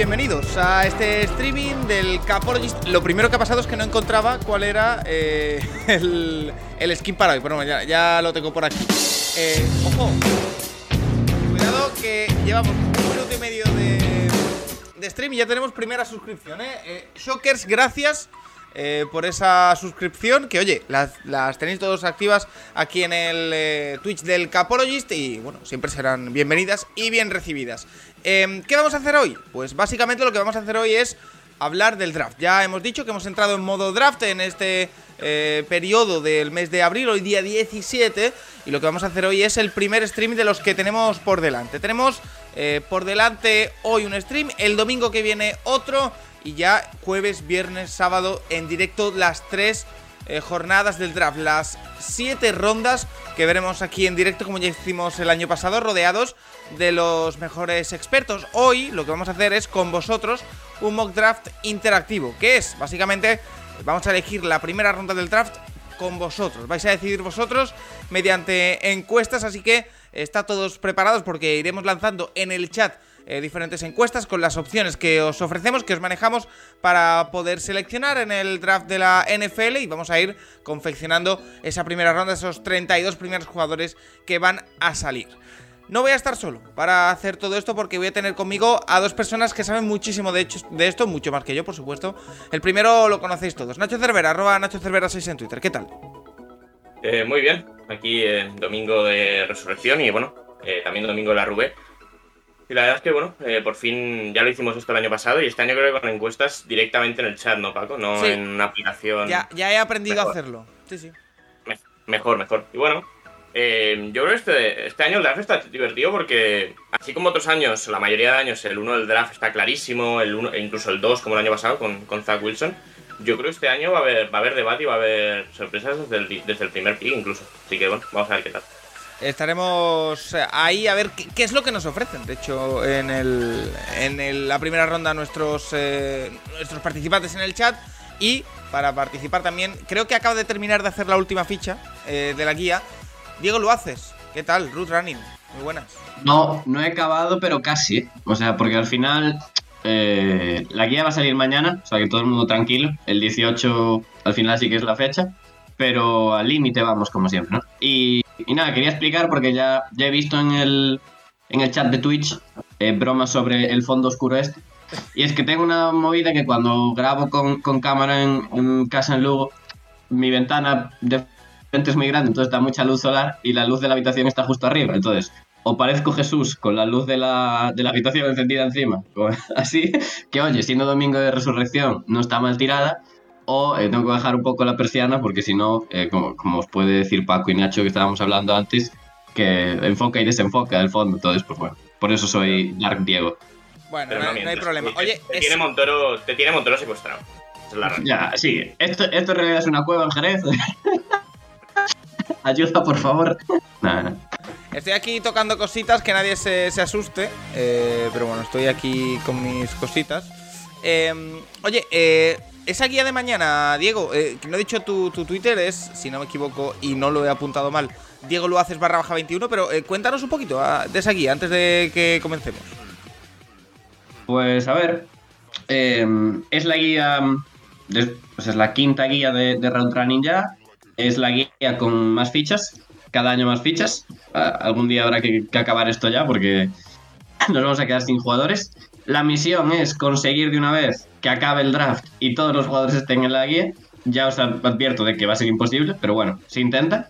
Bienvenidos a este streaming del Capologist. Lo primero que ha pasado es que no encontraba cuál era eh, el, el, skin para hoy. Pero ya, lo tengo por aquí. Eh, ojo, cuidado que llevamos un minuto y medio de, stream y ya tenemos primera suscripción. ¿eh? eh Shockers, gracias. Por esa suscripción. Que oye, las, tenéis todos activas aquí en el Twitch del Capologist. Y bueno, siempre serán bienvenidas y bien recibidas. Em, ¿Qué vamos a hacer hoy? Pues básicamente lo que vamos a hacer hoy es hablar del draft. Ya hemos dicho que hemos entrado en modo draft en este eh, periodo del mes de abril, hoy día 17, y lo que vamos a hacer hoy es el primer stream de los que tenemos por delante. Tenemos eh, por delante hoy un stream, el domingo que viene otro, y ya jueves, viernes, sábado en directo las tres eh, jornadas del draft, las siete rondas que veremos aquí en directo como ya hicimos el año pasado, rodeados de los mejores expertos. Hoy lo que vamos a hacer es con vosotros un mock draft interactivo, que es básicamente vamos a elegir la primera ronda del draft con vosotros. Vais a decidir vosotros mediante encuestas, así que está todos preparados porque iremos lanzando en el chat eh, diferentes encuestas con las opciones que os ofrecemos, que os manejamos para poder seleccionar en el draft de la NFL y vamos a ir confeccionando esa primera ronda, esos 32 primeros jugadores que van a salir. No voy a estar solo para hacer todo esto porque voy a tener conmigo a dos personas que saben muchísimo de, hecho, de esto, mucho más que yo, por supuesto. El primero lo conocéis todos, Nacho Cervera, arroba Nacho Cervera 6 en Twitter. ¿Qué tal? Eh, muy bien, aquí domingo de resurrección y bueno, eh, también domingo de la Rubé. Y la verdad es que, bueno, por fin ya lo hicimos esto el año pasado y este año creo que con encuestas directamente en el chat, ¿no, Paco? No en una aplicación. Ya, ya he aprendido a hacerlo. Sí, sí. mejor, mejor. Y bueno, eh, yo creo que este, este, año el draft está divertido porque, así como otros años, la mayoría de años, el 1 del draft está clarísimo, el uno, e incluso el 2, como el año pasado con, con Zach Wilson. Yo creo que este año va a haber, va a haber debate y va a haber sorpresas desde el, desde el primer pick incluso. Así que bueno, vamos a ver qué tal. Estaremos ahí a ver qué, es lo que nos ofrecen. De hecho, en, el, en la primera ronda nuestros, eh, nuestros participantes en el chat. Y para participar también, creo que acaba de terminar de hacer la última ficha eh, de la guía. Diego lo haces. ¿Qué tal? Root Running. Muy buenas. No, no he acabado, pero casi. O sea, porque al final eh, la guía va a salir mañana, o sea que todo el mundo tranquilo. El 18 al final sí que es la fecha, pero al límite vamos como siempre, ¿no? Y, nada, quería explicar porque ya, ya he visto en el, en el chat de Twitch eh, bromas sobre el fondo oscuro este. Y es que tengo una movida que cuando grabo con, cámara en, en casa en Lugo, mi ventana de es muy grande, entonces da mucha luz solar y la luz de la habitación está justo arriba. Entonces, o parezco Jesús con la luz de la, de la habitación encendida encima, así, que oye, siendo domingo de resurrección no está mal tirada, o eh, tengo que bajar un poco la persiana porque si no, eh, como, os puede decir Paco y Nacho que estábamos hablando antes, que enfoca y desenfoca el fondo, entonces pues bueno, por eso soy Dark Diego. Bueno, no, hay problema. Oye, te, tiene Montoro, te tiene Montoro secuestrado. ya, sí. Esto, esto en realidad es una cueva en Jerez. Ayuda, por favor. Estoy aquí tocando cositas, que nadie se, asuste. Eh, pero bueno, estoy aquí con mis cositas. Em, oye, eh, esa guía de mañana, Diego, eh, que no he dicho tu, Twitter, es, si no me equivoco y no lo he apuntado mal, Diego lo haces barra baja 21, pero cuéntanos un poquito ah, de esa guía antes de que comencemos. Pues a ver, em, es la guía, pues es la quinta guía de, de Round Running ya es la guía con más fichas, cada año más fichas. algún día habrá que, acabar esto ya porque nos vamos a quedar sin jugadores. La misión es conseguir de una vez que acabe el draft y todos los jugadores estén en la guía. Ya os advierto de que va a ser imposible, pero bueno, se intenta.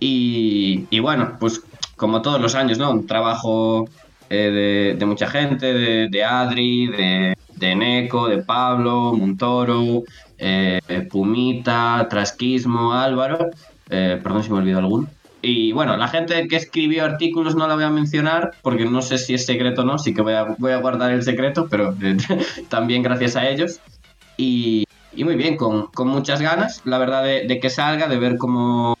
Y, bueno, pues como todos los años, ¿no? Un trabajo eh, de, mucha gente, de, Adri, de, de Neko, de Pablo, Montoro, eh, Pumita, Trasquismo, Álvaro, eh, perdón si me olvido alguno. Y bueno, la gente que escribió artículos no la voy a mencionar porque no sé si es secreto o no, sí que voy a, guardar el secreto, pero eh, también gracias a ellos. Y, muy bien, con, muchas ganas, la verdad, de, que salga, de ver cómo,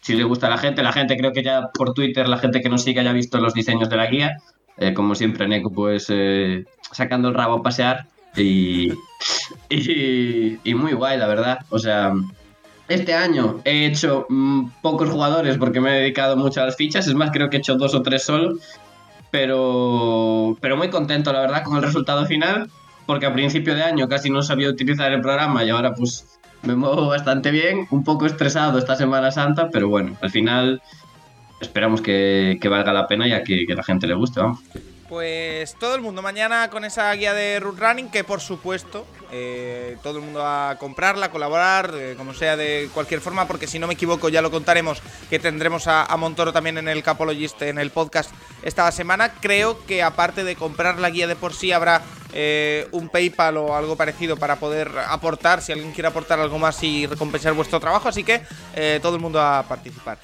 si le gusta a la gente. La gente creo que ya por Twitter, la gente que nos sigue haya visto los diseños de la guía. como siempre, Neko, pues sacando el rabo a pasear. Y, y, muy guay, la verdad. O sea, este año he hecho mm, pocos jugadores porque me he dedicado mucho a las fichas. Es más, creo que he hecho dos o tres solo. pero, pero muy contento, la verdad, con el resultado final, porque a principio de año casi no sabía utilizar el programa y ahora pues me muevo bastante bien, un poco estresado esta Semana Santa, pero bueno, al final esperamos que, valga la pena y a que, que la gente le guste, vamos. Pues todo el mundo mañana con esa guía de Root Running, que por supuesto eh, todo el mundo a comprarla, colaborar, eh, como sea de cualquier forma, porque si no me equivoco ya lo contaremos que tendremos a, Montoro también en el Capologist, en el podcast esta semana. Creo que aparte de comprar la guía de por sí habrá eh, un PayPal o algo parecido para poder aportar, si alguien quiere aportar algo más y recompensar vuestro trabajo, así que todo el mundo a participar.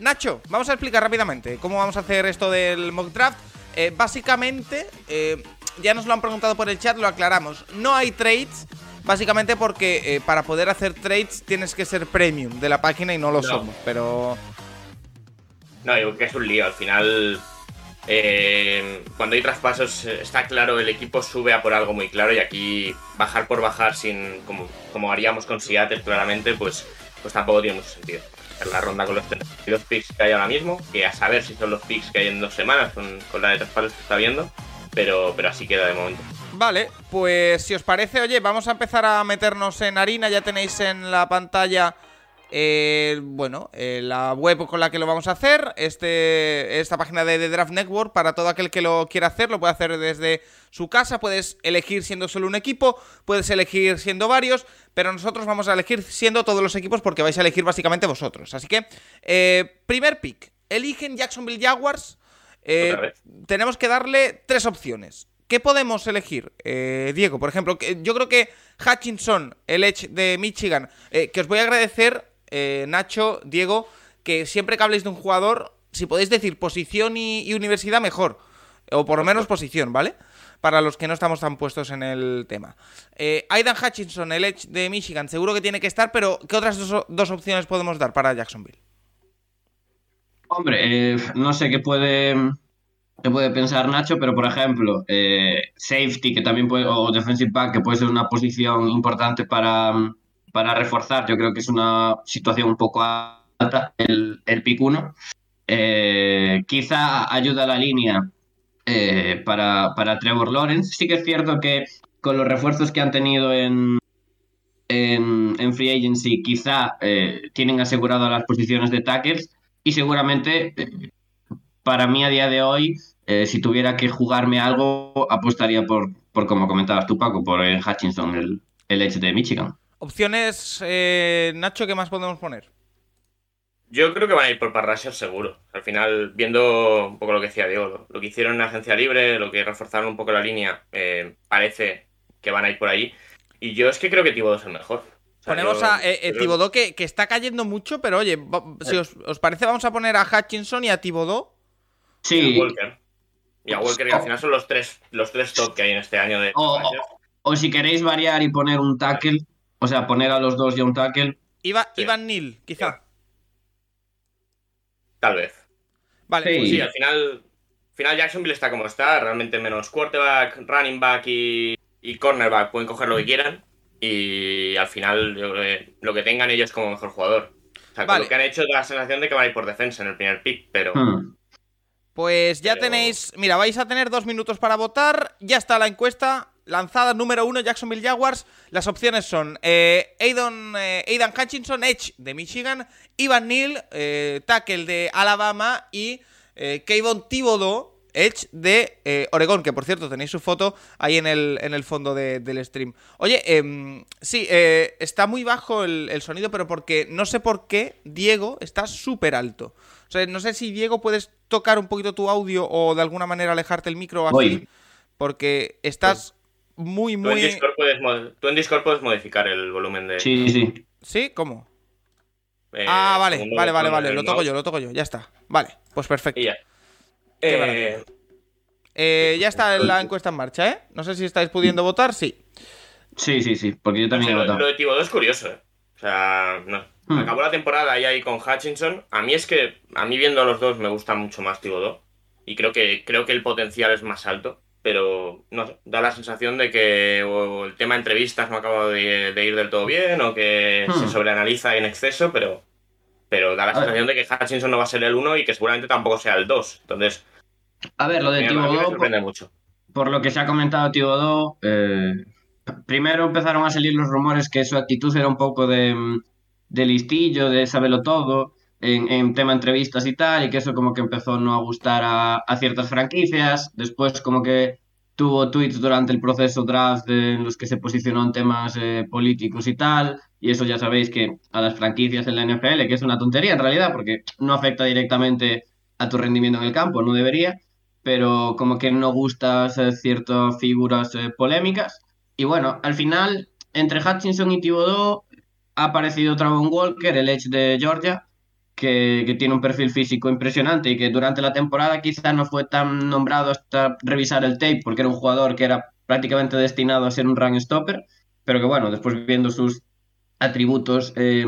Nacho, vamos a explicar rápidamente cómo vamos a hacer esto del mock draft. Eh, básicamente, eh, ya nos lo han preguntado por el chat, lo aclaramos. No hay trades, básicamente porque eh, para poder hacer trades tienes que ser premium de la página y no lo No. somos. Pero No, digo que es un lío. Al final, cuando hay traspasos, está claro, el equipo sube a por algo muy claro y aquí bajar por bajar, sin como, como haríamos con Seattle claramente, pues, pues tampoco tiene mucho sentido. En la ronda con los 32 picks que hay ahora mismo, que a saber si son los picks que hay en dos semanas con, con la de traspasos que está viendo, pero, pero así queda de momento. Vale, pues si os parece, oye, vamos a empezar a meternos en harina. Ya tenéis en la pantalla, eh, bueno, eh, la web con la que lo vamos a hacer. Este, esta página de Draft Network, para todo aquel que lo quiera hacer, lo puede hacer desde su casa. Puedes elegir siendo solo un equipo, puedes elegir siendo varios, pero nosotros vamos a elegir siendo todos los equipos porque vais a elegir básicamente vosotros. Así que, eh, primer pick, eligen Jacksonville Jaguars. Eh, tenemos que darle tres opciones. ¿Qué podemos elegir, eh, Diego? Por ejemplo, que- yo creo que Hutchinson, el Edge de Michigan, eh, que os voy a agradecer, eh, Nacho, Diego, que siempre que habléis de un jugador, si podéis decir posición y, universidad, mejor. O por lo menos posición, ¿vale? Para los que no estamos tan puestos en el tema. Eh, Aidan Hutchinson, el Edge de Michigan, seguro que tiene que estar, pero ¿qué otras dos, dos opciones podemos dar para Jacksonville? Hombre, eh, no sé qué puede, puede pensar Nacho, pero por ejemplo, safety, que también puede, o defensive back, que puede ser una posición importante para, para reforzar, yo creo que es una situación un poco alta, el, el pick 1. Eh, quizá ayuda a la línea eh, para, para Trevor Lawrence. Sí que es cierto que con los refuerzos que han tenido en, en, en Free Agency, quizá eh, tienen asegurado las posiciones de tackles y seguramente eh, para mí a día de hoy, eh, si tuviera que jugarme algo, apostaría por, por como comentabas tú, Paco, por Hutchinson, el, el Edge de Michigan. Opciones, eh, Nacho, ¿qué más podemos poner? Yo creo que van a ir por Parrasher seguro. Al final, viendo un poco lo que decía Diego, lo, lo que hicieron en agencia libre, lo que reforzaron un poco la línea, eh, parece que van a ir por ahí. Y yo es que creo que Thibodeau es el mejor. O sea, Ponemos yo- a eh, eh, Thibodeau que, que está cayendo mucho, pero oye, va- si os, os parece, vamos a poner a Hutchinson y a Thibodeau. y a Sí, Walker. Y a Walker, que al final son los tres, los tres top que hay en este año de O- o si queréis variar y poner un tackle, o sea, poner a los dos y a un tackle, Iba, Sí. Ivan Neal, quizá. Tal vez. Vale, Sí. pues Sí, al final, al final Jacksonville está como está, realmente menos quarterback, running back y, y cornerback pueden coger lo que quieran y al final yo creo que lo que tengan ellos como mejor jugador. O sea, con Vale. lo que han hecho da la sensación de que van a ir por defensa en el primer pick, pero hmm, Pues ya Pero- tenéis. Mira, vais a tener dos minutos para votar. Ya está la encuesta lanzada número uno, Jacksonville Jaguars. Las opciones son eh, Aidan, eh, Aidan Hutchinson, Edge de Michigan, Ivan Neal, eh, tackle de Alabama y eh, Kayvon Thibodeau, Edge de eh, Oregón, que por cierto tenéis su foto ahí en el, en el fondo de- del stream. Oye, em, sí, eh, está muy bajo el, el sonido, pero porque no sé por qué Diego está súper alto. O sea, no sé si Diego puedes tocar un poquito tu audio o de alguna manera alejarte el micro así, Voy. porque estás muy, tú, en muy... Discord puedes, tú en Discord puedes modificar el volumen de... sí, sí. ¿Sí? ¿Cómo? eh, ah, vale, vale, vale, vale, lo toco yo, lo toco yo, ya está. Vale, pues perfecto. Y ya. Eh. Eh, ya está la encuesta en marcha, ¿eh? No sé si estáis pudiendo votar, sí. Sí, sí, sí, porque yo también sé, he lo, votado. lo de Thibodeau es curioso, ¿eh? O sea, no. Hmm. Acabó la temporada ahí, ahí con Hutchinson. A mí es que, a mí viendo a los dos me gusta mucho más Thibodeau. Y creo que, creo que el potencial es más alto. Pero, no sé, da la sensación de que o el tema de entrevistas no ha acabado de, de ir del todo bien o que Hmm. se sobreanaliza en exceso, pero, pero da la A ver. sensación de que Hutchinson no va a ser el uno y que seguramente tampoco sea el 2. Entonces, A ver, lo de Thibodeau, sorprende mucho. por lo que se ha comentado Thibodeau, eh, primero empezaron a salir los rumores que su actitud era un poco de, mm, de listillo, de saberlo todo, en, en tema entrevistas y tal, y que eso como que empezó no a gustar a, a ciertas franquicias. Después como que tuvo tweets durante el proceso draft en los que se posicionó en temas eh, políticos y tal, y eso ya sabéis que a las franquicias en la NFL, que es una tontería en realidad, porque no afecta directamente a tu rendimiento en el campo, no debería pero como que no gustas eh, ciertas figuras eh, polémicas. Y bueno, al final, entre Hutchinson y Thibodeau ha aparecido Travon Walker, el Edge de Georgia, que, que tiene un perfil físico impresionante y que durante la temporada quizá no fue tan nombrado hasta revisar el tape, porque era un jugador que era prácticamente destinado a ser un run stopper, pero que bueno, después viendo sus atributos eh,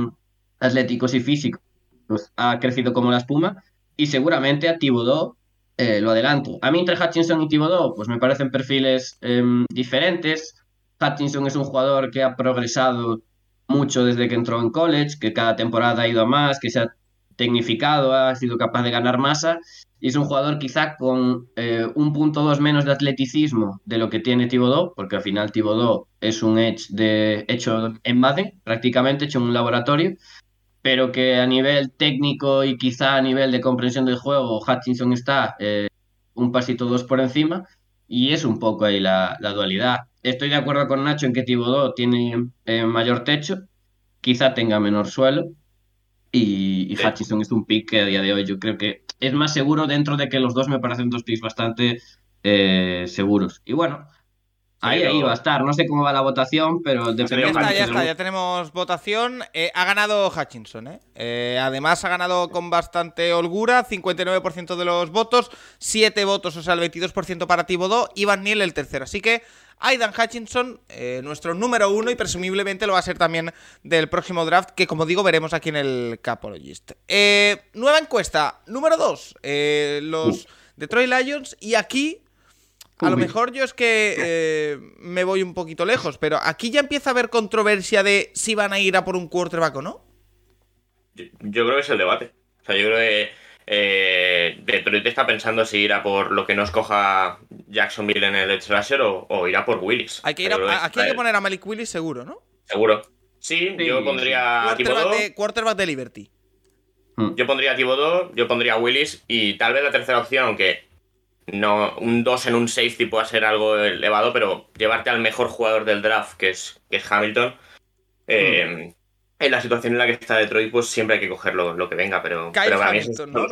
atléticos y físicos, pues ha crecido como la espuma. Y seguramente a Thibodeau eh, lo adelanto. A mí entre Hutchinson y Thibodeau, pues me parecen perfiles em, diferentes. Hutchinson es un jugador que ha progresado mucho desde que entró en college, que cada temporada ha ido a más, que se ha tecnificado, ha sido capaz de ganar masa. Y es un jugador quizá con eh, un punto dos menos de atleticismo de lo que tiene Thibodeau, porque al final Thibodeau es un edge de, hecho en Madden, prácticamente hecho en un laboratorio pero que a nivel técnico y quizá a nivel de comprensión del juego, Hutchinson está eh, un pasito dos por encima y es un poco ahí la, la dualidad. Estoy de acuerdo con Nacho en que Thibodeau tiene eh, mayor techo, quizá tenga menor suelo y, y Sí. Es un pick que a día de hoy yo creo que es más seguro dentro de que los dos me parecen dos picks bastante eh, seguros. Y bueno, ahí, ahí va a estar. No sé cómo va la votación, pero salido Ya depende está, ya está, ya tenemos votación. Eh, ha ganado Hutchinson, ¿eh? Eh, Además, ha ganado con bastante holgura, 59% de los votos, 7 votos, o sea, el 22% para Thibodeau y Van Niel el tercero. Así que Aidan Hutchinson, eh, nuestro número uno y presumiblemente lo va a ser también del próximo draft, que como digo, veremos aquí en el Capologist. Eh, nueva encuesta, número 2, los Detroit Lions y aquí... A lo mejor yo es que eh, me voy un poquito lejos, pero aquí ya empieza a haber controversia de si van a ir a por un quarterback o no. Yo, yo creo que es el debate. O sea, yo creo que eh, Detroit está pensando si irá por lo que nos coja Jacksonville en el Edge Rusher o, o irá por Willis. Hay que ir a- aquí hay que poner a Malik Willis seguro, ¿no? Seguro. Sí, Sí, yo pondría a Quarterback de, quarterback de Liberty. yo pondría a Thibodeau, yo pondría a Willis y tal vez la tercera opción, aunque no un 2 en un safety pueda ser algo elevado, pero llevarte al mejor jugador del draft, que es, que es Hamilton. eh, En la situación en la que está Detroit, pues siempre hay que coger lo, lo que venga, pero, Kyle pero Hamilton, ¿no?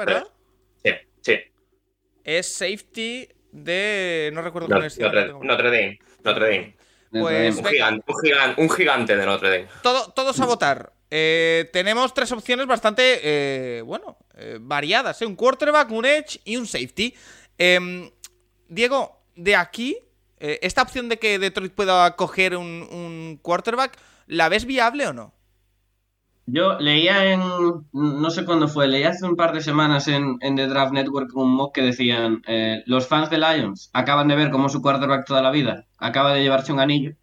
Sí, sí. Es safety de... No recuerdo No- universidad. Notre, no tengo- Notre Dame. Notre Dame. Pues- Un Venga. gigante, un, gigante, un gigante de Notre Dame. Todo- todos a votar. Eh, tenemos tres opciones bastante, eh, bueno, eh, variadas. ¿eh? Un quarterback, un edge y un safety. Em, Diego, de aquí, eh, esta opción de que Detroit pueda coger un, quarterback, ¿la ves viable o no? Yo leía en, no sé cuándo fue, leía hace un par de semanas en, en The Draft Network un mock que decían, eh, los fans de Lions acaban de ver cómo su quarterback toda la vida acaba de llevarse un anillo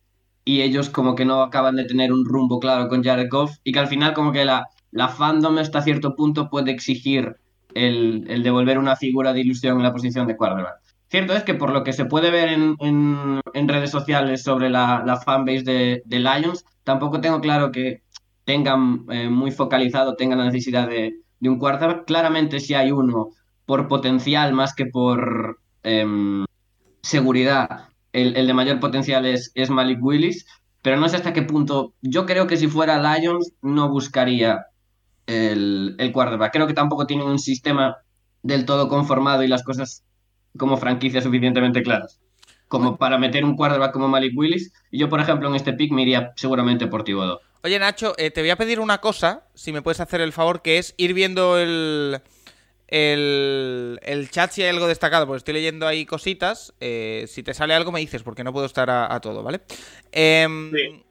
y ellos como que no acaban de tener un rumbo claro con Jared Goff y que al final como que la, la fandom hasta cierto punto puede exigir el, devolver una figura de ilusión en la posición de quarterback. Cierto es que por lo que se puede ver en, redes sociales sobre la, fanbase de, Lions, tampoco tengo claro que tengan eh, muy focalizado, tengan la necesidad de, un quarterback. Claramente si hay uno por potencial más que por em, seguridad, el, de mayor potencial es Malik Willis, pero no sé hasta qué punto. Yo creo que si fuera Lions no buscaría el, el quarterback. Creo que tampoco tienen un sistema del todo conformado y las cosas como franquicia suficientemente claras como para meter un quarterback como Malik Willis. Y yo, por ejemplo, en este pick me iría seguramente por Thibodeau. Oye, Nacho, eh, te voy a pedir una cosa, si me puedes hacer el favor, que es ir viendo el, el, el chat si hay algo destacado, porque estoy leyendo ahí cositas. eh, si te sale algo me dices, porque no puedo estar a, a todo, ¿vale? Em, Sí.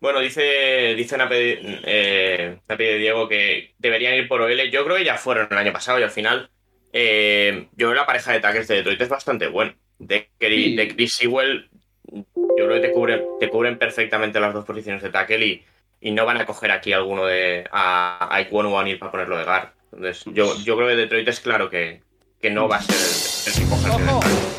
Bueno, dice, dice Nape, eh, Nape de Diego que deberían ir por OL. Yo creo que ya fueron el año pasado y al final. eh, yo creo que la pareja de tackles de Detroit es bastante buena. De, Sí. de Chris Sewell, yo creo que te cubren, te cubren perfectamente las dos posiciones de tackle y, y no van a coger aquí alguno de a, a o a Neal para ponerlo de guard. Entonces, yo, yo creo que Detroit es claro que, que no va a ser el, el que coja el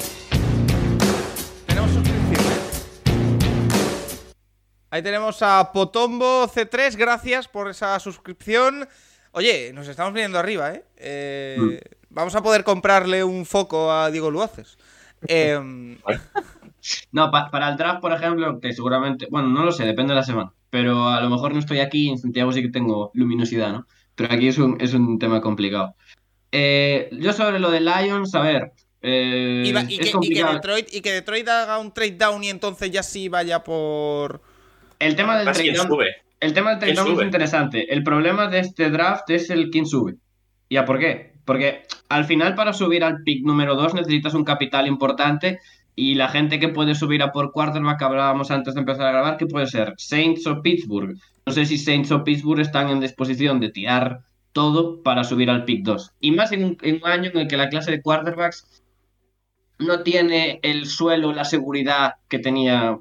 Ahí tenemos a Potombo C3, gracias por esa suscripción. Oye, nos estamos viniendo arriba, ¿eh? Eh, Mm. Vamos a poder comprarle un foco a Diego Luaces. Eh, No, pa- para el draft, por ejemplo, que seguramente, bueno, no lo sé, depende de la semana, pero a lo mejor no estoy aquí, en Santiago sí que tengo luminosidad, ¿no? Pero aquí es un, es un tema complicado. Eh, yo sobre lo de Lions, a ver, eh, y, va- y es que, y que. Detroit, y que Detroit haga un trade down y entonces ya sí vaya por. El tema del trade sube. el tema del trade ¿Quién down es interesante. El problema de este draft es el quién sube. ¿Y a por qué? Porque al final para subir al pick número 2 necesitas un capital importante y la gente que puede subir a por quarterback que hablábamos antes de empezar a grabar, que puede ser Saints o Pittsburgh. No sé si Saints o Pittsburgh están en disposición de tirar todo para subir al pick 2. Y más en en un año en el que la clase de quarterbacks no tiene el suelo, la seguridad que tenía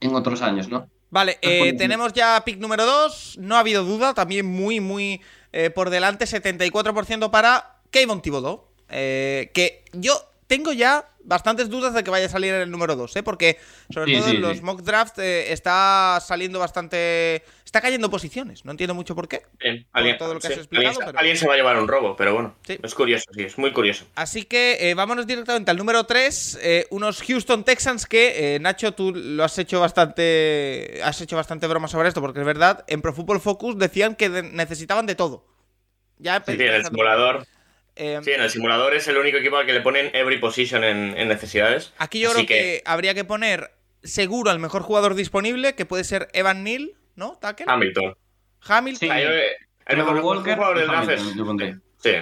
en otros años, ¿no? Vale, eh, tenemos ya pick número 2. No ha habido duda, también muy, muy eh, por delante. 74% para Kayvon Thibodeau. eh, que yo tengo ya bastantes dudas de que vaya a salir en el número 2, ¿eh? Porque, sobre Sí, todo sí, en los sí. mock draft, eh, está saliendo bastante. Está cayendo posiciones. No entiendo mucho por qué. Bien, alguien, todo lo que sí, has explicado, alguien- pero- alguien se va a llevar un robo, pero bueno, Sí. es curioso, sí, es muy curioso. Así que eh, vámonos directamente al número 3, unos Houston Texans que, eh, Nacho, tú lo has hecho bastante has hecho bastante broma sobre esto, porque es verdad, en Pro Football Focus decían que de- necesitaban de todo. Ya Sí, en el simulador, eh, sí, en el simulador es el único equipo al que le ponen every position en, en necesidades. Aquí yo Así creo que... habría que poner seguro al mejor jugador disponible, que puede ser Evan Neal, ¿no? ¿Tackle? Hamilton. Hamilton. Sí. Eh, el mejor, jugador del y draft es. Sí,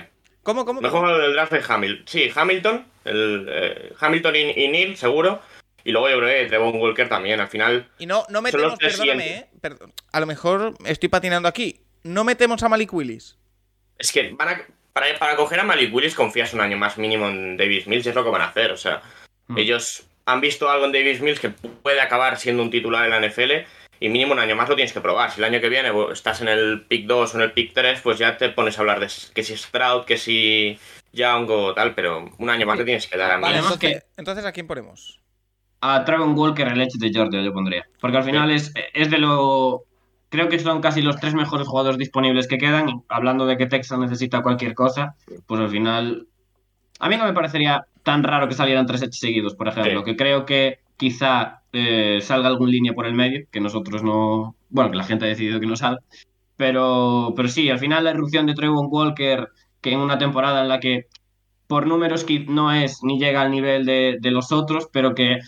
¿Cómo, cómo? el mejor jugador del draft es Hamilton. Sí, Hamilton, el, eh, Hamilton y, y Neil, seguro. Y luego yo creo que Trevon Walker también. Al final, Y no, no metemos, perdóname, siguientes. ¿eh? Perdón, a lo mejor estoy patinando aquí. No metemos a Malik Willis. es que van a, para, para coger a Malik Willis confías un año más mínimo en Davis Mills, y es lo que van a hacer. O sea, Hmm. ellos han visto algo en Davis Mills que puede acabar siendo un titular en la NFL y mínimo un año más lo tienes que probar. Si el año que viene bueno, estás en el pick 2 o en el pick 3, pues ya te pones a hablar de que si Stroud, que si Young o tal, pero un año más te tienes que dar a mí. Vale, Además entonces, entonces ¿a quién ponemos? A Trevon Walker, el hecho de Georgia, yo pondría. Porque al final es, es de lo. Creo que son casi los tres mejores jugadores disponibles que quedan. Y hablando de que Texas necesita cualquier cosa, pues al final. A mí no me parecería tan raro que salieran tres hechos seguidos, por ejemplo. Sí. Que creo que quizá eh, salga algún línea por el medio, que nosotros no. Bueno, que la gente ha decidido que no salga. Pero, pero sí, al final la irrupción de Trevon Walker, que en una temporada en la que por números no es ni llega al nivel de, de los otros, pero que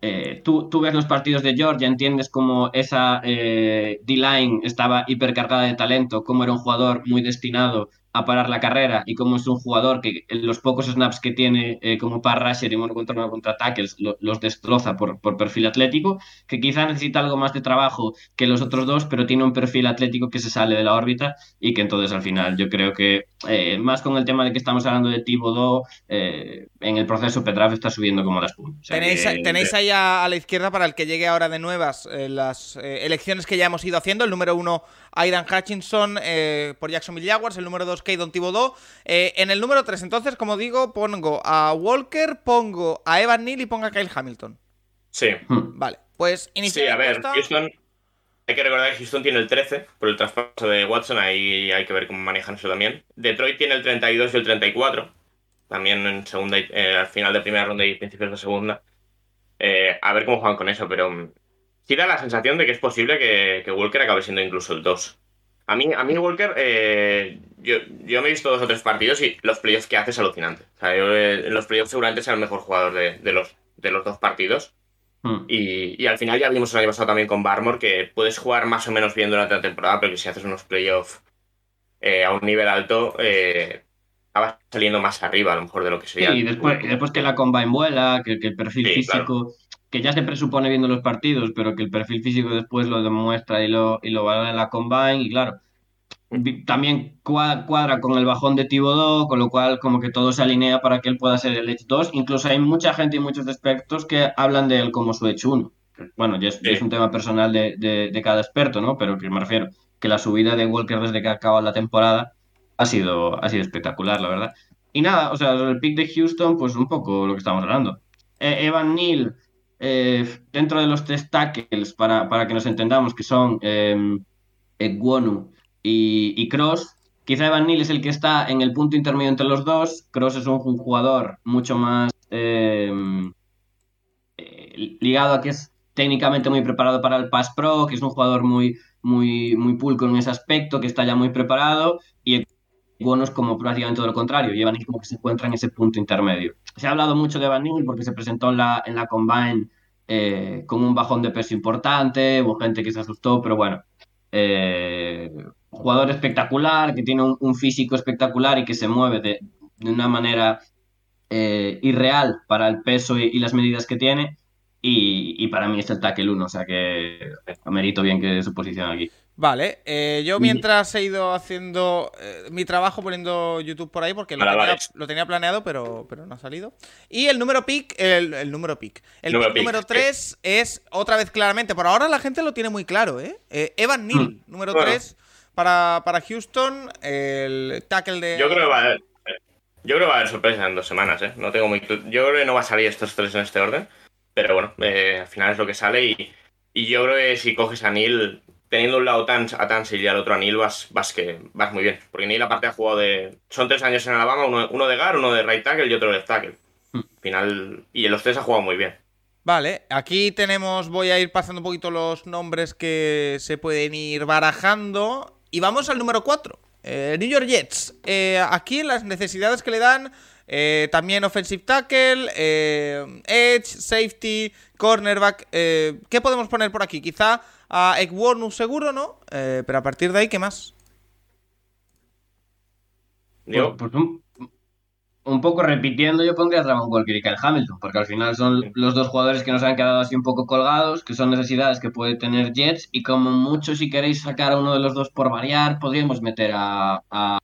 eh, tú, tú ves los partidos de Georgia, entiendes cómo esa eh, D-line estaba hipercargada de talento, cómo era un jugador muy destinado a parar la carrera y cómo es un jugador que en los pocos snaps que tiene eh, como par rusher y uno contra uno contra tackles lo- los destroza por, por perfil atlético, que quizá necesita algo más de trabajo que los otros dos, pero tiene un perfil atlético que se sale de la órbita y que entonces al final yo creo que eh, más con el tema de que estamos hablando de Thibodeau, eh, en el proceso Pedraf está subiendo como la espuma. O sea Tenéis, que- tenéis ahí a, a la izquierda para el que llegue ahora de nuevas eh, las eh, elecciones que ya hemos ido haciendo. El número uno, Aidan Hutchinson eh, por Jacksonville Jaguars. El número dos, Keydon Thibodeau. Eh, en el número tres, entonces, como digo, pongo a Walker, pongo a Evan Neal y pongo a Kyle Hamilton. Sí. Hmm. Vale, pues Sí, iniciar a ver. Houston. Hay que recordar que Houston tiene el 13 por el traspaso de Watson, ahí hay que ver cómo manejan eso también. Detroit tiene el 32 y el 34, también en segunda y- eh, al final de primera ronda y principios de segunda. Eh, a ver cómo juegan con eso, pero mm, sí da la sensación de que es posible que, que Walker acabe siendo incluso el 2. A mí, a mí Walker, eh, yo, yo me he visto dos o tres partidos y los playoffs que hace es alucinante. O sea, yo, eh, en los playoffs seguramente sea el mejor jugador de, de los, de los dos partidos. Hmm. Y, y al final ya vimos el año pasado también con Barmore que puedes jugar más o menos bien durante la temporada, pero que si haces unos playoffs eh, a un nivel alto, eh, acabas saliendo más arriba a lo mejor de lo que Sí, sería. y después, y después que la combine vuela, que, que el perfil Sí, físico, que ya se presupone viendo los partidos, pero que el perfil físico después lo demuestra y lo, y lo valora en la combine, y claro, también cua- cuadra con el bajón de Thibodeau, con lo cual como que todo se alinea para que él pueda ser el Edge 2. Incluso hay mucha gente y muchos expertos que hablan de él como su Edge 1. Bueno, ya es, un tema personal de, de- de cada experto, ¿no? Pero que me refiero que la subida de Walker desde que acaba la temporada ha sido, ha sido espectacular, la verdad. y nada, o sea, el pick de Houston, pues un poco lo que estamos hablando. Eh, Evan Neal, eh, dentro de los tres tackles, para, para que nos entendamos, que son eh, Egwonu y, Cross, quizá Evan Neal es el que está en el punto intermedio entre los dos. Cross es un, jugador mucho más eh, eh, ligado a que es técnicamente muy preparado para el Pass Pro, que es un jugador muy, muy, muy pulco en ese aspecto, que está ya muy preparado, y es como prácticamente todo lo contrario, y Evan Neal como que se encuentra en ese punto intermedio. Se ha hablado mucho de Evan Neal porque se presentó en la, en la Combine eh, con un bajón de peso importante, hubo gente que se asustó, pero bueno, eh, jugador espectacular, que tiene un, un, físico espectacular y que se mueve de, de una manera eh, irreal para el peso y, y, las medidas que tiene. Y, y para mí es el tackle 1, o sea que merito bien que su posición aquí. Vale, eh, yo mientras he ido haciendo eh, mi trabajo poniendo YouTube por ahí, porque lo, tenía, lo tenía, planeado, pero, pero no ha salido. Y el número pick, el, el número pick. El número, pick, número 3 es otra vez claramente, por ahora la gente lo tiene muy claro, ¿eh? eh Evan Neal, hmm. número bueno. 3 para, para Houston, el tackle de... Yo creo que va a haber, yo creo que va a haber sorpresa en dos semanas, ¿eh? No tengo muy... Yo creo que no va a salir estos tres en este orden, pero bueno, eh, al final es lo que sale y, y yo creo que si coges a Neal teniendo un lado tan, a Tansil y al otro a Neal, vas, vas, que, vas muy bien. Porque Neal, aparte, ha jugado de. Son tres años en Alabama, uno, uno de guard, uno de right tackle y otro de left tackle. Hmm. Final. Y en los tres ha jugado muy bien. Vale, aquí tenemos. Voy a ir pasando un poquito los nombres que se pueden ir barajando. Y vamos al número 4. Eh, New York Jets. Eh, aquí las necesidades que le dan. Eh, también offensive tackle, eh, edge, safety, cornerback. Eh, ¿Qué podemos poner por aquí? Quizá a Egwonu seguro, ¿no? Eh, pero a partir de ahí, ¿qué más? Yo, pues, pues un, un, poco repitiendo, yo pondría a Dragon Walker y Kyle Hamilton, porque al final son los dos jugadores que nos han quedado así un poco colgados, que son necesidades que puede tener Jets, y como mucho, si queréis sacar a uno de los dos por variar, podríamos meter a, a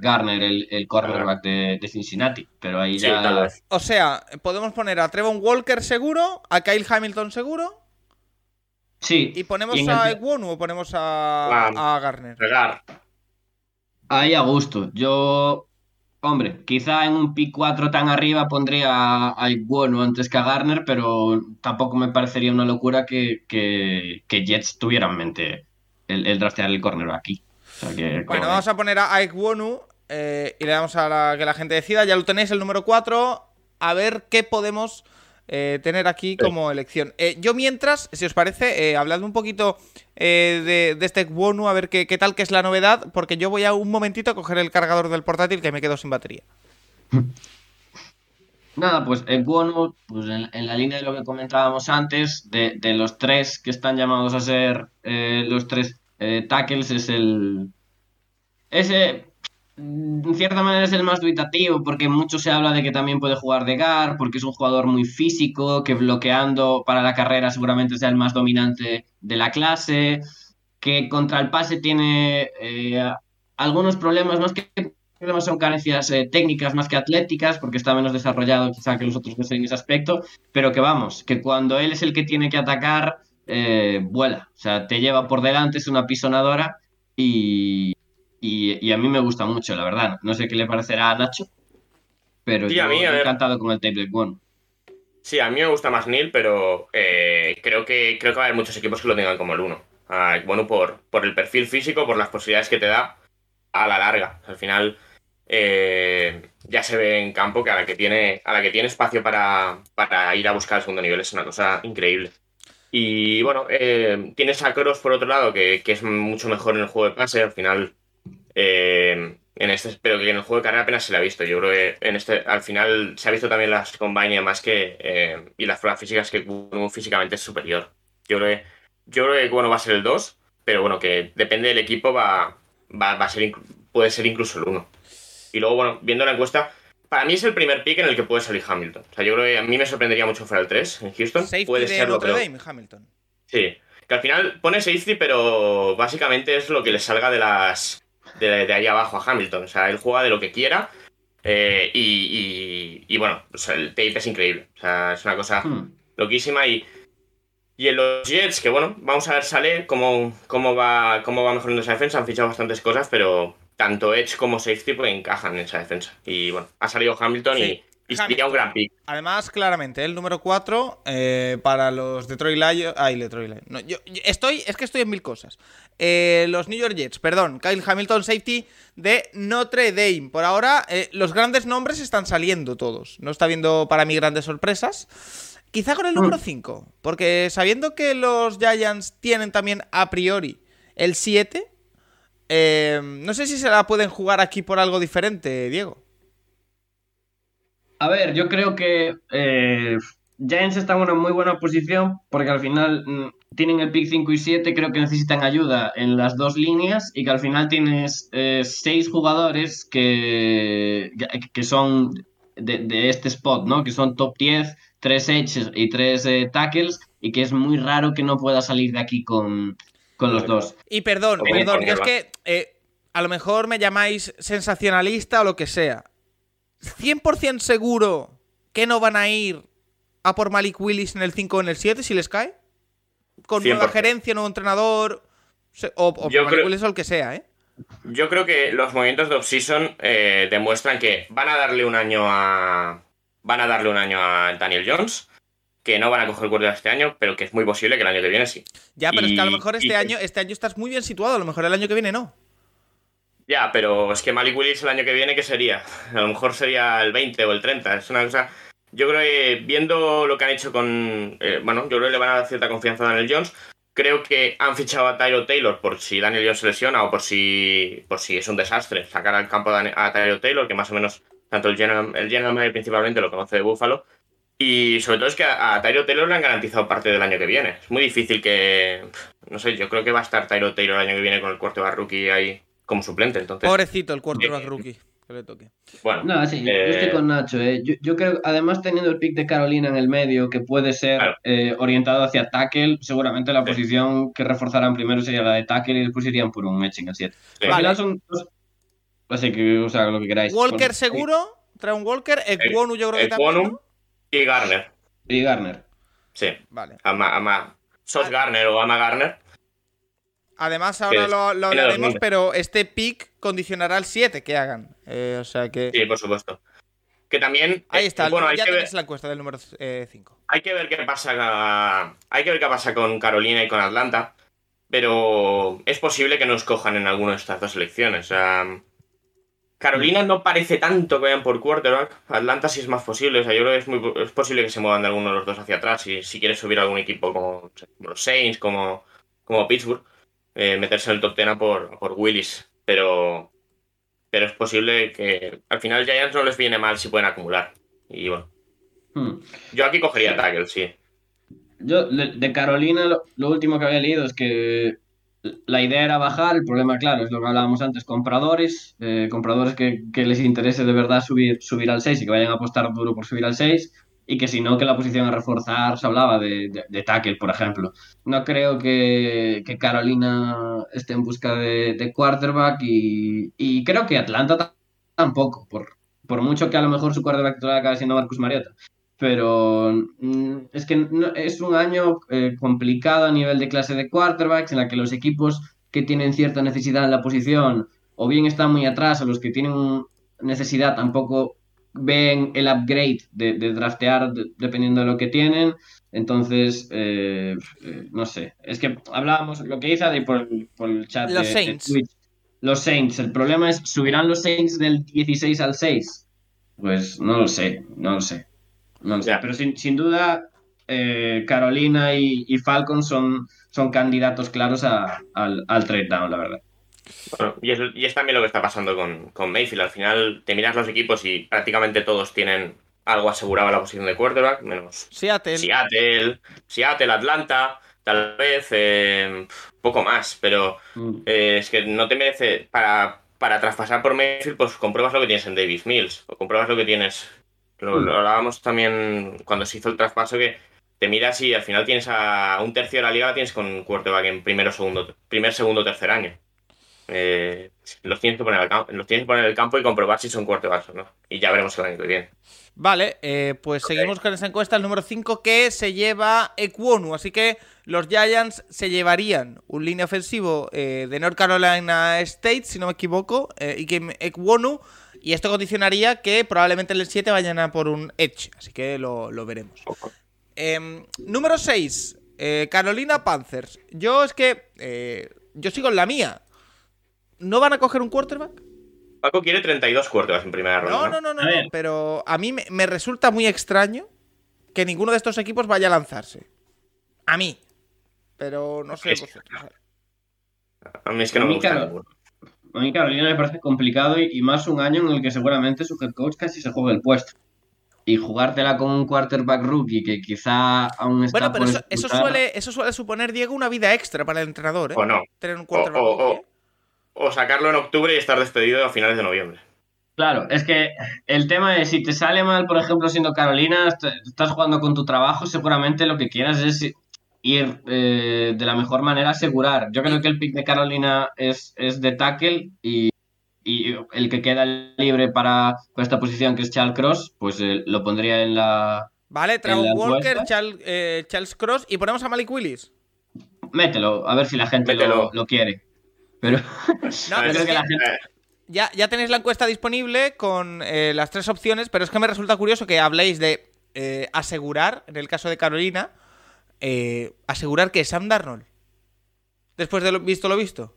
Garner, el, el cornerback de, de, Cincinnati, pero ahí ya... O sea, podemos poner a Trevon Walker seguro, a Kyle Hamilton seguro, Sí. ¿Y ponemos y a Egwonu o ponemos a, a Garner? Pegar. Ahí a gusto. Yo, hombre, quizá en un pick 4 tan arriba pondría a Egwonu antes que a Garner, pero tampoco me parecería una locura que, que, que Jets tuviera en mente el, el draftear el corner aquí. O sea que, bueno, vamos a poner a Egwonu eh, y le damos a la, que la gente decida. Ya lo tenéis el número 4. A ver qué podemos eh, tener aquí como elección. Eh, yo mientras, si os parece, eh, hablad un poquito eh, de, de, este Wonu, a ver qué, qué, tal que es la novedad, porque yo voy a un momentito a coger el cargador del portátil que me quedo sin batería. Nada, pues el Wonu, pues en, en, la línea de lo que comentábamos antes, de, de los tres que están llamados a ser los tres tackles, es el... Ese en cierta manera es el más dubitativo porque mucho se habla de que también puede jugar de Gar, porque es un jugador muy físico, que bloqueando para la carrera seguramente sea el más dominante de la clase, que contra el pase tiene eh, algunos problemas, más que problemas son carencias eh, técnicas más que atléticas, porque está menos desarrollado quizá que los otros dos en ese aspecto, pero que vamos, que cuando él es el que tiene que atacar, eh, vuela, o sea, te lleva por delante, es una pisonadora y, y, y, a mí me gusta mucho, la verdad. No sé qué le parecerá a Nacho, pero sí, yo a mí, a encantado con el Tape One. Sí, a mí me gusta más Neil, pero eh, creo, que, creo que va a haber muchos equipos que lo tengan como el 1. Ah, bueno, por, por el perfil físico, por las posibilidades que te da a la larga. Al final eh, ya se ve en campo que a la que tiene, a la que tiene espacio para, para ir a buscar el segundo nivel es una cosa increíble. Y bueno, eh, tienes a Cross por otro lado, que, que, es mucho mejor en el juego de pase. Al final eh, en este, pero que en el juego de carrera apenas se le ha visto. Yo creo que en este, al final se ha visto también las combine y que. Eh, y las pruebas físicas que físicamente es superior. Yo creo que, yo creo que bueno, va a ser el 2, pero bueno, que depende del equipo, va, va, va a ser, puede ser incluso el 1. Y luego, bueno, viendo la encuesta, para mí es el primer pick en el que puede salir Hamilton. O sea, yo creo que a mí me sorprendería mucho fuera el 3 en Houston. Safety puede de serlo, Notre pero... Dame, Hamilton. Sí. Que al final pone safety, pero básicamente es lo que le salga de las de, de ahí abajo a Hamilton. O sea, él juega de lo que quiera. Eh, y, y, y, bueno, o sea, el tape es increíble. O sea, es una cosa hmm. loquísima. Y, y en los Jets, que bueno, vamos a ver, sale cómo, cómo, va, cómo va mejorando esa defensa. Han fichado bastantes cosas, pero tanto Edge como Safety pues, encajan en esa defensa. Y bueno, ha salido Hamilton Sí, y, y sería un gran pick. Además, claramente, el número 4 eh, para los Detroit Lions. Ay, Detroit Lions. No, yo, yo estoy, es que estoy en mil cosas. Eh, los New York Jets, perdón. Kyle Hamilton, safety de Notre Dame. Por ahora, eh, los grandes nombres están saliendo todos. No está habiendo para mí grandes sorpresas. Quizá con el número 5. Porque sabiendo que los Giants tienen también a priori el 7. eh, no sé si se la pueden jugar aquí por algo diferente, Diego. A ver, yo creo que eh, Giants está en una muy buena posición porque al final mm, tienen el pick 5 y 7, creo que necesitan ayuda en las dos líneas y que al final tienes eh, seis jugadores que, que son de, de este spot, ¿no? Que son top 10, tres edges y tres eh, tackles y que es muy raro que no pueda salir de aquí con, con los dos. Y perdón, perdón, es que eh, a lo mejor me llamáis sensacionalista o lo que sea. 100% seguro que no van a ir a por Malik Willis en el 5 o en el 7 si les cae. Con nueva 100%. gerencia, nuevo entrenador. O, o Yo Malik creo- Willis o el que sea, ¿eh? Yo creo que los movimientos de offseason eh, demuestran que van a darle un año a. Van a darle un año a Daniel Jones. Que no van a coger cuerda este año, pero que es muy posible que el año que viene sí. Ya, pero es que a lo Y- mejor este y- año, este año estás muy bien situado, a lo mejor el año que viene no. Ya, pero es que Malik Willis el año que viene, ¿qué sería? A lo mejor sería el 20 o el 30. Es una cosa. Yo creo que viendo lo que han hecho con. eh, bueno, yo creo que le van a dar cierta confianza a Daniel Jones. Creo que han fichado a Tyro Taylor por si Daniel Jones se lesiona o por si, por si es un desastre. Sacar al campo a Tyro Taylor, que más o menos tanto el general, el general manager principalmente lo conoce de Buffalo. Y sobre todo es que a, a Tyro Taylor le han garantizado parte del año que viene. Es muy difícil que. No sé, yo creo que va a estar Tyro Taylor el año que viene con el cuarto de rookie ahí como suplente. Entonces, Pobrecito el quarterback eh, rookie. Que le toque. bueno. No, sí, yo Eh, estoy con Nacho. eh. Yo, yo creo, además teniendo el pick de Carolina en el medio, que puede ser Claro. eh, orientado hacia tackle, seguramente la Sí. posición que reforzarán primero sería la de tackle y después irían por un en el 7. Sí. Al Vale. final son dos- Así que, o sea, lo que queráis. Walker Bueno, seguro, trae un Walker, Ekwonu yo creo que también. ¿no? Y Garner. Y Garner. Sí. Vale. Ama, ama. Sos. Garner o Ama Garner. Además, ahora lo, lo hablaremos, 2000. pero este pick condicionará el 7 que hagan. Eh, o sea que. Sí, por supuesto. Que también. Ahí eh, está, bueno, hay ya que, ver, la encuesta del número 5. hay que ver qué pasa. Hay que ver qué pasa con Carolina y con Atlanta. Pero es posible que nos cojan en alguna de estas dos. O sea, Carolina no parece tanto que vayan por quarterback. Atlanta sí es más posible. O sea, yo creo que es, muy, es posible que se muevan de alguno de los dos hacia atrás. Si, si quieres subir a algún equipo como, como los Saints, como, como Pittsburgh, eh, meterse en el top 10 a por, por Willis. Pero, pero es posible que al final Giants no les viene mal si pueden acumular. Y bueno, Hmm. yo aquí cogería tackle, sí. Yo, de, de Carolina, lo, lo último que había leído es que la idea era bajar, el problema, claro, es lo que hablábamos antes, compradores, eh, compradores que, que les interese de verdad subir, subir al 6 y que vayan a apostar duro por subir al 6, y que si no, que la posición a reforzar se hablaba de, de, de tackle, por ejemplo. No creo que, Carolina esté en busca de, de quarterback y, y creo que Atlanta ta- tampoco, por, por mucho que a lo mejor su quarterback titular acabe siendo Marcus Mariota pero mm, es que no- es un año eh, complicado a nivel de clase de quarterbacks en la que los equipos que tienen cierta necesidad en la posición o bien están muy atrás o los que tienen necesidad tampoco ven el upgrade de, de draftear de- dependiendo de lo que tienen. Entonces, eh, eh, no sé. Es que hablábamos, lo que Adri por, el- por el chat Los de- de Saints. Twitch. Los Saints. El problema es, ¿subirán los Saints del 16 al 6? Pues no lo sé, no lo sé. No lo sé. Pero sin, sin duda, eh, Carolina y, y Falcon son, son candidatos claros a- al, al trade down, la verdad. Bueno, y, es, y es también lo que está pasando con, con Mayfield. Al final te miras los equipos y prácticamente todos tienen algo asegurado en la posición de quarterback, menos Seattle. Seattle, Seattle, Atlanta, tal vez eh, poco más, pero Mm. eh, es que no te merece para, para traspasar por Mayfield, pues compruebas lo que tienes en Davis Mills, o compruebas lo que tienes. Lo, Mm. lo hablábamos también cuando se hizo el traspaso que te miras y al final tienes a un tercio de la liga la tienes con quarterback en primero, segundo, primer, segundo, tercer año. Eh, los tienes que poner al campo, los tienes que poner en el campo y comprobar si son quarterbacks o no. Y ya veremos el año que viene. Vale, eh, pues seguimos con esa encuesta, el número 5 que se lleva Ekwonu. Así que los Giants se llevarían un línea ofensivo eh, de North Carolina State, si no me equivoco, y que Ekwonu, y esto condicionaría que probablemente en el 7 vayan a por un Edge, así que lo, lo veremos. Em, número 6, eh, Carolina Panthers. Yo es que yo sigo en la mía. ¿No van a coger un quarterback? Paco quiere 32 quarterbacks en primera ronda. No, no, no, no, no, pero a mí me, me resulta muy extraño que ninguno de estos equipos vaya a lanzarse. A mí. Pero no sé Es- vosotros. A mí es que no A me gusta claro. ninguno. A mí Carolina me parece complicado y, y más un año en el que seguramente su head coach casi se juegue el puesto. Y jugártela con un quarterback rookie que quizá aún está Bueno, pero por eso, suele, eso suele suponer, Diego, una vida extra para el entrenador, ¿eh? O no. Tener un O, quarterback. o- o- rookie, ¿eh? O sacarlo en octubre y estar despedido a finales de noviembre. Claro, es que el tema es, si te sale mal, por ejemplo, siendo Carolina, est- estás jugando con tu trabajo, seguramente lo que quieras es ir eh, de la mejor manera a asegurar. Yo creo que el pick de Carolina es, es de tackle y, y el que queda libre para, para esta posición, que es Charles Cross, pues eh, lo pondría en la... Vale, Trevor Walker. Charles, eh, Charles Cross y ponemos a Malik Willis. Mételo, a ver si la gente lo, lo quiere. Pero No, A ver, pero creo es que que la gente... ya, ya tenéis la encuesta disponible con eh, las tres opciones, pero es que me resulta curioso que habléis de eh, asegurar, en el caso de Carolina, eh, asegurar que Sam Darnold, después de lo visto lo visto.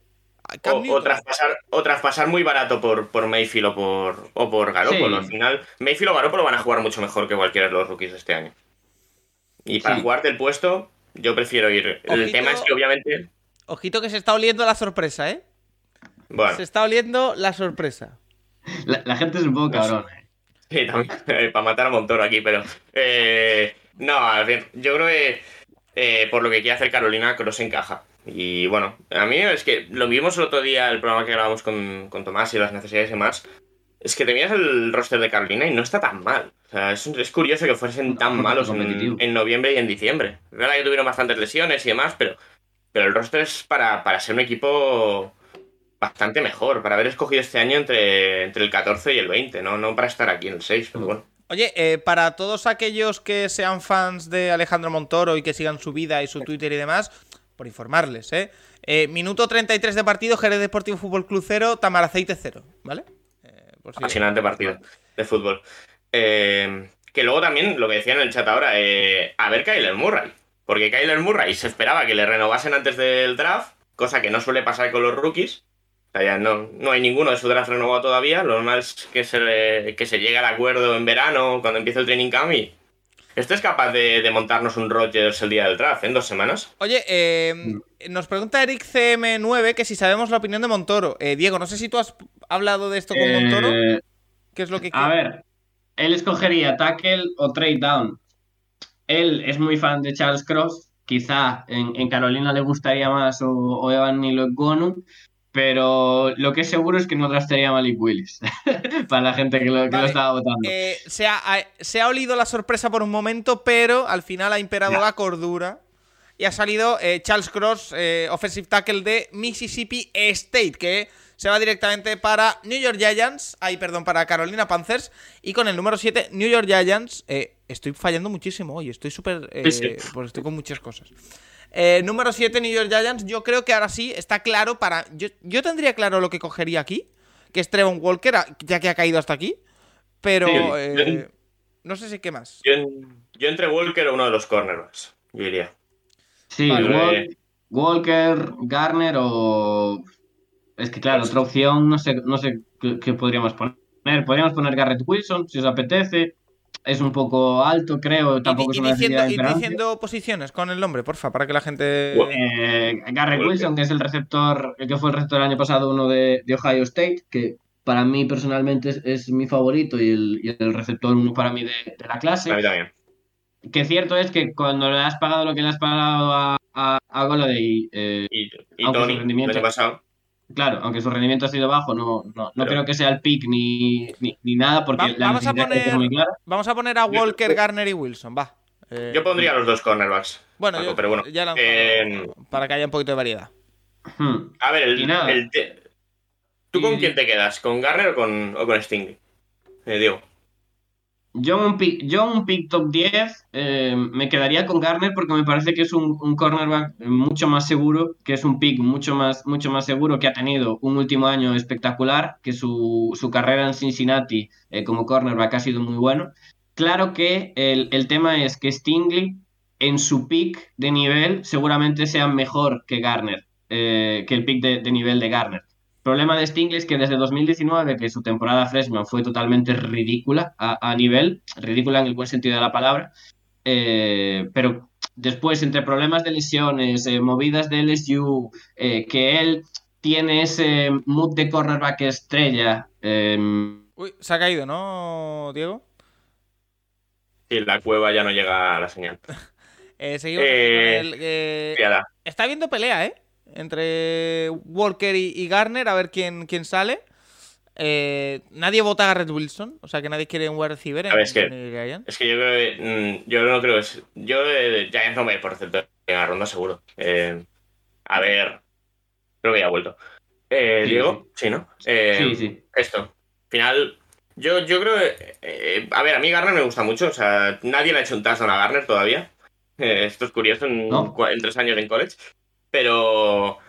o, traspasar, o traspasar muy barato por, por Mayfield o por, o por Garoppolo. Sí. Al final, Mayfield o Garoppolo van a jugar mucho mejor que cualquiera de los rookies de este año. Y para Sí. jugarte el puesto, yo prefiero ir. El tema es que, obviamente. Ojito que se está oliendo la sorpresa, ¿eh? Bueno, Se está oliendo la sorpresa. La, la gente es un poco cabrón. eh. Sí, también, para matar a Montoro aquí, pero. eh, no, a ver, yo creo que eh, por lo que quiere hacer Carolina, Cross encaja. Y bueno, a mí es que lo vimos el otro día, el programa que grabamos con, con Tomás y las necesidades y demás. Es que te miras el roster de Carolina y no está tan mal. O sea, es, es curioso que fuesen tan malos en, en noviembre y en diciembre. Es verdad que tuvieron bastantes lesiones y demás, pero, pero el roster es para, para ser un equipo bastante mejor, para haber escogido este año entre, entre el 14 y el 20, no, no para estar aquí en el 6, pero bueno. Oye, eh, para todos aquellos que sean fans de Alejandro Montoro y que sigan su vida y su Twitter y demás, por informarles, ¿eh? Eh, minuto 33 de partido, Jerez Deportivo Fútbol Club 0, Tamaraceite 0, ¿vale? Eh, por si- Apasionante partido de fútbol. Eh, que luego también, lo que decía en el chat ahora, eh, a ver Kyler Murray. Porque Kyler Murray se esperaba que le renovasen antes del draft, cosa que no suele pasar con los rookies. O sea, ya no, no hay ninguno de su draft renovado todavía. Lo normal es que se, le- que se llegue al acuerdo en verano, cuando empiece el training camp y... Este es capaz de, de montarnos un Rodgers el día del draft, en dos semanas. Oye, eh, nos pregunta Eric CM9 que si sabemos la opinión de Montoro. Eh, Diego, no sé si tú has hablado de esto con Montoro. Eh, ¿Qué es lo que A quiere? ver, él escogería tackle o trade down. Él es muy fan de Charles Cross. Quizá en, en Carolina le gustaría más o, o Evan Nilo pero lo que es seguro es que no draftaría a Malik Willis. Para la gente que lo, que Vale, lo estaba votando. Eh, se, ha, ha- se ha olido la sorpresa por un momento, pero al final ha imperado la cordura. Y ha salido eh, Charles Cross, eh, offensive tackle de Mississippi State, que se va directamente para New York Giants, ay, perdón, para Carolina Panthers. Y con el número 7, New York Giants, estoy fallando muchísimo hoy, estoy súper... eh, Sí, Pues estoy con muchas cosas. Eh, número 7, New York Giants, yo creo que ahora sí está claro para... Yo, yo tendría claro lo que cogería aquí, que es Trevon Walker, ya que ha caído hasta aquí. Pero... Sí, eh, no sé si qué más. Yo, yo entre Walker o uno de los cornerbacks, yo diría. Sí, Vale. Walker, Garner o. Es que claro, otra opción, no sé, no sé qué, qué podríamos poner. Podríamos poner Garrett Wilson, si os apetece. Es un poco alto, creo. Y, Tampoco y una diciendo, y diciendo posiciones con el nombre, porfa, para que la gente... Eh, Garrett. Wilson, que es el receptor, el que fue el receptor el año pasado, uno de, de Ohio State, que para mí personalmente es, es mi favorito y el, y el receptor uno para mí de, de la clase. A mí también. Que cierto es que cuando le has pagado lo que le has pagado a, a, a eh, Y, y Tony, el año pasado. Claro, aunque su rendimiento ha sido bajo, no, no, no Pero- creo que sea el pick ni, ni, ni nada, porque Va- la vamos a que es poner- muy clara. Vamos a poner a Yo- Walker, Garner y Wilson, va. Eh, Yo pondría los dos cornerbacks. Bueno, Paco, yo- pero bueno. ya Eh, para que haya un poquito de variedad. Hmm. A ver, el, el ¿tú con Y- quién te quedas? ¿Con Garner o con, o con Stingley? Eh, Diego. Yo un pick, yo un pick top 10 eh, me quedaría con Garner porque me parece que es un, un cornerback mucho más seguro, que es un pick mucho más, mucho más seguro, que ha tenido un último año espectacular, que su, su carrera en Cincinnati eh, como cornerback ha sido muy bueno. Claro que el, el tema es que Stingley en su pick de nivel seguramente sea mejor que Garner, eh, que el pick de nivel de Garner. Problema de Stingley es que desde 2019, que su temporada freshman fue totalmente ridícula a, a nivel, ridícula en el buen sentido de la palabra, eh, pero después entre problemas de lesiones, eh, movidas de LSU, eh, que él tiene ese mood de cornerback estrella. eh, Uy, se ha caído, ¿no, Diego? Sí, la cueva ya no llega a la señal. Eh, seguimos Eh, con el, eh. Está habiendo pelea, ¿eh? Entre Walker y, y Garner, a ver quién, quién sale. Eh, nadie vota a Garrett Wilson, o sea que nadie quiere un wide receiver. Ver, es que- en Giants. Es que yo creo que. mm, yo no creo que. es- Yo eh, Giants no me por cierto en la ronda seguro. Eh, a ver. Creo que ya ha vuelto. Eh, Sí, Diego, sí, ¿no? Eh, sí, sí. Esto. Final. Yo, yo creo que. eh, a ver, a mí Garner me gusta mucho. O sea, nadie le ha hecho un touchdown a Garner todavía. Eh, esto es curioso en, No. en tres años en college. Pero.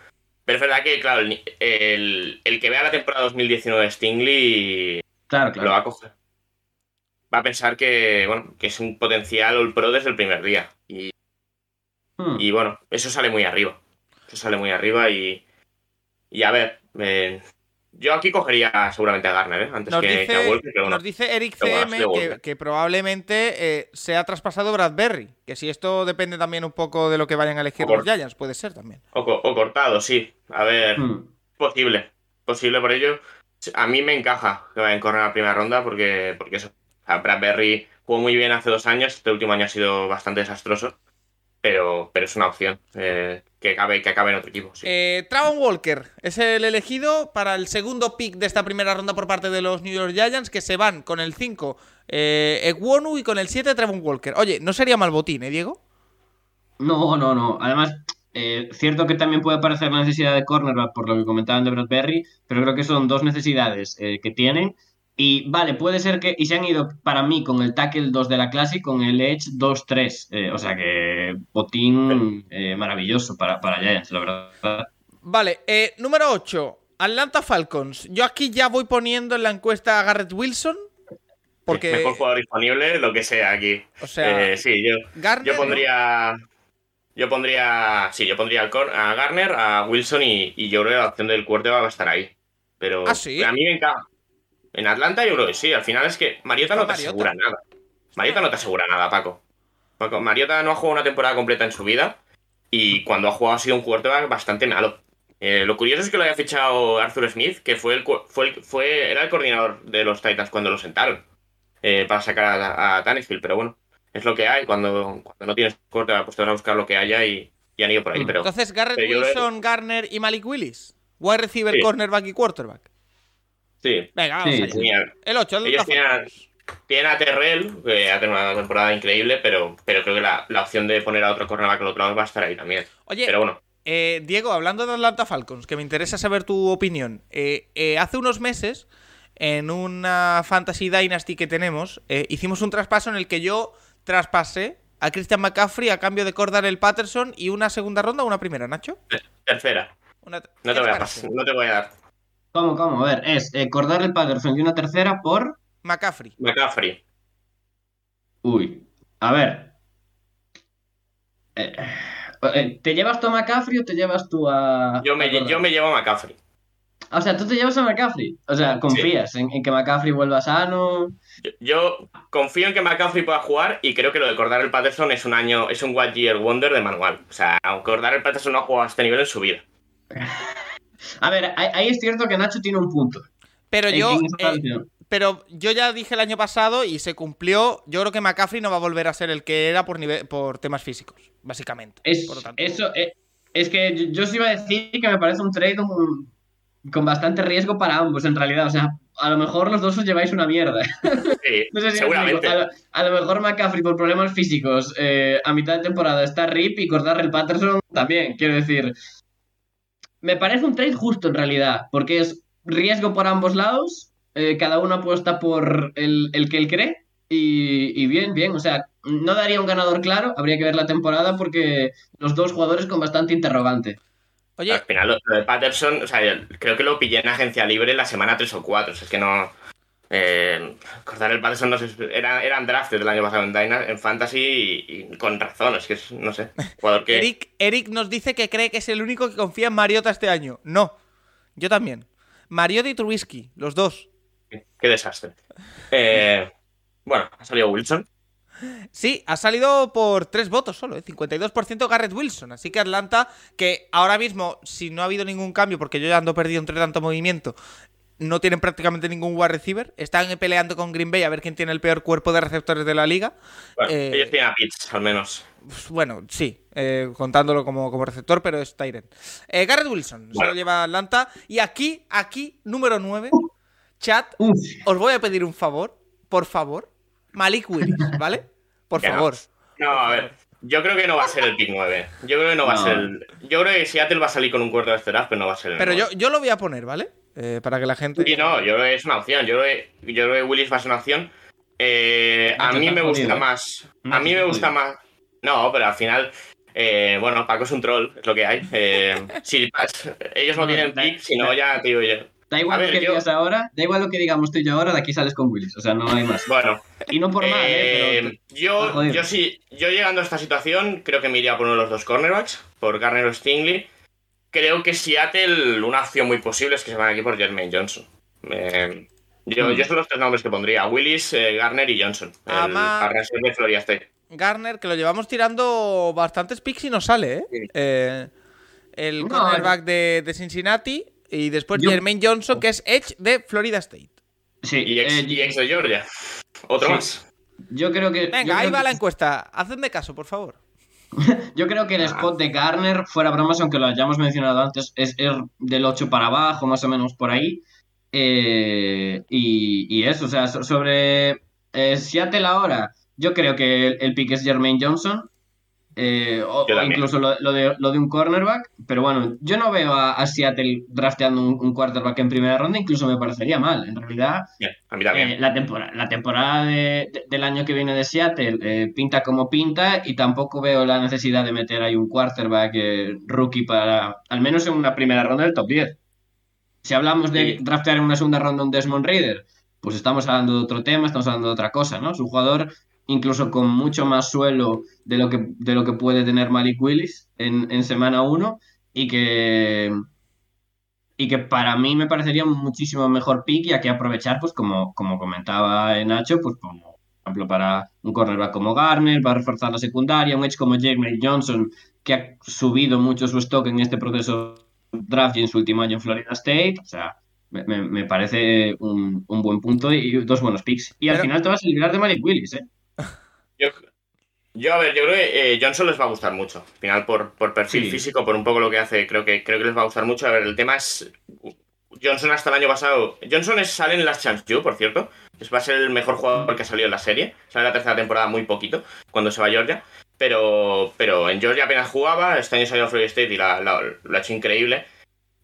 Pero es verdad que, claro, el, el, el que vea la temporada 2019 de Stingley Claro, lo claro. va a coger. Va a pensar que, bueno, que es un potencial All Pro desde el primer día. Y, Hmm. y, bueno, eso sale muy arriba. Eso sale muy arriba y. Y a ver. eh, yo aquí cogería seguramente a Garner, ¿eh? Antes Nos que, dice, que a Walker, pero bueno. nos dice Eric CM que, probablemente eh, sea traspasado Bradbury. Que si esto depende también un poco de lo que vayan a elegir Por- los Giants, puede ser también. O, co- o cortado, sí. A ver, Hmm. posible. Posible por ello. A mí me encaja que vayan a correr a la primera ronda porque, porque eso. O sea, Bradbury jugó muy bien hace dos años. Este último año ha sido bastante desastroso. Pero, pero es una opción eh, que, acabe, que acabe en otro equipo. Sí. Eh, Travon Walker es el elegido para el segundo pick de esta primera ronda por parte de los New York Giants, que se van con el 5 eh, Egwonu y con el 7 Travon Walker. Oye, no sería mal botín, ¿eh, Diego? No, no, no. Además, eh, cierto que también puede aparecer la necesidad de cornerback por lo que comentaban de Bradbury, pero creo que son dos necesidades eh, que tienen. Y vale, puede ser que. Y se han ido para mí con el tackle 2 de la clase y con el Edge 2-3. eh, o sea que botín eh, maravilloso para, para Giants, la verdad. Vale, eh, número 8, Atlanta Falcons. Yo aquí ya voy poniendo en la encuesta a Garrett Wilson. Porque, Mejor jugador disponible, lo que sea aquí. o sea, Eh, sí, yo, Garner, yo pondría. Yo pondría. Sí, yo pondría a Garner, a Wilson y, y yo creo que la opción del quarterback va a estar ahí. Pero ¿Ah, sí? a mí me encaja. En Atlanta yo creo que sí. Al final es que Mariota no te Mariota. asegura nada. Mariota no te asegura nada, Paco. Paco, Mariota no ha jugado una temporada completa en su vida y cuando ha jugado ha sido un quarterback bastante malo. Eh, lo curioso es que lo haya fichado Arthur Smith, que fue el, fue el- fue, era el coordinador de los Titans cuando lo sentaron eh, para sacar a, a Tannehill, pero bueno, es lo que hay. Cuando, cuando no tienes quarterback, pues te vas a buscar lo que haya y, y han ido por ahí. Mm. Pero Entonces, Garrett pero yo le- Wilson, Garner y Malik Willis. Wide receiver, Sí. cornerback y quarterback. Sí, Venga, vamos Sí, allá. sí. El 8, el Ellos tienen tienen a Terrell, que ha tenido una temporada increíble, pero, pero creo que la, la opción de poner a otro cornerback al otro lado va a estar ahí también. Oye, Pero bueno, Eh, Diego, hablando de Atlanta Falcons, que me interesa saber tu opinión. Eh, eh, hace unos meses, en una Fantasy Dynasty que tenemos, eh, hicimos un traspaso en el que yo traspasé a Christian McCaffrey a cambio de Cordarel Patterson y una segunda ronda o una primera, Nacho. tercera. Una- No ¿Qué te voy a parece? pasar, no te voy a dar. ¿Cómo, cómo? A ver, es eh, Cordar el Patterson y una tercera por. McCaffrey. McCaffrey. Uy. A ver. Eh, eh, ¿Te llevas tú a McCaffrey o te llevas tú a.? Yo me, a yo me llevo a McCaffrey. O sea, tú te llevas a McCaffrey. O sea, confías en, en que McCaffrey vuelva sano. Yo, yo confío en que McCaffrey pueda jugar y creo que lo de Cordar el Patterson es un año, es un One Year Wonder de manual. O sea, Cordar el Patterson no ha jugado a este nivel en su vida. A ver, ahí, es cierto que Nacho tiene un punto. Pero yo, eh, pero yo ya dije el año pasado y se cumplió. Yo creo que McCaffrey no va a volver a ser el que era por, nivel, por temas físicos, básicamente. Es, Por lo tanto. eso, eh, es que yo, yo os iba a decir que me parece un trade un- con bastante riesgo para ambos, en realidad. O sea, a lo mejor los dos os lleváis una mierda. Sí, No sé si me seguramente. A, lo, a lo mejor McCaffrey por problemas físicos eh, a mitad de temporada está RIP y el Patterson también. Quiero decir, me parece un trade justo en realidad, porque es riesgo por ambos lados, eh, cada uno apuesta por el, el que él cree Y, y bien, bien, o sea, no daría un ganador claro, habría que ver la temporada porque los dos jugadores con bastante interrogante. Oye, Al final, lo, lo de Patterson, o sea, creo que lo pillé en agencia libre la semana 3 o 4. O sea, es que no. Eh, cortar el Patterson no sé, era, eran drafts del año pasado en, Dyna- en Fantasy y, y con razón. Es que es, no sé. Jugador que. Eric, Eric nos dice que cree que es el único que confía en Mariota este año. No, yo también. Mariota y Trubisky, los dos. Qué desastre. Eh, bueno, ha salido Wilson. Sí, ha salido por tres votos solo, ¿eh? 52% Garrett Wilson. Así que Atlanta, que ahora mismo, si no ha habido ningún cambio, porque yo ya ando perdido entre tanto movimiento, no tienen prácticamente ningún wide receiver. Están peleando con Green Bay a ver quién tiene el peor cuerpo de receptores de la liga. Bueno, Eh, ellos tienen a Pitts, al menos. Pues, Bueno, sí, eh, contándolo como, como receptor, pero es Tyrant. Eh, Garrett Wilson se Bueno. lo lleva Atlanta. Y aquí, aquí, número 9, chat, Uf, os voy a pedir un favor, por favor. Malik Willis, ¿vale? Por favor. No, a ver. Yo creo que no va a ser el pick 9. Yo creo que no va No. a ser el. Yo creo que Seattle va a salir con un cuarto de este draft, pero no va a ser el Pero yo, nueve. yo lo voy a poner, ¿vale? Eh, para que la gente. Sí, no, yo creo que es una opción. Yo creo que, yo creo que Willis va a ser una opción. Eh, a mí me gusta jodido, ¿eh? más. A mí me gusta jodido. más. No, pero al final. eh, bueno, Paco es un troll, es lo que hay. Eh, si ellos no tienen da- pick, si no, ya te digo yo. da igual ver, lo que yo- digas ahora, da igual lo que digamos tú y yo ahora, de aquí sales con Willis, o sea, no hay más. Bueno, Y no por mal, ¿eh? Eh, Pero yo, yo sí, yo llegando a esta situación, creo que me iría por uno de los dos cornerbacks, por Garner o Stingley. Creo que Seattle, una opción muy posible es que se van aquí por Jermaine Johnson. Eh, yo, Hmm. yo son los tres nombres que pondría: Willis, eh, Garner y Johnson. El Ama- arrastre de Florida State. Garner, que lo llevamos tirando bastantes picks y no sale, ¿eh? Sí. Eh, el No, cornerback de, de Cincinnati y después Yo- Jermaine Johnson, que es Edge de Florida State. Sí, Y ex, eh, y ex de Georgia. Otro Sí. más. yo creo que. yo Venga, ahí va que- la encuesta. Hacedme caso, por favor. Yo creo que el Ah. spot de Garner, fuera bromas, aunque lo hayamos mencionado antes, es, es del 8 para abajo, más o menos por ahí. Eh, y, y eso, o sea, so- sobre eh, Seattle ahora, yo creo que el, el pick es Jermaine Johnson. Eh, o, incluso lo, lo de, lo de un cornerback, pero bueno, yo no veo a, a Seattle drafteando un, un quarterback en primera ronda, incluso me parecería mal. En realidad, Bien, a mí también. eh, la, temporada, la temporada de- de- del año que viene de Seattle eh, pinta como pinta y tampoco veo la necesidad de meter ahí un quarterback rookie para, al menos en una primera ronda del top 10. Si hablamos de Sí. draftear en una segunda ronda un Desmond Reader, pues estamos hablando de otro tema, estamos hablando de otra cosa, ¿no? Es un jugador incluso con mucho más suelo de lo que, de lo que puede tener Malik Willis en, en semana 1 y que, y que para mí me parecería un muchísimo mejor pick y hay que aprovechar, pues como, como comentaba Nacho, pues como por ejemplo para un cornerback como Garner, va a reforzar la secundaria, un edge como Jeremy Johnson, que ha subido mucho su stock en este proceso draft y en su último año en Florida State, o sea, me, me- parece un, un buen punto y dos buenos picks. Y al final te vas a librar de Malik Willis, ¿eh? Yo, yo, a ver, yo creo que eh, Johnson les va a gustar mucho. Al final, por, por perfil Sí. físico, por un poco lo que hace, creo que, creo que les va a gustar mucho. A ver, el tema es. Johnson hasta el año pasado. Johnson es, sale en Last Chance You, por cierto. Es, va a ser el mejor jugador que ha salido en la serie. Sale en la tercera temporada muy poquito, cuando se va a Georgia. Pero, pero en Georgia apenas jugaba. Este año salió a Florida State y la- la- lo ha hecho increíble.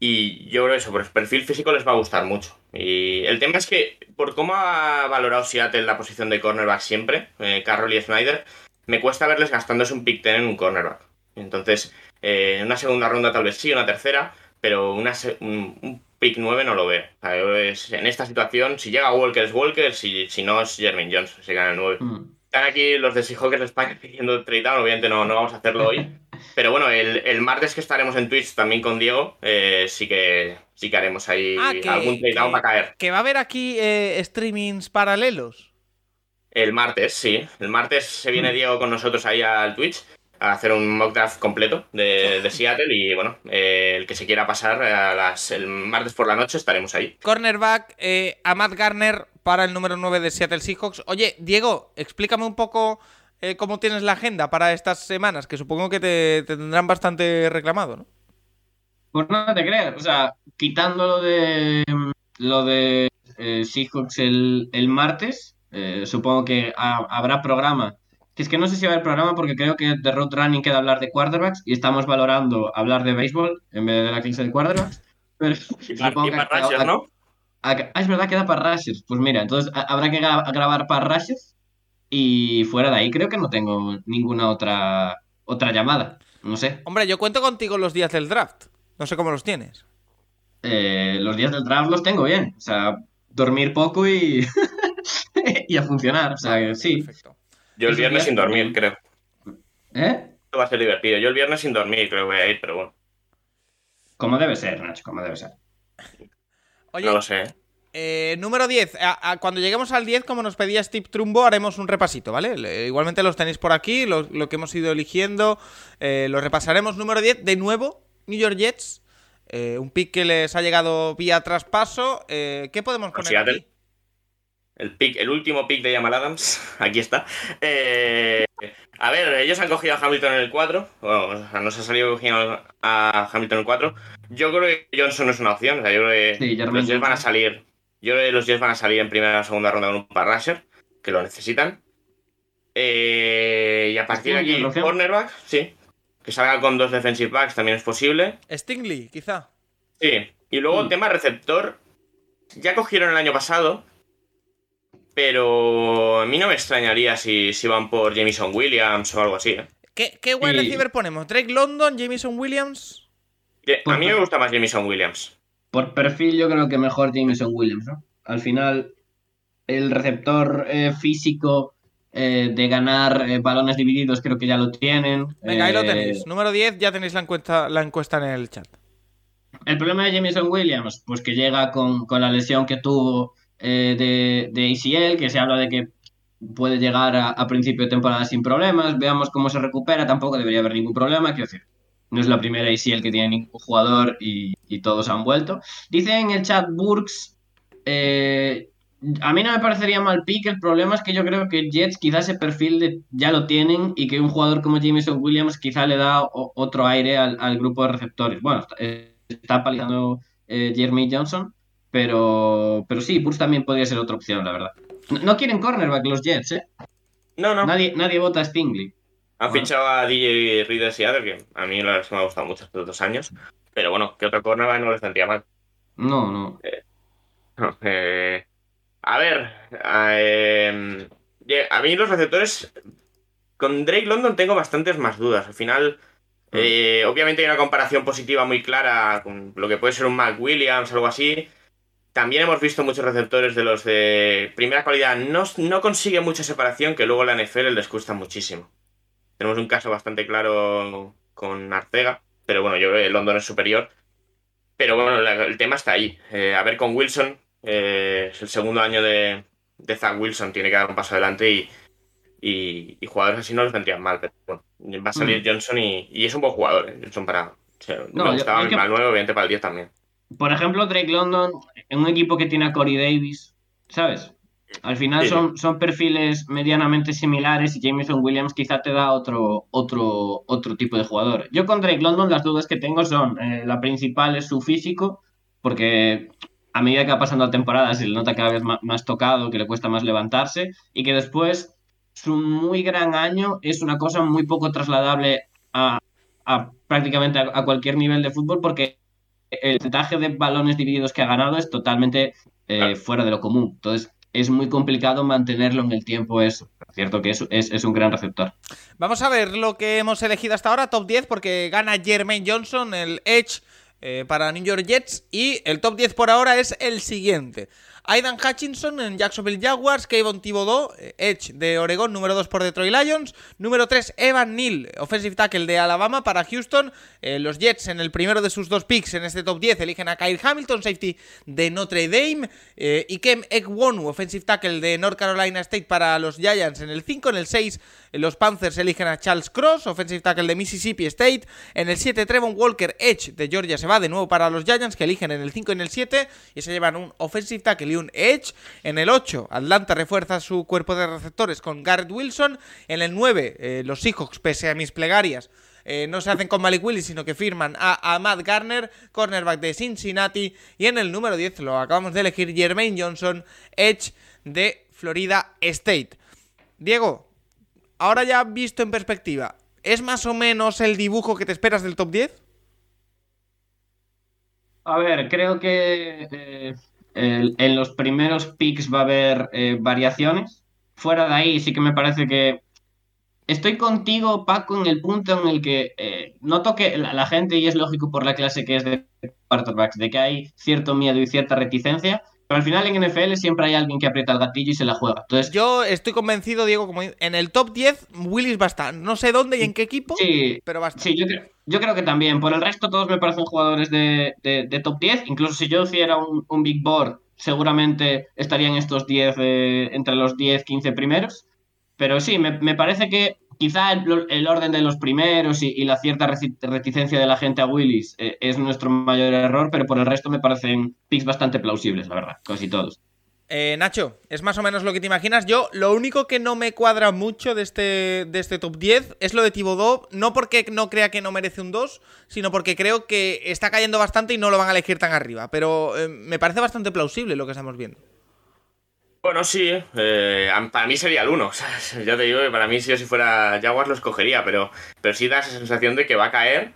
Y yo creo que eso, por perfil físico les va a gustar mucho. Y el tema es que, por cómo ha valorado Seattle la posición de cornerback siempre, eh, Carroll y Snyder, me cuesta verles gastándose un pick 10 en un cornerback. Entonces, eh, una segunda ronda tal vez sí, una tercera, pero una se- un, un pick 9 no lo veo. O sea, yo es- en esta situación, si llega Walker es Walker, si, si no es Jermaine Jones, si gana el 9. Mm. Están aquí los de Seahawks de España pidiendo trade down, obviamente no, no vamos a hacerlo hoy. Pero bueno, el, el martes que estaremos en Twitch también con Diego, eh, sí que sí que haremos ahí Ah, que- algún para caer. Que va a haber aquí eh, streamings paralelos. El martes, sí. El martes se viene Diego con nosotros ahí al Twitch a hacer un mock draft completo de, de Seattle y bueno, eh, el que se quiera pasar a las, el martes por la noche estaremos ahí. Cornerback, eh, Matt Garner para el número 9 de Seattle Seahawks. Oye, Diego, explícame un poco eh, cómo tienes la agenda para estas semanas, que supongo que te, te tendrán bastante reclamado, ¿no? Pues no te creas, o sea, quitando lo de lo de eh, Seahawks el, el martes, eh, supongo que ha- habrá programa. Que es que no sé si va a haber programa porque creo que de Road Running queda hablar de quarterbacks y estamos valorando hablar de béisbol en vez de la clase de quarterbacks. Pero Y para, supongo y que para a- ¿no? a- ah, es verdad que da para Rushers. Pues mira, entonces a- habrá que gra- grabar para Rushers Y fuera de ahí creo que no tengo ninguna otra, otra llamada. No sé. Hombre, yo cuento contigo los días del draft. No sé cómo los tienes. Eh, los días del draft los tengo bien. O sea, dormir poco y, y a funcionar. O sea, sí. Perfecto. Yo el viernes días- sin dormir, creo. ¿Eh? Esto va a ser divertido. Yo el viernes sin dormir creo que voy a ir, pero bueno, Como debe ser, Nacho, como debe ser. Oye, no lo sé. ¿Eh? número 10. A- a- cuando lleguemos al 10, como nos pedía Steve Trumbo, haremos un repasito, ¿vale? Le- igualmente los tenéis por aquí, lo, lo que hemos ido eligiendo. eh, lo repasaremos. Número 10, de nuevo, New York Jets. eh, un pick que les ha llegado vía traspaso. eh, ¿Qué podemos poner Seattle. aquí? El pick, el último pick de Jamal Adams, aquí está. Eh, a ver, ellos han cogido a Hamilton en el 4. Bueno, o sea, nos ha salido cogiendo a Hamilton en el 4. Yo creo que Johnson es una opción. O sea, yo creo que Sí, los Jets van a salir. Yo creo que los Jets van a salir en primera o segunda ronda con un par rusher, que lo necesitan. Eh, y a partir de aquí, cornerback, sí. Que salga con dos defensive backs también es posible. Stingley, quizá. Sí. Y luego Mm. tema receptor. Ya cogieron el año pasado. Pero a mí no me extrañaría si, si van por Jameson Williams o algo así. ¿eh? ¿Qué, qué wide Sí. receiver ponemos? ¿Drake London, Jameson Williams? Por A mí me per- gusta más Jameson Williams. Por perfil yo creo que mejor Jameson Williams, ¿no? Al final, el receptor eh, físico eh, de ganar eh, balones divididos creo que ya lo tienen. Venga, ahí lo tenéis. Número 10, ya tenéis la encuesta, la encuesta en el chat. El problema de Jameson Williams, pues que llega con, con la lesión que tuvo de, de ACL, que se habla de que puede llegar a, a principio de temporada sin problemas. Veamos cómo se recupera, tampoco debería haber ningún problema, quiero decir. No es la primera ACL que tiene ningún jugador y, y todos han vuelto. Dice en el chat Burks, eh, a mí no me parecería mal pick, el problema es que yo creo que Jets quizás ese perfil de- ya lo tienen y que un jugador como Jameson Williams quizá le da o- otro aire al, al grupo de receptores. Bueno, está, eh, está palizando eh, Jeremy Johnson, pero, pero sí, Burks también podría ser otra opción, la verdad. No, no quieren cornerback los Jets, ¿eh? No, no. Nadie, nadie vota a Stingley. Han Bueno. fichado a DJ Reader Seattle, que a mí la verdad me ha gustado mucho estos dos años. Pero bueno, que otro cornerback no le sentía mal. No, no. No, eh, a ver, eh, a mí los receptores con Drake London tengo bastantes más dudas. Al final, eh, obviamente hay una comparación positiva muy clara con lo que puede ser un Mac Williams, algo así. También hemos visto muchos receptores de los de primera calidad. No, no consigue mucha separación que luego la NFL les cuesta muchísimo. Tenemos un caso bastante claro con Arcega, pero bueno, yo creo que London es superior. Pero bueno, la- el tema está ahí. Eh, a ver con Wilson, eh, es el segundo año de, de Zach Wilson, tiene que dar un paso adelante y, y, y jugadores así no les vendrían mal. Pero bueno, va a salir Mm. Johnson y, y es un buen jugador. eh, Johnson para. o sea, No, me yo- gustaba yo que- para el 9, obviamente para el 10 también. Por ejemplo, Drake London, en un equipo que tiene a Corey Davis, ¿sabes? Al final son, son perfiles medianamente similares y Jameson Williams quizá te da otro, otro, otro tipo de jugador. Yo con Drake London las dudas que tengo son, eh, la principal es su físico, porque a medida que va pasando la temporada se le nota cada vez más, tocado, que le cuesta más levantarse, y que después su muy gran año es una cosa muy poco trasladable a, a prácticamente a, a cualquier nivel de fútbol, porque el porcentaje de balones divididos que ha ganado es totalmente eh, Claro. fuera de lo común. Entonces, es muy complicado mantenerlo en el tiempo eso. Cierto que es, es, es un gran receptor. Vamos a ver lo que hemos elegido hasta ahora, top 10, porque gana Jermaine Johnson, el Edge eh, para New York Jets. Y el top 10 por ahora es el siguiente. Aidan Hutchinson en Jacksonville Jaguars, Kayvon Thibodeau, eh, Edge de Oregón, número 2 por Detroit Lions, número 3 Evan Neal, offensive tackle de Alabama para Houston, Eh, los Jets en el primero de sus dos picks en este top 10 eligen a Kyle Hamilton, safety de Notre Dame, eh, Ikem Ekwonu, offensive tackle de North Carolina State para los Giants en el 5, en el 6 eh, los Panthers eligen a Charles Cross, offensive tackle de Mississippi State, en el 7 Trevon Walker, Edge de Georgia se va de nuevo para los Giants que eligen en el 5 y en el 7 y se llevan un offensive tackle y un Edge, en el 8 Atlanta refuerza su cuerpo de receptores con Garrett Wilson, en el 9 eh, los Seahawks pese a mis plegarias eh, no se hacen con Malik Willis, sino que firman a Ahmad Garner, cornerback de Cincinnati. Y en el número 10 lo acabamos de elegir Jermaine Johnson, Edge de Florida State. Diego, ahora ya visto en perspectiva, ¿es más o menos el dibujo que te esperas del top 10? A ver, creo que eh, en los primeros picks va a haber eh, variaciones. fuera de ahí sí que me parece que estoy contigo, Paco, en el punto en el que eh, noto que la, la gente, y es lógico por la clase que es de quarterbacks, de que hay cierto miedo y cierta reticencia, pero al final en NFL siempre hay alguien que aprieta el gatillo y se la juega. Entonces, Yo estoy convencido, Diego, como en el top 10, Willis va a estar. No sé dónde y en qué equipo, sí, pero va a estar. Sí, yo creo, yo creo que también. Por el resto, todos me parecen jugadores de, de- de top 10. Incluso si yo hiciera un, un Big Board, seguramente estarían estos 10, eh, entre los 10, 15 primeros. Pero sí, me, me parece que quizá el, orden de los primeros y, la cierta reticencia de la gente a Willis eh, es nuestro mayor error, pero por el resto me parecen picks bastante plausibles, la verdad, casi todos. Eh, Nacho, es más o menos lo que te imaginas. Yo, lo único que no me cuadra mucho de este, de este top 10 es lo de Thibodeau. No porque no crea que no merece un 2, sino porque creo que está cayendo bastante y no lo van a elegir tan arriba. Pero eh, me parece bastante plausible lo que estamos viendo. Bueno, sí, eh, para mí sería el 1. Ya te digo que para mí si yo si fuera Jaguars lo escogería, pero, pero sí da esa sensación de que va a caer,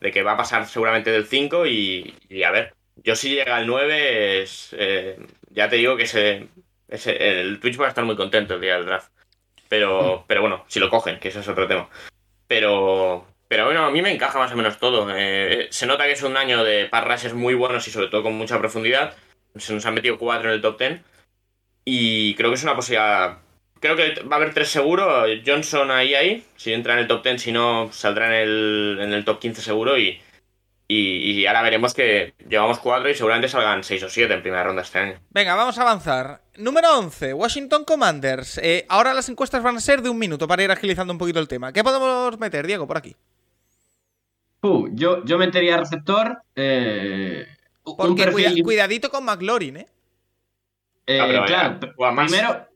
de que va a pasar seguramente del 5 y, y a ver, yo si llega al 9, es, eh, ya te digo que ese, ese- el Twitch va a estar muy contento el día del draft. Pero, pero bueno, si lo cogen, que eso es otro tema. Pero, pero bueno, a mí me encaja más o menos todo. Eh, se nota que es un año de pass rushers muy buenos y sobre todo con mucha profundidad. Se nos han metido cuatro en el top 10. Y creo que es una posibilidad. Creo que va a haber tres seguro. Johnson ahí, ahí. Si entra en el top 10, si no, saldrá en el, en el top 15 seguro. Y, y, y ahora veremos que llevamos cuatro y seguramente salgan seis o siete en primera ronda este año. Venga, vamos a avanzar. Número 11, Washington Commanders. Eh, ahora las encuestas van a ser de un minuto para ir agilizando un poquito el tema. ¿Qué podemos meter, Diego, por aquí? Uh, yo, yo metería receptor. eh, un Porque perfil cuida- cuidadito con McLaurin, ¿eh? Eh, Ah, pero claro, a primero,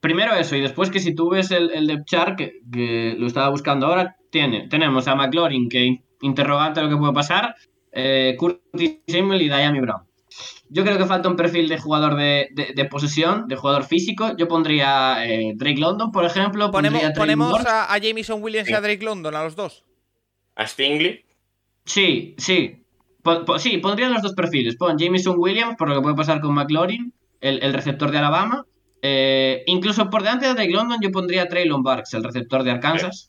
primero eso, y después que si tú ves el, el depth chart, que, que lo estaba buscando ahora, tiene, tenemos a McLaurin, que in- interrogante lo que puede pasar, eh, Curtis Samuel y Diami Brown. Yo creo que falta un perfil de jugador de, de- de posesión, de jugador físico. Yo pondría eh, Drake London, por ejemplo. Ponemos, pondría Traylon ponemos a, a Jameson Williams y a Drake London, a los dos. A Stingley. Sí, sí. Po- po- sí, pondría los dos perfiles. Pon Jameson Williams, por lo que puede pasar con McLaurin, el, el receptor de Alabama. Eh, incluso por delante de Drake London, yo pondría a Traylon Barks, el receptor de Arkansas.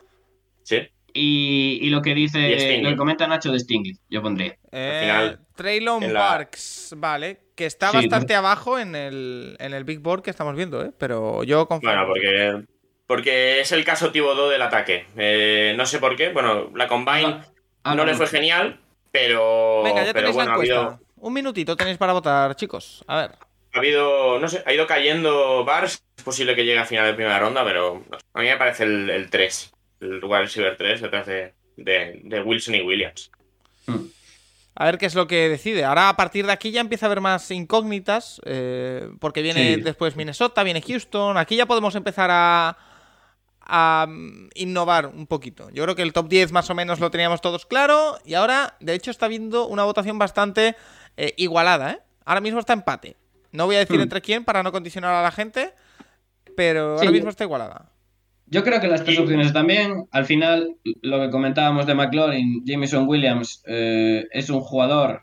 Sí. Y, y lo que dice, lo que comenta Nacho de Stingley, yo pondría. Eh, final, Traylon la- Parks, vale. Que está Sí, bastante abajo en el, en el Big Board que estamos viendo, ¿eh? Pero yo confío. Bueno, porque, porque es el caso Thibodeau del ataque. Eh, no sé por qué. Bueno, la Combine Ah, no le fue genial, pero. Venga, ya pero tenéis bueno, la ha habido, Un minutito tenéis para votar, chicos. A ver. Ha habido. No sé, ha ido cayendo Bars. Es posible que llegue a final de primera ronda, pero no sé, a mí me parece el, el 3. El wide receiver 3 detrás de, de, de Wilson y Williams. A ver qué es lo que decide. Ahora a partir de aquí ya empieza a haber más incógnitas. eh, porque viene Sí. después Minnesota, viene Houston. Aquí ya podemos empezar a, a mm, innovar un poquito. Yo creo que el top 10 más o menos lo teníamos todos claro. Y ahora, de hecho, está viendo una votación bastante eh, igualada. ¿eh? Ahora mismo está empate. No voy a decir Hmm. entre quién para no condicionar a la gente. Pero Sí. ahora mismo está igualada. Yo creo que las tres opciones también. Al final, lo que comentábamos de McLaurin, Jameson Williams eh, es un jugador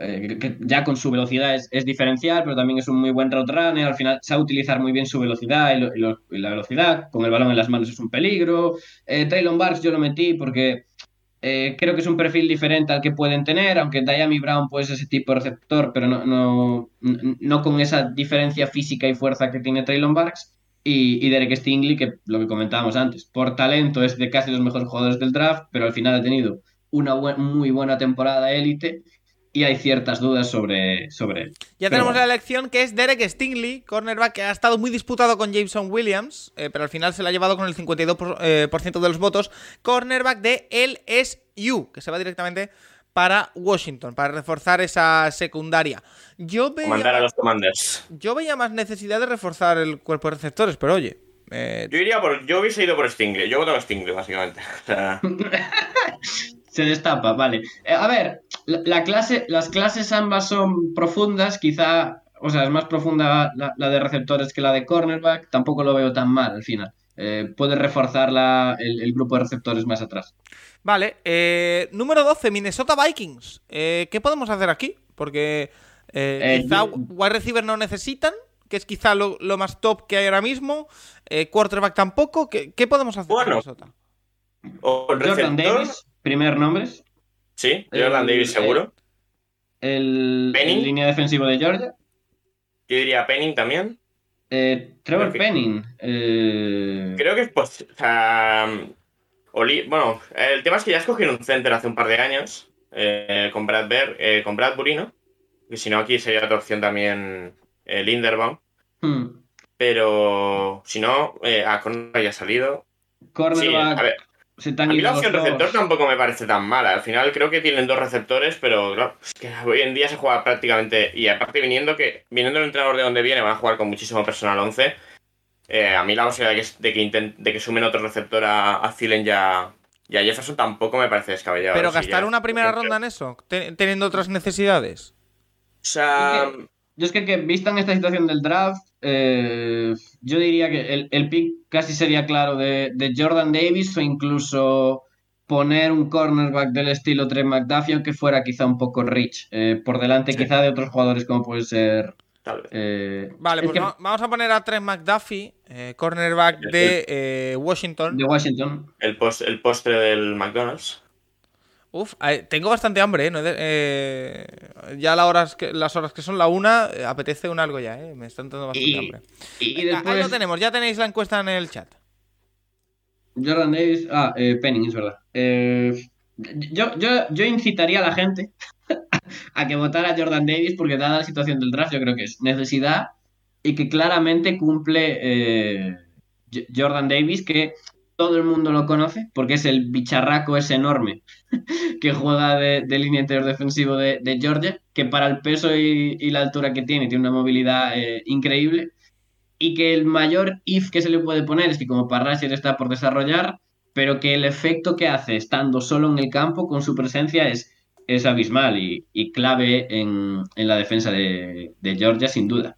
eh, que, que ya con su velocidad es, es diferencial, pero también es un muy buen route runner. Al final sabe utilizar muy bien su velocidad y, lo- y lo- y la velocidad. Con el balón en las manos es un peligro. Eh, Traylon Barks yo lo metí porque eh, creo que es un perfil diferente al que pueden tener, aunque Diami Brown pues es ese tipo de receptor, pero no, no, no con esa diferencia física y fuerza que tiene Traylon Barks. Y, y Derek Stingley, que lo que comentábamos antes, por talento es de casi los mejores jugadores del draft, pero al final ha tenido una buen- muy buena temporada élite y hay ciertas dudas sobre, sobre él. Ya Pero tenemos bueno. la elección que es Derek Stingley, cornerback, que ha estado muy disputado con Jameson Williams, eh, pero al final se la ha llevado con el 52% por, eh, por ciento de los votos. Cornerback de LSU, que se va directamente para Washington, para reforzar esa secundaria. Yo Mandar a veía, los Commanders. yo veía más necesidad de reforzar el cuerpo de receptores, pero oye. eh, Yo iría por. Yo hubiese ido por Stingley. Yo voto a Stingley, básicamente. O sea, Se destapa, vale. Eh, a ver, la, la clase, las clases ambas son profundas, quizá, o sea, es más profunda la, la de receptores que la de cornerback, tampoco lo veo tan mal al final. Eh, puede reforzar la- el, el grupo de receptores más atrás. Vale, eh, número 12, Minnesota Vikings. Eh, ¿Qué podemos hacer aquí? Porque eh, Eh, quizá yo- wide receiver no necesitan, que es quizá lo, lo más top que hay ahora mismo. Eh, quarterback tampoco. ¿Qué, qué podemos hacer con Bueno. Minnesota? O Jordan receptor, Davis, primer nombres. Sí, Jordan El- Davis seguro. El, Penning. el línea defensivo de Georgia. Yo diría Penning también. Eh, Trevor Perfecto. Penning. eh, Creo que es pos- o sea, Oli- bueno, el tema es que ya escogieron un center hace un par de años eh, con Brad Bear, eh, con Bradbury, ¿no? Y si no, aquí sería otra opción también eh, Linderbaum. hmm, Pero si no, eh, a Conner ya ha salido. Sí, cornerback. a a mí la opción dos. receptor tampoco me parece tan mala. Al final creo que tienen dos receptores, pero claro, es que hoy en día se juega prácticamente. Y aparte, viniendo que viniendo el entrenador de donde viene, van a jugar con muchísimo personal 11. eh, a mí la posibilidad de que, de que, intent- de que sumen otro receptor a, a Thielen ya. Y a Jefferson tampoco me parece descabellado. Pero gastar ya. una primera ronda en eso, te- teniendo otras necesidades. O sea, Yo es que, que vista en esta situación del draft, eh, yo diría que el, el pick casi sería claro de, de Jordan Davis o incluso poner un cornerback del estilo Trey McDuffie, aunque fuera quizá un poco rich, eh, por delante Sí. quizá de otros jugadores como puede ser... tal vez. eh, Vale, es pues que- vamos a poner a Trent McDuffie, eh, cornerback de eh, Washington. de Washington. El, post, el postre del McDonald's. Uf, tengo bastante hambre, ¿eh? No he de- eh, ya la horas que, las horas que son la una, eh, apetece un algo ya, ¿eh? Me está entrando bastante Y, hambre. y Venga, Ahí después lo tenemos, ya tenéis la encuesta en el chat. Jordan Davis, ah, eh, Penning, es verdad. Eh, yo, yo, yo incitaría a la gente a que votara a Jordan Davis porque dada la situación del draft yo creo que es necesidad y que claramente cumple eh, Jordan Davis que todo el mundo lo conoce porque es el bicharraco ese enorme que juega de, línea interior defensivo de, Georgia que para el peso y, la altura que tiene tiene una movilidad eh, increíble y que el mayor if que se le puede poner es que como Parrasher está por desarrollar, pero que el efecto que hace estando solo en el campo con su presencia es, es abismal y, clave en, la defensa de, de Georgia, sin duda.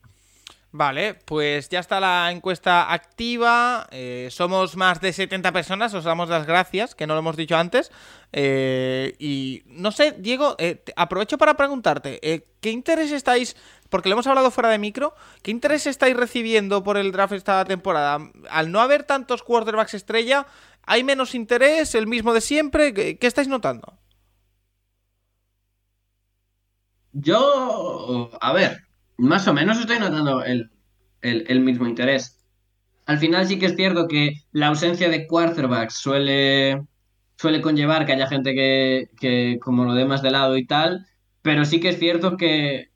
Vale, pues ya está la encuesta activa. eh, somos más de 70 personas, os damos las gracias, que no lo hemos dicho antes. eh, y no sé, Diego, eh, aprovecho para preguntarte, ¿qué interés estáis, porque lo hemos hablado fuera de micro, qué interés estáis recibiendo por el draft esta temporada? Al no haber tantos quarterbacks estrella, ¿hay menos interés, el mismo de siempre? ¿Qué, qué estáis notando? Yo, a ver, más o menos estoy notando el, el- el mismo interés. Al final sí que es cierto que la ausencia de quarterbacks suele, suele conllevar que haya gente que, que como lo dé más de lado y tal, pero sí que es cierto que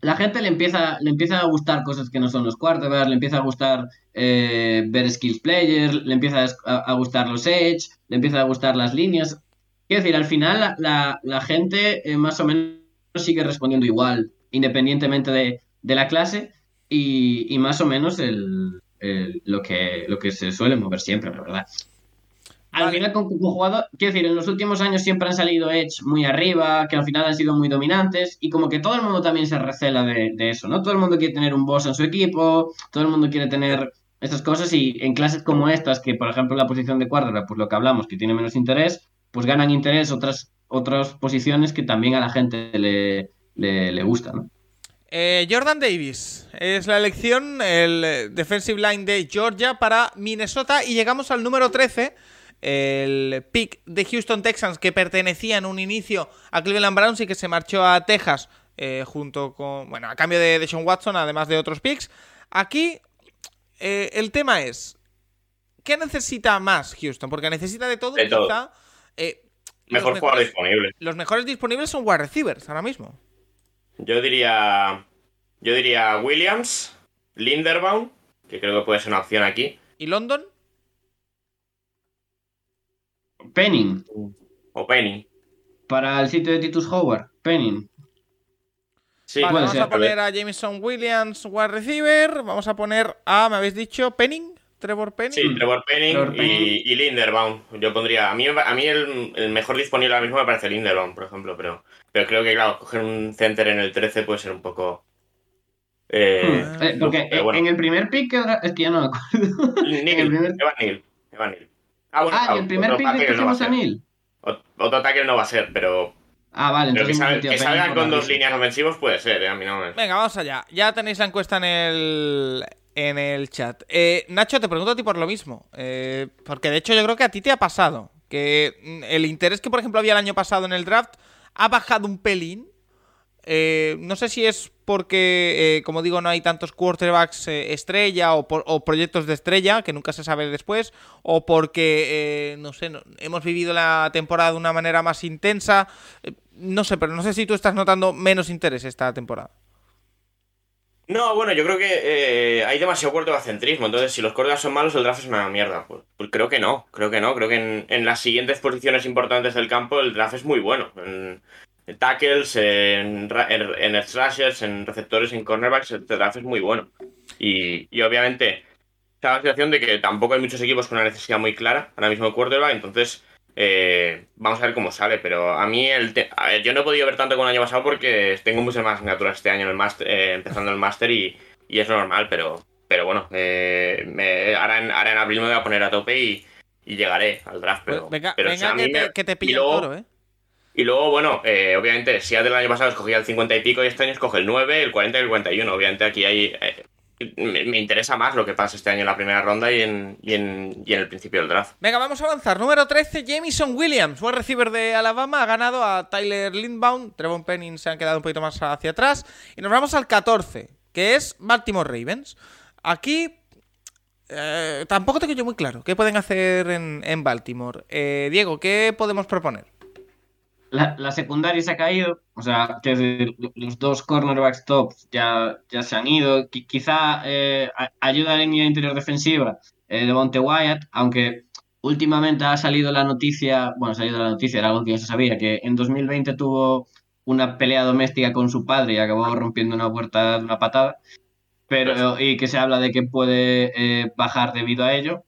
la gente le empieza, le empieza a gustar cosas que no son los quarterbacks, le empieza a gustar eh, ver skills players, le empieza a, gustar los edge, le empieza a gustar las líneas. Quiero decir, al final la, la- la gente eh, más o menos sigue respondiendo igual, independientemente de, de la clase, y, y más o menos el, el- lo, que, lo que se suele mover siempre, la verdad. Al Vale. final, como, como jugador, quiero decir, en los últimos años siempre han salido Edge muy arriba, que al final han sido muy dominantes, y como que todo el mundo también se recela de, de eso, ¿no? Todo el mundo quiere tener un boss en su equipo, todo el mundo quiere tener estas cosas, y en clases como estas, que por ejemplo la posición de quarterback, pues lo que hablamos, que tiene menos interés, pues ganan interés otras, otras posiciones que también a la gente le, le, le gusta, ¿no? Eh, Jordan Davis es la elección, el eh, defensive line de Georgia para Minnesota y llegamos al número 13, el pick de Houston Texans que pertenecía en un inicio a Cleveland Browns y que se marchó a Texas eh, junto con, bueno, a cambio de, de Sean Watson, además de otros picks. Aquí eh, el tema es, ¿qué necesita más Houston? Porque necesita de todo, De todo. quizá... eh, Mejor jugador disponible. Los mejores disponibles son wide receivers ahora mismo. Yo diría. Yo diría Williams, Linderbaum, que creo que puede ser una opción aquí. ¿Y London? Penning, O Penny. para el sitio de Titus Howard, Penning. Sí, Vale, vamos ser, a poner a Jameson Williams, wide receiver. Vamos a poner a, me habéis dicho, Penning, Trevor Penning. Sí, Trevor Penning, Trevor y- Penning. Y, Linderbaum. Yo pondría. A mí, a mí el, el mejor disponible ahora mismo me parece Linderbaum, por ejemplo. Pero, pero creo que, claro, coger un center en el 13 puede ser un poco. Eh, Hmm, eh, porque pero bueno. en el primer pick, es que ya no me acuerdo. Neil, en el primer- Evan Neal. Evan. Ah, bueno, Ah, y el primer otro pick no va a. Neil. Ot- Otro tackle no va a ser, pero. Ah, vale, Pero que, entonces. salgan con dos líneas ofensivos puede ser, ¿eh? A mí no me... Venga, vamos allá. Ya tenéis la encuesta en el, en el chat. Eh, Nacho, te pregunto a ti por lo mismo. Eh, porque de hecho yo creo que a ti te ha pasado. Que mm, el interés que, por ejemplo, había el año pasado en el draft ha bajado un pelín. Eh, no sé si es porque, eh, como digo, no hay tantos quarterbacks eh, estrella o, por- proyectos de estrella, que nunca se sabe después, o porque, eh, no sé, no- hemos vivido la temporada de una manera más intensa. No sé, pero no sé si tú estás notando menos interés esta temporada. No, bueno, yo creo que eh, hay demasiado quarterback-centrismo. Entonces, si los quarterbacks son malos, el draft es una mierda. Pues, pues creo que no, creo que no. Creo que en, las siguientes posiciones importantes del campo el draft es muy bueno. En, tackles, en, en, rushers, en receptores, en cornerbacks, el draft es muy bueno. Y, y obviamente, está la situación de que tampoco hay muchos equipos con una necesidad muy clara ahora mismo de quarterback. Entonces, eh, vamos a ver cómo sale. Pero a mí, el te- a ver, yo no he podido ver tanto como el año pasado porque tengo muchas más asignaturas este año en el máster, eh, empezando el máster y, y es normal. Pero, pero bueno, eh, me- ahora, en, ahora en abril me voy a poner a tope y, y llegaré al draft. Pero, Pues venga, pero, o venga sea, a que, te, me- que te y pilla luego- el toro, ¿eh? y luego, bueno, obviamente, si el año pasado escogía el 50 y pico y este año escoge el 9, el 40 y el 41. Obviamente aquí hay... me, interesa más lo que pasa este año en la primera ronda y en, y en, y en el principio del draft. Venga, vamos a avanzar. Número 13, Jamison Williams, buen receiver de Alabama, ha ganado a Tyler Lindbaum. Trevon Penning se han quedado un poquito más hacia atrás. Y nos vamos al 14, que es Baltimore Ravens. Aquí eh, tampoco tengo yo muy claro qué pueden hacer en, en Baltimore. Eh, Diego, ¿qué podemos proponer? La, la secundaria se ha caído, o sea, que los dos cornerbacks top ya, ya se han ido. Qui- quizá eh, ayuda a la línea interior defensiva eh, de Monte Wyatt, aunque últimamente ha salido la noticia, bueno, ha salido la noticia, era algo que ya se sabía, que en 2020 tuvo una pelea doméstica con su padre y acabó rompiendo una puerta de una patada, pero y que se habla de que puede eh, bajar debido a ello.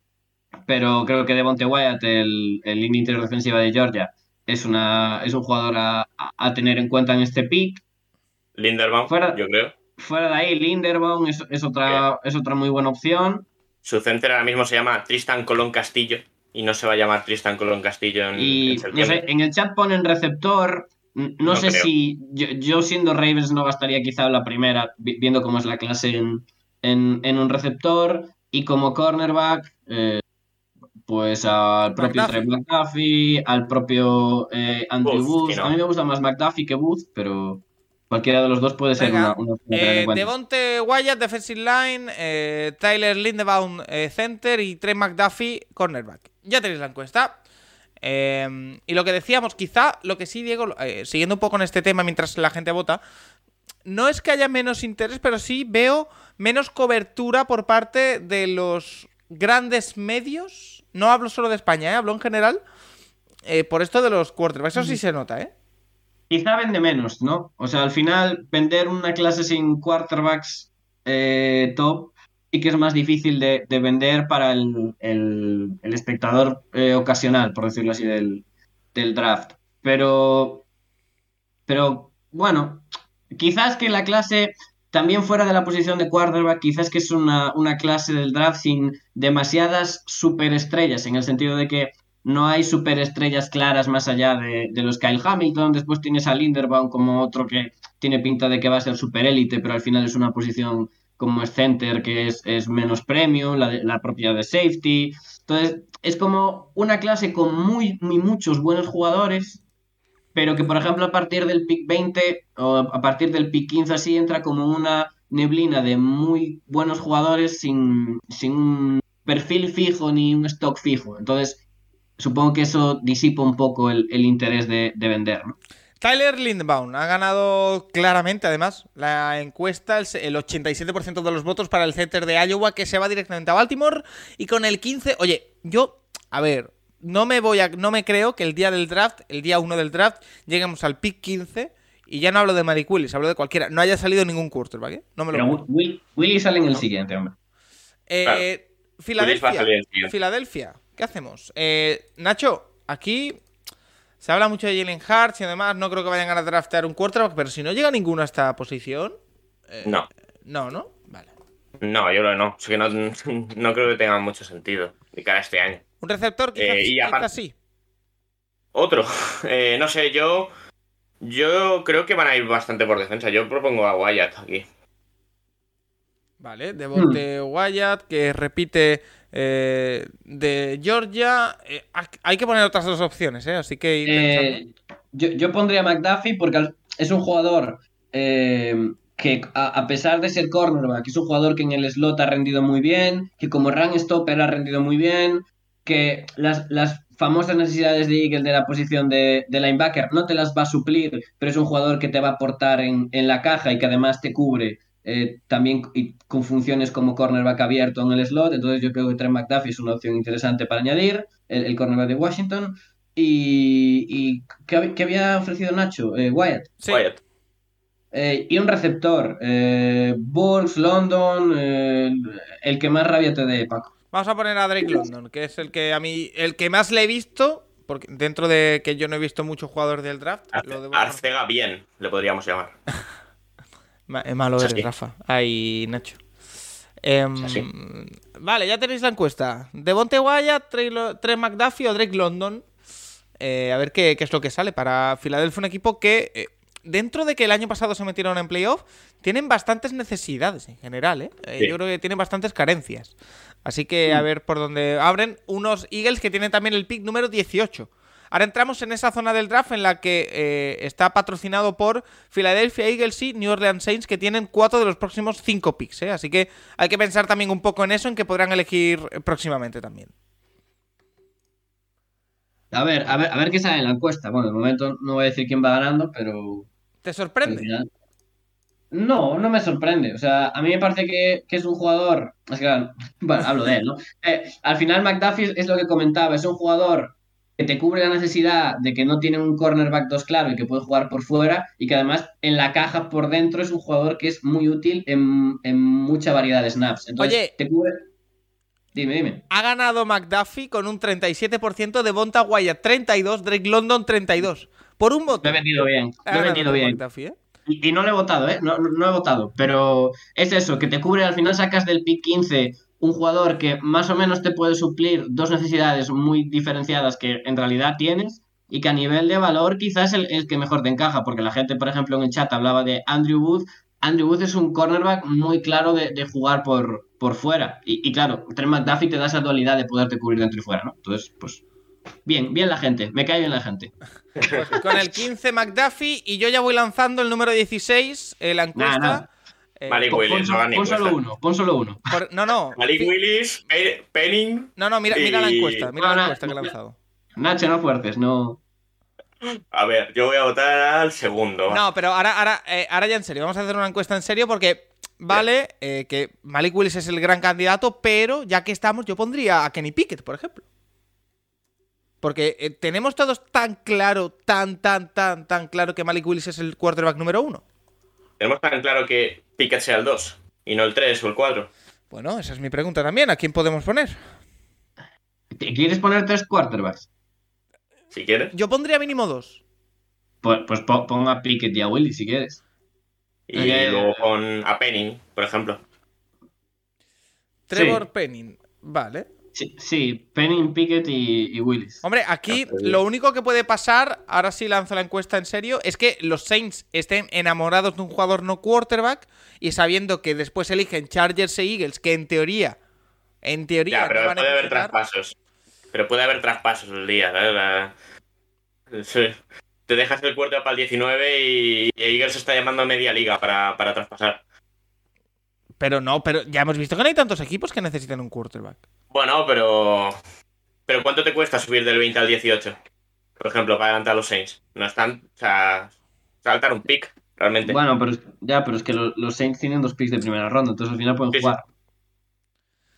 Pero creo que Devonte Wyatt, el, el línea interior defensiva de Georgia, es, una, es un jugador a, tener en cuenta en este pick. Linderbaum, Fuera- yo creo. Fuera de ahí, Linderbaum es, es otra, es otra muy buena opción. Su center ahora mismo se llama Tristan Colón Castillo y no se va a llamar Tristan Colón Castillo en, Y en no sé, en el chat ponen receptor. No, No sé creo. si yo, yo siendo Ravens no gastaría quizá la primera, vi- viendo cómo es la clase en, en, en un receptor. Y como cornerback, eh, pues al propio McDuffie. Trey McDuffie, al propio eh, Andrew Booth, Booth. sí, ¿no? A mí me gusta más McDuffie que Booth, pero cualquiera de los dos puede ser Venga, una, una Eh. Devonte Wyatt, defensive line. eh, Tyler Lindebaum, eh, center. Y Trey McDuffie, cornerback. Ya tenéis la encuesta. Eh, y lo que decíamos, quizá lo que sí, Diego, eh, siguiendo un poco en este tema mientras la gente vota, no es que haya menos interés, pero sí veo menos cobertura por parte de los grandes medios. No hablo solo de España, ¿eh? hablo en general. eh, por esto de los quarterbacks. Eso sí se nota, ¿eh? Quizá vende menos, ¿no? O sea, al final, vender una clase sin quarterbacks eh, top sí que es más difícil de, de vender para el, el- el espectador ocasional, por decirlo así, del, del draft. Pero, pero bueno, quizás que la clase, también fuera de la posición de quarterback, quizás que es una, una clase del draft sin demasiadas superestrellas, en el sentido de que no hay superestrellas claras más allá de, de los Kyle Hamilton. Después tienes a Linderbaum como otro que tiene pinta de que va a ser superélite, pero al final es una posición como es center, que es, es menos premium, la, de- la propia de safety. Entonces, es como una clase con muy, muy muchos buenos jugadores, pero que, por ejemplo, a partir del pick 20 o a partir del pick 15 así entra como una neblina de muy buenos jugadores sin, sin un perfil fijo ni un stock fijo. Entonces, supongo que eso disipa un poco el, el interés de, de vender, ¿no? Tyler Lindebaum ha ganado claramente, además, la encuesta, el 87% de los votos para el center de Iowa, que se va directamente a Baltimore. Y con el 15, oye, yo, a ver, no me voy a, no me creo que el día del draft, el día 1 del draft, lleguemos al pick 15. Y ya no hablo de Malik Willis, hablo de cualquiera. No haya salido ningún quarterback, ¿eh? No me lo Pero creo. Will- Willy sale en el No. siguiente, hombre. Eh, Claro. Willis Filadelfia. Filadelfia. ¿Qué hacemos? Eh, Nacho, aquí se habla mucho de Jalen Hurts y además no creo que vayan a draftear un quarterback, pero si no llega ninguno a esta posición. eh, No, No, ¿no? No, yo creo que no. Es que no, no creo que tenga mucho sentido de cara a este año. Un receptor, quizás, Eh, y aparte- sí. Otro, eh, no sé, yo Yo creo que van a ir bastante por defensa. Yo propongo a Wyatt aquí. Vale, Devonte Wyatt, que repite eh, de Georgia. Eh, hay que poner otras dos opciones, ¿eh? Así que. Eh, yo, yo pondría a McDuffie porque es un jugador eh, que, a, a pesar de ser cornerback, es un jugador que en el slot ha rendido muy bien, que como run stopper ha rendido muy bien, que las, las famosas necesidades de Eagle de la posición de, de linebacker no te las va a suplir, pero es un jugador que te va a aportar en, en la caja y que además te cubre eh, también y con funciones como cornerback abierto en el slot. Entonces yo creo que Trent McDuffie es una opción interesante para añadir, el, el cornerback de Washington. Y, y ¿qué, hab- qué había ofrecido Nacho? Eh, Wyatt. Sí. Wyatt. Eh, y un receptor. Eh, Bulls, London, eh, el que más rabia te dé, Paco. Vamos a poner a Drake London, que es el que a mí. El que más le he visto. Porque dentro de que yo no he visto muchos jugadores del draft. Arce- Lo debo Arcega bien, le podríamos llamar. Ma- eh, malo eres. Rafa. Ay, Nacho. Em. Vale, ya tenéis la encuesta. Devonte Wyatt, Trey, McDuffie o Drake London. Eh, a ver qué, qué es lo que sale para Filadelfia, un equipo que, eh, dentro de que el año pasado se metieron en playoff, tienen bastantes necesidades en general. ¿eh? Eh, Sí. Yo creo que tienen bastantes carencias. Así que a ver por dónde abren unos Eagles que tienen también el pick número 18. Ahora entramos en esa zona del draft en la que eh, está patrocinado por Philadelphia Eagles y New Orleans Saints, que tienen cuatro de los próximos cinco picks. ¿eh? Así que hay que pensar también un poco en eso, en que podrán elegir eh, próximamente también. A ver, a ver, a ver qué sale en la encuesta. Bueno, de momento no voy a decir quién va ganando, pero. ¿Te sorprende? No, no me sorprende. O sea, a mí me parece que, que es un jugador. Es que, bueno, hablo de él, ¿no? Eh, al final, McDuffie es lo que comentaba, es un jugador que te cubre la necesidad de que no tiene un cornerback 2 claro y que puede jugar por fuera y que además en la caja por dentro es un jugador que es muy útil en, en mucha variedad de snaps. Entonces, Oye. te cubre. Dime, dime. Ha ganado McDuffie con un 37% de Bonta Wyatt 32, Drake London 32. Por un voto. Lo he vendido bien. Lo he ganado vendido bien. Y, y no lo he votado, ¿eh? No, no- no he votado. Pero es eso, que te cubre, al final sacas del pick 15 un jugador que más o menos te puede suplir dos necesidades muy diferenciadas que en realidad tienes y que a nivel de valor quizás es el, el que mejor te encaja, porque la gente, por ejemplo, en el chat hablaba de Andrew Wood. Andrew Wood es un cornerback muy claro de, de jugar por, por fuera. Y, y claro, Trent McDuffie te da esa dualidad de poderte cubrir dentro y fuera, ¿no? Entonces, pues, bien, bien la gente, me cae bien la gente. Pues con el 15 McDuffie y yo ya voy lanzando el número 16, eh, la encuesta. nada. Eh, Malik Willis, pon- no pon solo uno, pon solo uno. por- no, no. Malik Willis, Pe- Penning. No, no, mira, mira la encuesta. Mira No, la no, encuesta que he no. lanzado. Nacho, no fuertes, no. A ver, yo voy a votar al segundo. No, pero ahora, ahora, eh, ahora ya en serio, vamos a hacer una encuesta en serio porque vale eh, que Malik Willis es el gran candidato, pero ya que estamos, yo pondría a Kenny Pickett, por ejemplo. Porque eh, tenemos todos tan claro, tan, tan, tan, tan claro que Malik Willis es el quarterback número uno. Tenemos tan claro que Pickett sea el 2 y no el 3 o el 4. Bueno, esa es mi pregunta también. ¿A quién podemos poner? ¿Te- ¿Quieres poner tres quarterbacks? Si quieres. Yo pondría mínimo dos. Pues, pues po- pon a Pickett y a Willy si quieres. Y Eh, luego con a Penning, por ejemplo. Trevor Penning. Vale. Sí, sí Penning, Pickett y, y Willis. Hombre, aquí Ah, lo único que puede pasar, ahora sí lanzo la encuesta en serio, es que los Saints estén enamorados de un jugador no quarterback y sabiendo que después eligen Chargers e Eagles, que en teoría, en teoría, Ya, no pero van a puede haber traspasos. Pero puede haber traspasos el día, Sí. Te dejas el cuarto para el 19 y y Eagles está llamando a media liga para, para traspasar. Pero no, pero ya hemos visto que no hay tantos equipos que necesiten un quarterback. Bueno, pero. Pero ¿cuánto te cuesta subir del 20 al 18? Por ejemplo, para adelantar a los Saints. No están. O sea. Saltar un pick, realmente. Bueno, pero es- ya, pero es que lo- los Saints tienen dos picks de primera ronda, entonces al final pueden Sí, sí. jugar.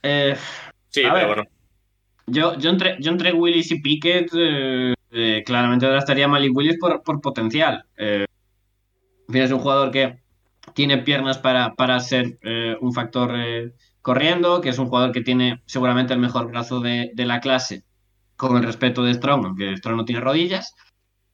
Eh, sí, a pero ver. bueno. yo, yo, entre, yo entre Willis y Pickett, eh, eh, claramente estaría Malik Willis por, por potencial. Eh, en fin, es un jugador que tiene piernas para, para ser eh, un factor eh, corriendo, que es un jugador que tiene seguramente el mejor brazo de, de la clase, con el respeto de Strong, aunque Strong no tiene rodillas,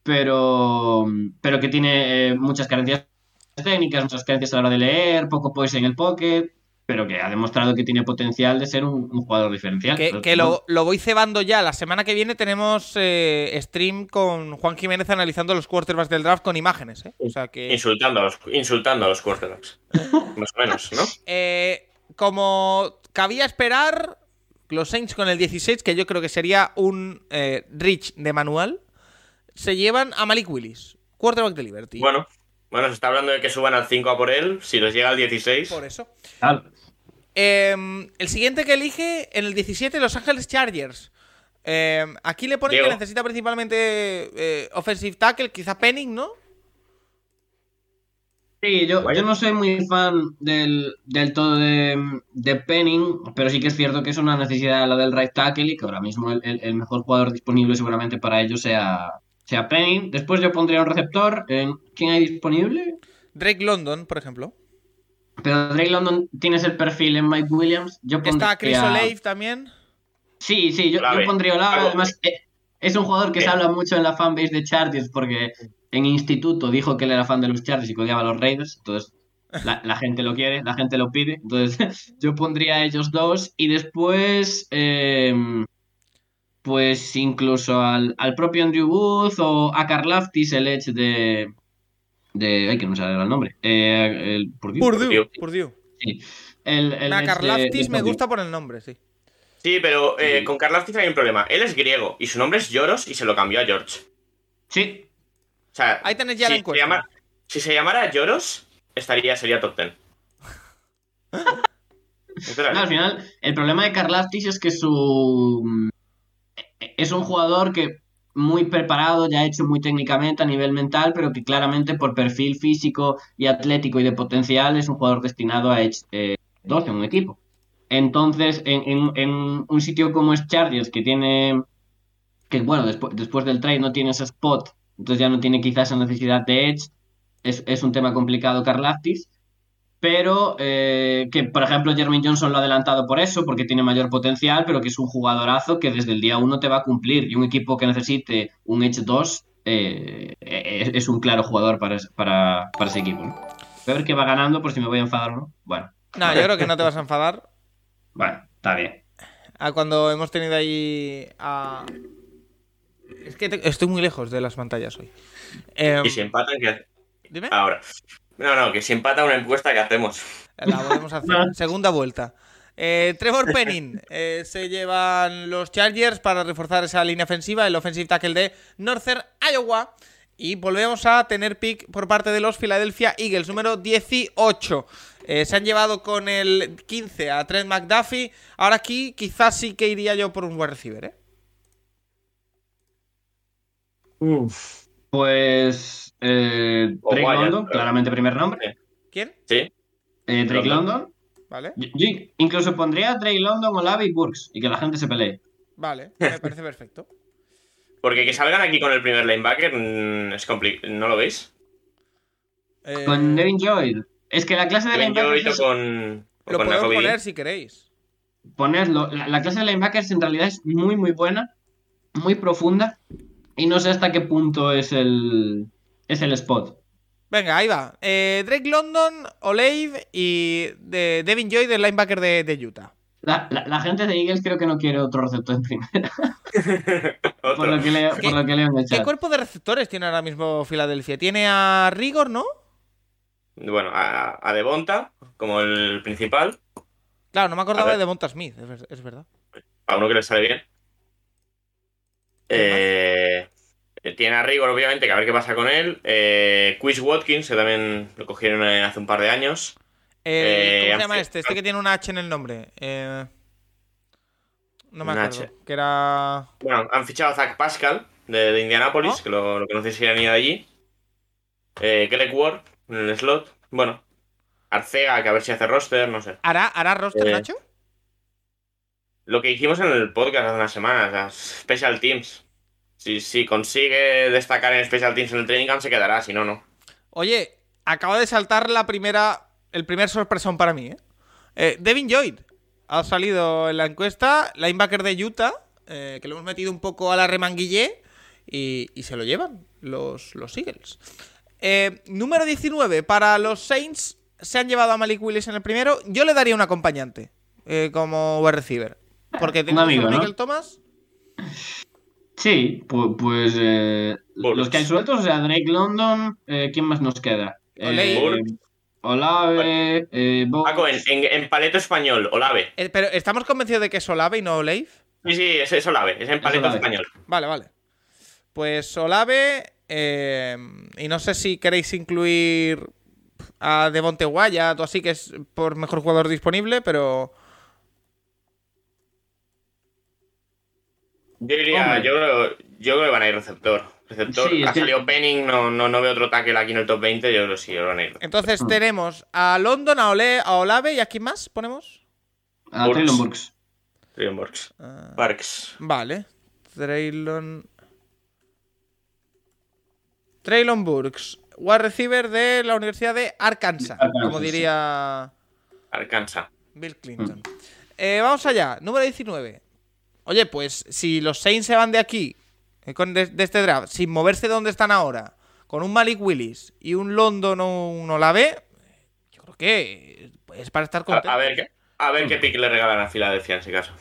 pero, pero que tiene eh, muchas carencias técnicas, muchas carencias a la hora de leer, poco poise en el pocket. pero que ha demostrado que tiene potencial de ser un, un jugador diferencial. Que, lo, lo voy cebando ya. La semana que viene tenemos eh, stream con Juan Jiménez analizando los quarterbacks del draft con imágenes. ¿eh? O sea que. Insultando a los, insultando a los quarterbacks. Más o menos, ¿no? Eh, como cabía esperar, los Saints con el 16, que yo creo que sería un eh, Rich de manual, se llevan a Malik Willis, quarterback de Liberty. Bueno, bueno, se está hablando de que suban al 5 a por él. Si les llega al 16. Por eso. Tal. Eh, el siguiente que elige, en el 17, Los Ángeles Chargers. Eh, aquí le ponen Diego. que necesita principalmente eh, offensive tackle, quizá Penning, ¿no? Sí, yo, yo no soy muy fan del, del todo de, de Penning, pero sí que es cierto que es una necesidad la del right tackle y que ahora mismo el, el- el mejor jugador disponible seguramente para ello sea, sea Penning. Después yo pondría un receptor. en- ¿Quién hay disponible? Drake London, por ejemplo. Pero Drake London tienes el perfil en Mike Williams. Yo pondría... Está Chris Olave también. Sí, sí, yo, yo pondría Olave. Además, eh, es un jugador que se habla mucho en la fanbase de Chargers porque en instituto dijo que él era fan de los Chargers y que odiaba a los Raiders. Entonces, la, la gente lo quiere, la gente lo pide. Entonces, yo pondría a ellos dos y después, eh, pues incluso al, al propio Andrew Booth o a Karlaftis, el edge de. de ay, que no me sale el nombre. Eh, el, Purdue. Purdue. Purdue. Sí. El, el Nah, edge de- Karlaftis de me gusta por el nombre, sí. Sí, pero eh, Sí. con Karlaftis hay un problema. Él es griego y su nombre es Yoros y se lo cambió a George. Sí, O sea, Ahí tenés ya la si, se encuesta. llama- si se llamara Yoros, estaría, sería top 10. Espera, No, al final, el problema de Karlaftis es que su. Es un jugador que muy preparado, ya hecho muy técnicamente a nivel mental, pero que claramente por perfil físico y atlético y de potencial es un jugador destinado a Edge eh, 2 en un equipo. Entonces, en, en- en un sitio como es Chargers, que tiene. que bueno, después, después del trade no tiene ese spot, entonces ya no tiene quizás esa necesidad de Edge, es, es un tema complicado Karlaftis pero eh, que por ejemplo Jermaine Johnson lo ha adelantado por eso, porque tiene mayor potencial, pero que es un jugadorazo que desde el día uno te va a cumplir y un equipo que necesite un Edge 2 eh, es, es un claro jugador para, para, para ese equipo. ¿no? Voy a ver qué va ganando por si me voy a enfadar o no. Bueno, No, yo creo que no te vas a enfadar. bueno, está bien. A cuando hemos tenido ahí a. Es que te- estoy muy lejos de las pantallas hoy. Em, Y si empatan, ¿qué? Dime. Ahora. No, no, que si empata una encuesta, ¿qué hacemos? La volvemos a hacer. Segunda vuelta. Eh, Trevor Penning eh, se llevan los Chargers para reforzar esa línea ofensiva, el offensive tackle de Northern Iowa. Y volvemos a tener pick por parte de los Philadelphia Eagles, número 18. Eh, se han llevado con el 15 a Trent McDuffie. Ahora aquí quizás sí que iría yo por un wide receiver, ¿eh? Pues eh, Drake Wyatt, London, pero- claramente primer nombre. ¿Quién? ¿Sí? Eh, Drake London. London. Vale. Yo, yo incluso pondría a Drake London, Olave y Burks y que la gente se pelee. Vale, me parece perfecto. Porque que salgan aquí con el primer linebacker mm, es complicado. ¿No lo veis? Eh, Con Devin Lloyd. Es que la clase de linebackers es- con. lo con podemos poner si queréis. ponerlo. La, la clase de linebackers en realidad es muy, muy buena, muy profunda, y no sé hasta qué punto es el, es el spot. Venga, ahí va. Eh, Drake London, Olave y de Devin Joy del linebacker de, de Utah. La, la- la gente de Eagles creo que no quiere otro receptor en primera, por lo que leo, ¿Qué- por lo que leo en el ¿Qué cuerpo de receptores tiene ahora mismo Filadelfia? Tiene a Rigor, ¿no? Bueno, a, a Devonta como el principal. Claro, no me acordaba de Monta Smith, es, es verdad. A uno que le sale bien. Eh, tiene a Rigor, obviamente, que a ver qué pasa con él. Eh, Quiz Watkins, que también lo cogieron eh, hace un par de años. Eh, ¿Cómo se llama este? Este que tiene un H en el nombre. No me acuerdo. H. Que era. Bueno, han fichado a Zach Pascal de, de Indianapolis, Oh. que lo, lo conocéis si han ido allí. Greg Ward en el slot. Bueno, Arcega, que a ver si hace roster, no sé. ¿Hará, hará roster, Nacho? Lo que hicimos en el podcast hace unas semanas, las Special Teams. Si, si consigue destacar en Special Teams en el training camp, se quedará, si no, no. Oye, acaba de saltar la primera. El primer sorpresón para mí, ¿eh? Eh, Devin Lloyd ha salido en la encuesta, linebacker de Utah, eh, que lo hemos metido un poco a la remanguillé y, y se lo llevan los, los Eagles. Eh, número 19 para los Saints, se han llevado a Malik Willis en el primero. Yo le daría un acompañante como wide receiver. Porque tenemos amigo, a ¿no? Michael Thomas. Sí, pu- pues eh, los que hay sueltos, o sea, Drake London, eh, ¿quién más nos queda? Olave. Burks. Olave, eh, Burks. Paco, en, en, en paleto español, Olave. Eh, pero ¿estamos convencidos de que es Olave y no Olave? Sí, sí, es, es Olave, es en paleto Olave. español. Vale, vale. Pues Olave. eh, y no sé si queréis incluir a Devonte Wyatt o así, que es por mejor jugador disponible, pero. Yo diría, yo creo, yo creo que van a ir receptor. Receptor, Sí, ha que- salido Penning, no, no, no veo otro tackle aquí en el top 20, yo creo que sí, van a ir. Entonces tenemos a London, a, Ole, a Olave y a quién más ponemos. A Burks. Traylon Burks. Dreamworks. Ah, Parks. vale. Traylon. Traylon Burks, wide receiver de la Universidad de Arkansas, Arkansas, como diría Arkansas. Bill Clinton. Eh, vamos allá, número 19. Oye, pues si los Saints se van de aquí, eh, con de, de este draft, sin moverse de donde están ahora, con un Malik Willis y un London o un Olave, yo creo que es para estar A, contento. a ver, qué- a ver qué pick le regalan a Filadelfia en ese caso.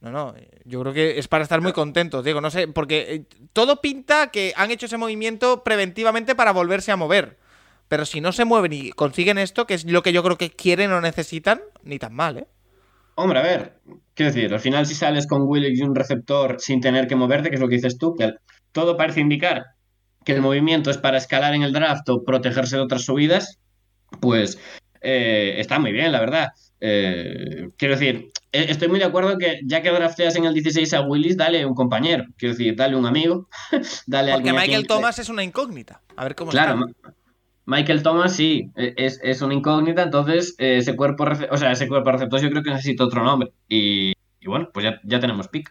No, no, yo creo que es para estar muy contentos, Diego. No sé, porque eh, todo pinta que han hecho ese movimiento preventivamente para volverse a mover. Pero si no se mueven y consiguen esto, que es lo que yo creo que quieren o necesitan, ni tan mal, ¿eh? Hombre, a ver, quiero decir, al final si sales con Willis y un receptor sin tener que moverte, que es lo que dices tú, que todo parece indicar que el movimiento es para escalar en el draft o protegerse de otras subidas, pues eh, está muy bien, la verdad. Eh, quiero decir, eh, estoy muy de acuerdo que ya que drafteas en el 16 a Willis, dale un compañero, quiero decir, dale un amigo, dale a Porque alguien a Michael quien- Thomas es una incógnita. A ver cómo Claro, está. Michael Thomas sí, e- es, es una incógnita, entonces eh, ese cuerpo, o sea, ese cuerpo receptor yo creo que necesita otro nombre. Y, y bueno, pues ya, ya tenemos pick.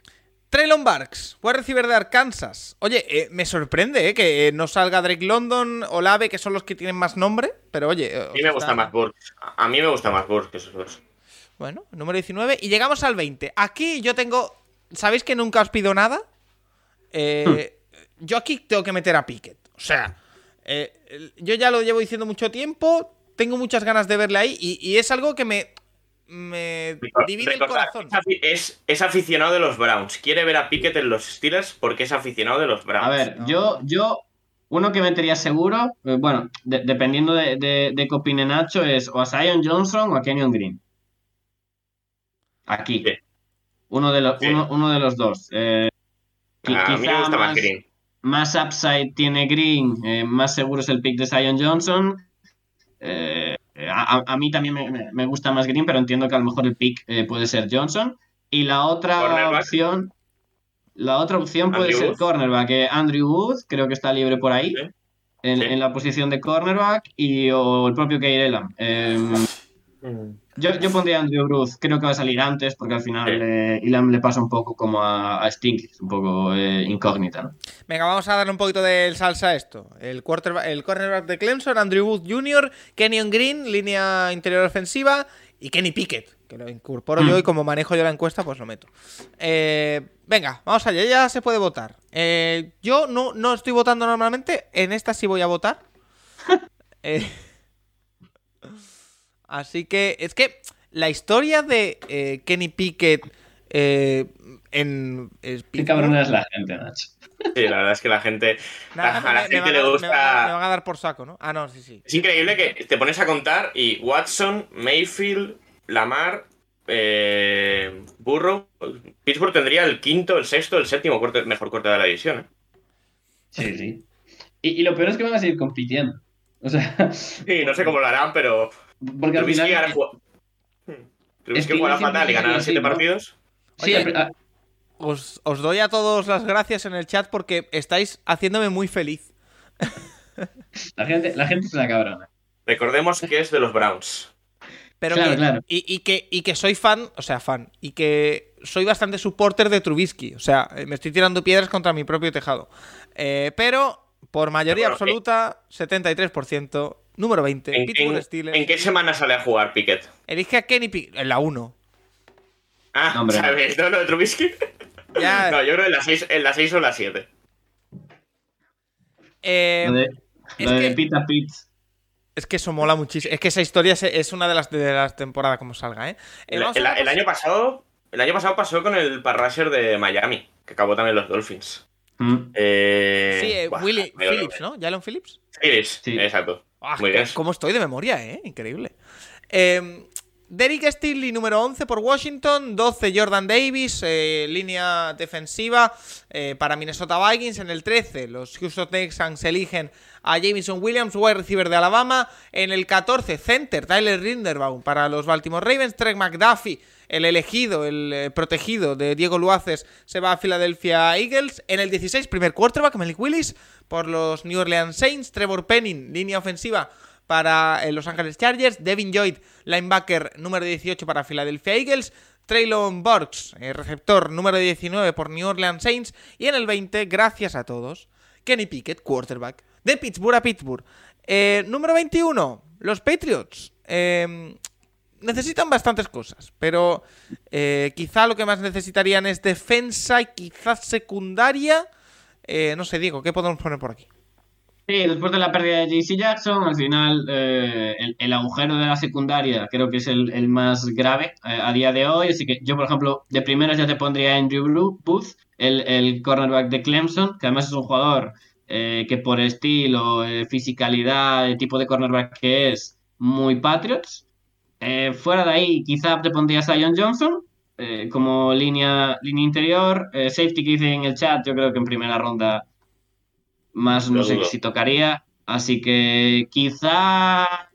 Traylon Barks, wide receiver de Arkansas. Oye, eh, me sorprende eh, que eh, no salga Drake London, Olave, que son los que tienen más nombre. Pero oye. eh, A mí me gusta está- más Burks. A mí me gusta más Burks que esos dos. Bueno, número 19. Y llegamos al 20. Aquí yo tengo. ¿Sabéis que nunca os pido nada? Eh, Yo aquí tengo que meter a Pickett. O sea, eh, yo ya lo llevo diciendo mucho tiempo. Tengo muchas ganas de verle ahí. Y, y es algo que me. Me divide el corazón. es afi- Es, es aficionado de los Browns. Quiere ver a Pickett en los Steelers porque es aficionado de los Browns. A ver, no. yo, yo, uno que metería seguro, eh, bueno, de- dependiendo de, de, de qué opine Nacho, es o a Zion Johnson o a Kenyon Green. Aquí. Sí. Uno, de los, Sí. uno, uno de los dos. Eh, a mí me gusta más Green. Más upside tiene Green, eh, más seguro es el pick de Zion Johnson. Eh, a, mí también me, me- me gusta más Green, pero entiendo que a lo mejor el pick eh, puede ser Johnson. Y la otra Cornerback. opción, la otra opción puede Andrew ser Wood. cornerback. eh, Andrew Wood, creo que está libre por ahí, Sí. en, Sí. en la posición de cornerback, y o el propio Keir Elam. Eh, yo, yo pondría a Andrew Ruth, creo que va a salir antes, porque al final Sí. eh, Elam le pasa un poco como a, a Stinky, es un poco eh, incógnita, ¿no? Venga, vamos a darle un poquito de salsa a esto. El, quarterback, el cornerback de Clemson, Andrew Wood Jr., Kenyon Green, línea interior ofensiva, y Kenny Pickett, que lo incorporo Mm. yo y como manejo yo la encuesta, pues lo meto. Eh, venga, vamos allá, ya se puede votar. Eh, yo no, no estoy votando normalmente, en esta sí voy a votar. Eh, así que es que la historia de eh, Kenny Pickett eh, en... es Qué cabrona es la gente, Nacho. Sí, la verdad es que la gente. Nada, a la me gente le me gusta. van a- me van a dar por saco, ¿no? Ah, no, sí, sí. Es increíble que te pones a contar y Watson, Mayfield, Lamar, eh, Burrow. Pittsburgh tendría el quinto, el sexto, el séptimo corte- mejor corte de la división. ¿eh? Sí, sí. Y, y lo peor es que van a seguir compitiendo. O sea, Sí, no sé cómo lo harán, pero. Porque al Trubisky final. ahora jugó-. Trubisky Es que jugará fatal y ganará siete partidos. Sí, Oye, a- a- Os, os doy a todos las gracias en el chat porque estáis haciéndome muy feliz. la, gente, la gente es una cabrona. Recordemos que es de los Browns. Pero Claro, que, claro. Y, y que, y que soy fan, o sea, fan, y que soy bastante supporter de Trubisky. O sea, me estoy tirando piedras contra mi propio tejado. Eh, pero, por mayoría Bueno, eh. absoluta, 73%, número 20, ¿En, Pittsburgh en- Steelers. en qué semana sale a jugar Pickett? Elige a Kenny Pickett, en la 1. Ah, No, hombre, no. ¿sabes? ¿No, lo de Trubisky? Ya, No, yo creo en la 6 en la seis o la 7. eh, Lo de, es lo de que- Pita Pitts. Es que eso mola muchísimo. Es que esa historia es- una de las de las temporadas como salga, ¿eh? Eh, El, año pasado. El año pasado pasó con el Parrasher de Miami, que acabó también los Dolphins. Mm. Eh, Sí, eh, buah, Willy. Phillips, ¿no? ¿Jalen Phillips? Phillips, Sí. exacto. Ah. ¿Cómo estoy de memoria, eh? Increíble. Eh, Derek Stingley, número 11 por Washington. 12, Jordan Davis, eh, línea defensiva eh, para Minnesota Vikings. En el 13, los Houston Texans eligen a Jameson Williams, wide receiver de Alabama. En el 14, center, Tyler Rinderbaum para los Baltimore Ravens. Trey McDuffie, el elegido, el eh, protegido de Diego Luaces, se va a Philadelphia Eagles. En el 16, primer quarterback, Malik Willis por los New Orleans Saints. Trevor Penning, línea ofensiva para eh, Los Ángeles Chargers. Devin Lloyd, linebacker número 18 para Philadelphia Eagles. Traylon Burks, eh, receptor número 19 por New Orleans Saints. Y en el 20, gracias a todos, Kenny Pickett, quarterback de Pittsburgh a Pittsburgh. Eh, número 21, los Patriots. Eh, necesitan bastantes cosas, pero eh, quizá lo que más necesitarían es defensa y quizás secundaria. Eh, no sé, Diego, ¿qué podemos poner por aquí? Sí, después de la pérdida de JC Jackson, al final el, agujero de la secundaria creo que es el, más grave a día de hoy. Así que yo, por ejemplo, de primeras ya te pondría Andrew Booth, el, el cornerback de Clemson, que además es un jugador eh, que por estilo, eh, fisicalidad, el tipo de cornerback que es, muy Patriots. Eh, fuera de ahí, quizá te pondría a Zion Johnson como línea, línea interior. Safety que hice en el chat, yo creo que en primera ronda más no sé si tocaría. Así que quizá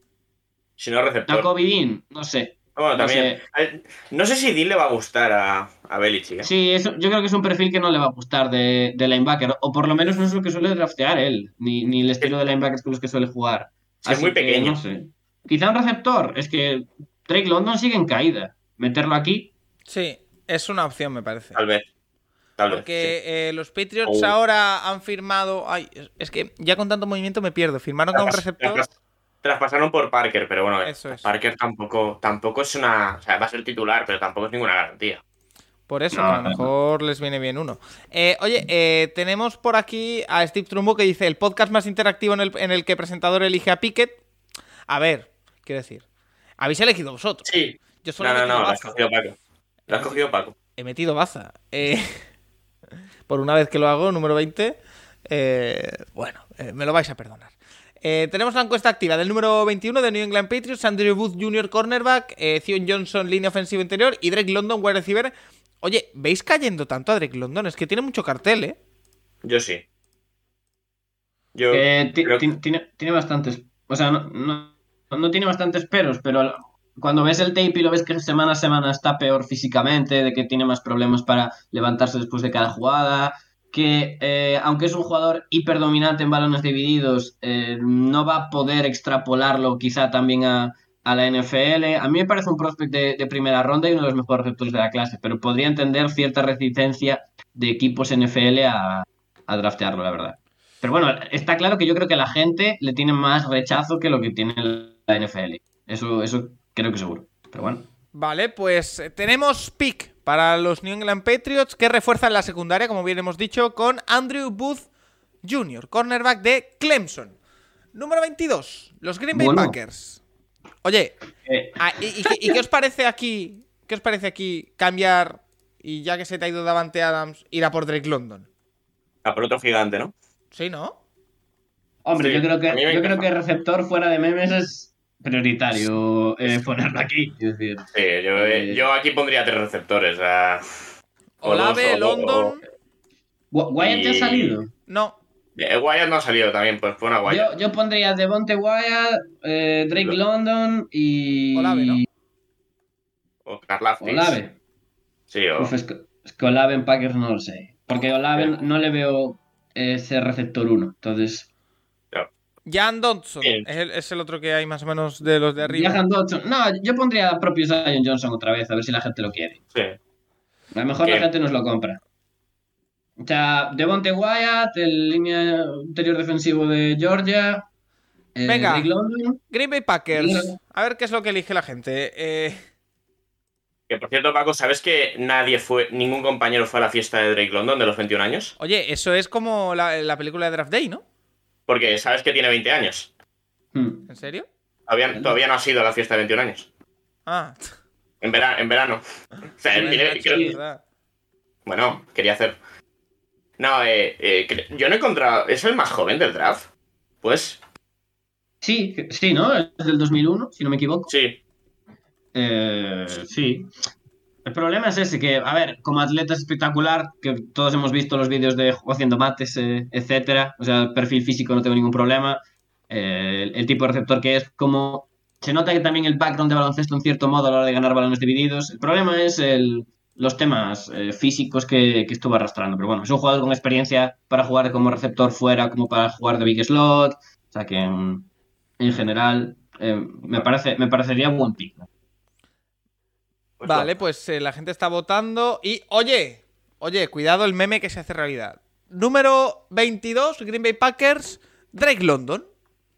Si no, receptor. Jacoby Dean, no sé. Bueno, no también. Eh, No sé si Dean le va a gustar a, a Belichick. ¿eh? Sí, eso, yo creo que es un perfil que no le va a gustar de, de linebacker, o por lo menos no es lo que suele draftear él, ni, ni el estilo de linebackers con los que suele jugar. Es muy que, pequeño. no sé. Quizá un receptor, es que Drake London sigue en caída. Meterlo aquí, Sí, es una opción, me parece. Tal vez. Tal vez. Porque eh, los Patriots Oh. ahora han firmado. Ay, es- que ya con tanto movimiento me pierdo. Firmaron a un receptor. Traspas- Traspasaron por Parker, pero bueno, Eso es. Parker tampoco, tampoco es una. O sea, va a ser titular, pero tampoco es ninguna garantía. Por eso, No, que a lo no. mejor les viene bien uno. Eh, oye, eh, tenemos por aquí a Steve Trumbo que dice: el podcast más interactivo en el, en el que presentador elige a Pickett. A ver, quiero decir, habéis elegido vosotros. Sí. Yo solo No, he no, no, lo has cogido Paco. Lo has cogido Paco. He metido baza. Eh, por una vez que lo hago, número 20. eh, bueno, eh, me lo vais a perdonar. Eh, tenemos la encuesta activa del número 21 de New England Patriots, Andrew Booth Jr. cornerback, eh, Zion Johnson línea ofensiva interior y Drake London wide receiver. Oye, ¿veis cayendo tanto a Drake London? Es que tiene mucho cartel, ¿eh? Yo sí. Yo. creo- ti- tiene, tiene bastantes. O sea, no, no, no tiene bastantes peros, pero cuando ves el tape y lo ves que semana a semana está peor físicamente, de que tiene más problemas para levantarse después de cada jugada, que eh, aunque es un jugador hiperdominante en balones divididos, eh, no va a poder extrapolarlo quizá también a, la NFL. A mí me parece un prospect de, de primera ronda y uno de los mejores receptores de la clase, pero podría entender cierta resistencia de equipos NFL a, a draftearlo, la verdad. Pero bueno, está claro que yo creo que la gente le tiene más rechazo que lo que tiene la NFL. Eso, eso creo que seguro. Pero bueno. Vale, pues eh, tenemos pick para los New England Patriots que refuerzan la secundaria, como bien hemos dicho, con Andrew Booth Jr., cornerback de Clemson. Número 22, los Green Bay Bueno. Packers. Oye, Eh, ah, ¿y, y qué- y qué os parece aquí? ¿Qué os parece aquí cambiar y ya que se te ha ido Davante Adams, ir a por Drake London? A por otro gigante, ¿no? Sí, ¿no? hombre, Sí, yo creo que yo creo que receptor fuera de memes es prioritario eh, ponerlo aquí. Es decir, Sí, yo, Eh. yo aquí pondría tres receptores. o Olave, o- London. Wyatt ya ha salido. No. Eh, Wyatt no ha salido también, pues pon a Wyatt. Yo, yo pondría Devonte Wyatt, eh, Drake Lo- London y. Olave, ¿no? O Karlaftis. Olave. Sí, o. Uf, es, que, es que Olave en Packers no lo sé. Porque Olave no le veo ese receptor 1. Entonces. Jan Dodson es el, es el otro que hay más o menos de los de arriba. Jahan Dodson. No, yo pondría a propio Zion Johnson otra vez, a ver si la gente lo quiere. Sí. A lo mejor la gente nos lo compra. O sea, Devonte Wyatt, el línea interior defensivo de Georgia. eh, Venga. London. Green Bay Packers. A ver qué es lo que elige la gente. Eh, Que por cierto, Paco, ¿sabes que nadie fue, ningún compañero fue a la fiesta de Drake London de los 21 años? oye, eso es como la, la película de Draft Day, ¿no? Porque sabes que tiene 20 años. Hmm. ¿En serio? Todavía, todavía no ha sido la fiesta de 21 años. Ah, En, vera- en verano. O sea, creo- bueno, quería hacer. No, eh, eh, yo no he encontrado. ¿Es el más joven del draft? Pues Sí, sí, ¿no? Es del 2001, si no me equivoco. sí. Eh, sí. El problema es ese, que, a ver, como atleta es espectacular, que todos hemos visto los vídeos de haciendo mates, eh, etcétera. O sea, el perfil físico no tengo ningún problema. Eh, el, tipo de receptor que es, como. Se nota que también el background de baloncesto, en cierto modo, a la hora de ganar balones divididos. El problema es el, los temas eh, físicos que, que estuvo arrastrando. Pero bueno, es un jugador con experiencia para jugar como receptor fuera, como para jugar de big slot. O sea que, mm, en general, eh, me, parece, me parecería buen pick. Pues Vale, no. pues eh, la gente está votando. Y, oye, oye, cuidado el meme que se hace realidad. Número 22, Green Bay Packers, Drake London.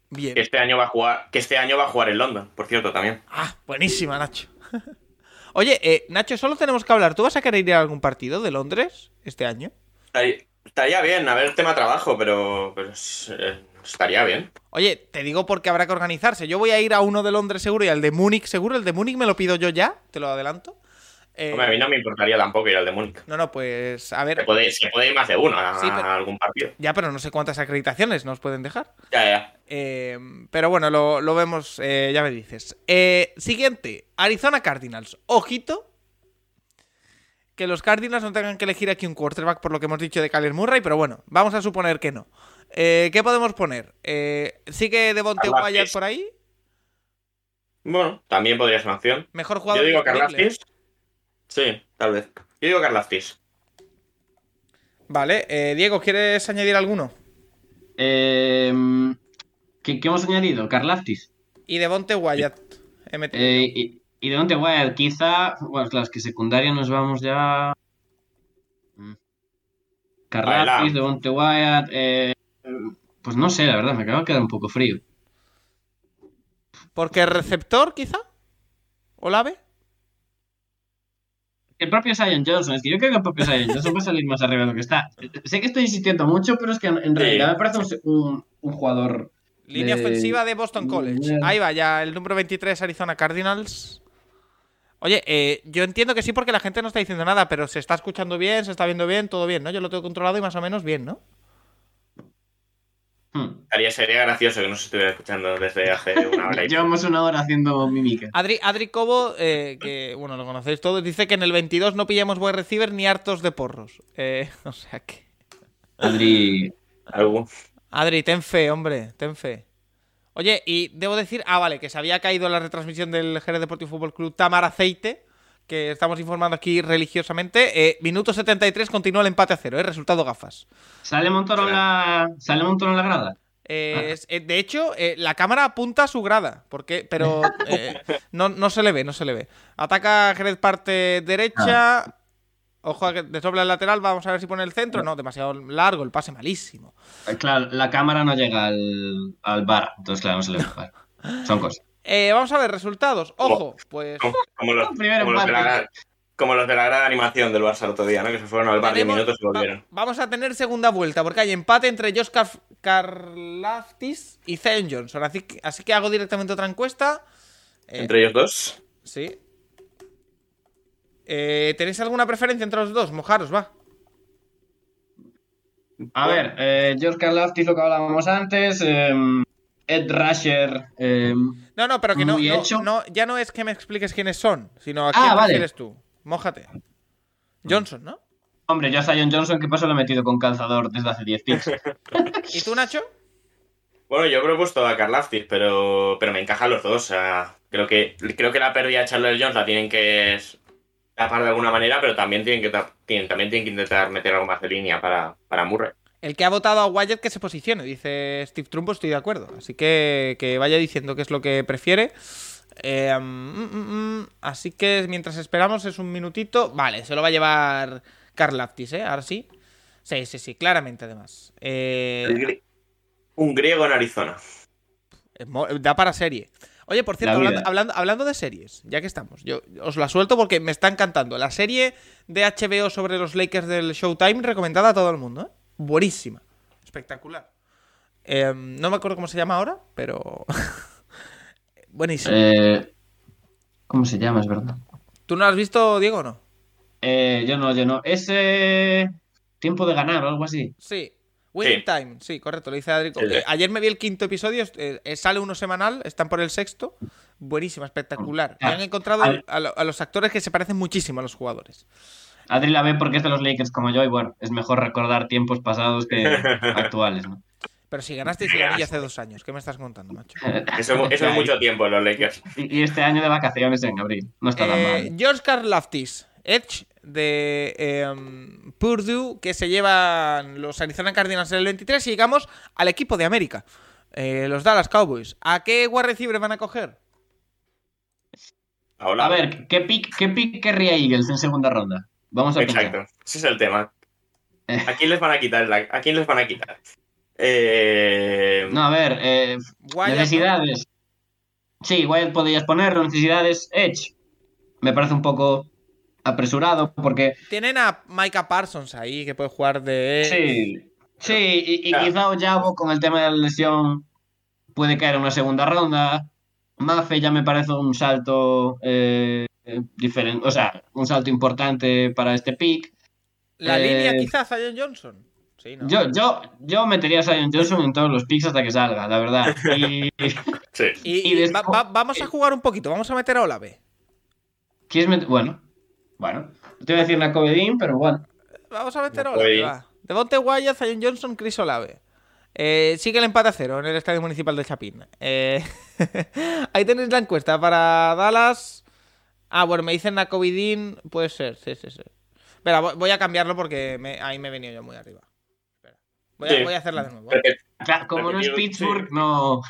Bien. Que este año va a jugar. Que este año va a jugar en London, por cierto, también. Ah, buenísima, Nacho. Oye, eh, Nacho, solo tenemos que hablar. ¿Tú vas a querer ir a algún partido de Londres este año? Estaría, estaría bien, a ver el tema trabajo, pero. eh, estaría bien. Oye, te digo porque habrá que organizarse. Yo voy a ir a uno de Londres seguro y al de Múnich seguro. El de Múnich me lo pido yo ya, te lo adelanto. Eh, Hombre, a mí no me importaría tampoco ir al de Múnich. no, no, pues a Se ver. puede, se puede ir más de uno a, Sí, pero- a algún partido. Ya, pero no sé cuántas acreditaciones nos pueden dejar. Ya, ya. Eh, pero bueno, lo, lo vemos, eh, ya me dices. Eh, siguiente, Arizona Cardinals. Ojito. Que los Cardinals no tengan que elegir aquí un quarterback por lo que hemos dicho de Kyler Murray, pero bueno, vamos a suponer que no. Eh, ¿Qué podemos poner? Eh, ¿Sigue Devonte. Wyatt por ahí? Bueno, también podría ser una opción. Mejor Yo jugador digo disponible. Karlaftis. Sí, tal vez. Yo digo Karlaftis. Vale, eh, Diego, ¿quieres añadir alguno? Eh, ¿qué, qué hemos añadido? Karlaftis. Y Devonte Wyatt. Eh, y, y de Monte Wild, quizá. Bueno, claro, es que secundaria nos vamos ya. Mm. Karlaftis, Adelante. de Monte Wyatt. Pues no sé, la verdad, me acaba de quedar un poco frío. Porque receptor, quizá. ¿O la ve? El propio Zion Johnson, es que yo creo que el propio Zion Johnson va a salir más arriba de lo que está. Sé que estoy insistiendo mucho, pero es que en realidad me parece un, un- un jugador. Línea de- ofensiva de Boston College. Ahí va, ya el número 23, Arizona Cardinals. Oye, eh, yo entiendo que sí porque la gente no está diciendo nada, pero se está escuchando bien, se está viendo bien, todo bien, ¿no? Yo lo tengo controlado y más o menos bien, ¿no? Hmm. Estaría, sería gracioso que no se estuviera escuchando desde hace una hora y Llevamos una hora haciendo mímica. Adri, Adri Cobo, eh, que bueno, lo conocéis todos, dice que en el 22 no pillamos wide receiver ni hartos de porros. Eh, o sea que... Adri. algo. Adri, ten fe, hombre, ten fe. Oye, y debo decir, ah, vale, que se había caído la retransmisión del Jerez Deportivo Fútbol Club Tamar Aceite, que estamos informando aquí religiosamente. Eh, minuto 73, continúa el empate a cero, ¿eh? Resultado gafas. ¿Sale Montoro la. ¿Sale Montoro en la grada? Eh, es- eh, de hecho, eh, la cámara apunta a su grada, porque, pero eh, no, no se le ve, no se le ve. Ataca Jerez parte derecha. Ojo a que desdobla el lateral, vamos a ver si pone el centro. No, demasiado largo, el pase malísimo. Eh, Claro, la cámara no llega al, al bar, entonces claro, no se le ve. Son cosas. Eh, vamos a ver resultados. Ojo, pues. Como, como los, Primero como, los de la, gran- como los de la gran animación del Barça el otro día, ¿no? Que se fueron al bar 10 Tenemos- minutos y volvieron. va- vamos a tener segunda vuelta, porque hay empate entre Josh Car- Karlaftis y Zion Johnson. Así que, así que hago directamente otra encuesta. Eh, Entre ellos dos. Sí. Eh, ¿Tenéis alguna preferencia entre los dos? Mojaros, va. A ver, eh, George Karlaftis, lo que hablábamos antes. eh, Ed Rusher. No, no, pero que no, no, hecho. no- ya no es que me expliques quiénes son, sino a Ah, quién vale. prefieres tú. Mójate. Johnson, ¿no? hombre, yo a Zion Johnson, ¿qué pasó? Lo he metido con calzador desde hace 10 picks. ¿Y tú, Nacho? Bueno, yo he propuesto a Karlaftis, pero, pero me encajan los dos. O sea, creo que, creo que la pérdida de Charles Jones la tienen que tapar de alguna manera, pero también tienen que, también tienen que intentar meter algo más de línea para, para Murray. El que ha votado a Wyatt que se posicione, dice Steve Trumbo, estoy de acuerdo. Así que que vaya diciendo qué es lo que prefiere. Eh, mm, mm, mm, así que mientras esperamos es un minutito. Vale, se lo va a llevar Karlaftis, ¿eh? Ahora sí. Sí, sí, sí, claramente además. Eh, Un griego en Arizona. Da para serie. Oye, por cierto, hablando, hablando de series, ya que estamos, yo os la suelto porque me está encantando. La serie de HBO sobre los Lakers del Showtime, recomendada a todo el mundo, ¿eh? Buenísima. Espectacular. Eh, no me acuerdo cómo se llama ahora, pero. Buenísimo. Eh, ¿Cómo se llama? Es verdad. ¿Tú no lo has visto, Diego, o no? Eh, yo no, yo no. Es eh, tiempo de ganar o algo así. Sí. Winning Sí. Time, sí, correcto, lo dice Adri. Sí, sí. Eh, ayer me vi el quinto episodio, sale uno semanal, están por el sexto. Buenísima, espectacular. Y Ah, han encontrado al- a, lo- a los actores que se parecen muchísimo a los jugadores. Adri la ve porque es de los Lakers como yo y bueno, es mejor recordar tiempos pasados que actuales, ¿no? Pero si ganasteis el anillo hace dos años, ¿qué me estás contando, macho? Eso, es mu- eso es mucho tiempo en los Lakers. Y, y este año de vacaciones en abril. No está tan Eh, mal. George Karlaftis, Edge de em, Purdue, que se llevan los Arizona Cardinals en el 23 y llegamos al equipo de América, eh, los Dallas Cowboys. ¿A qué wide receiver van a coger? Ahora, A ver, ¿qué pick, ¿qué pick querría Eagles en segunda ronda? Vamos a Exacto, pensar. ese es el tema. Eh. ¿A quién les van a quitar? la- ¿A quién les van a quitar? Eh, No, a ver, eh, necesidades. Sí, Wyatt podrías ponerlo, necesidades. Edge. Me parece un poco apresurado porque. Tienen a Micah Parsons ahí, que puede jugar de... Sí, sí, y, y Claro. quizá Ojabo con el tema de la lesión puede caer en una segunda ronda. Mafe ya me parece un salto eh, diferente, o sea, un salto importante para este pick. La Eh, línea quizás a John Johnson. Sí, ¿no? Yo, yo, yo metería a Zion Johnson en todos los picks hasta que salga, la verdad. Y sí. Y, y y después- va- va- vamos a jugar un poquito, vamos a meter a Olave. ¿quieres meter? Bueno, bueno, te voy a decir una Covedín, pero bueno. Vamos a meter a Olave, va. Devonte Wyatt, Zion Johnson, Chris Olave. Eh, sigue el empate a cero en el Estadio Municipal de Chapín. Eh, ahí tenéis la encuesta para Dallas. Ah, bueno, me dicen Nacovidin. Puede ser, sí, sí, sí. Espera, voy- a cambiarlo porque me- ahí me he venido yo muy arriba. Espera. Voy, a, Sí. voy a hacerla de nuevo. ¿eh? Claro, como no es Pittsburgh, sí. no.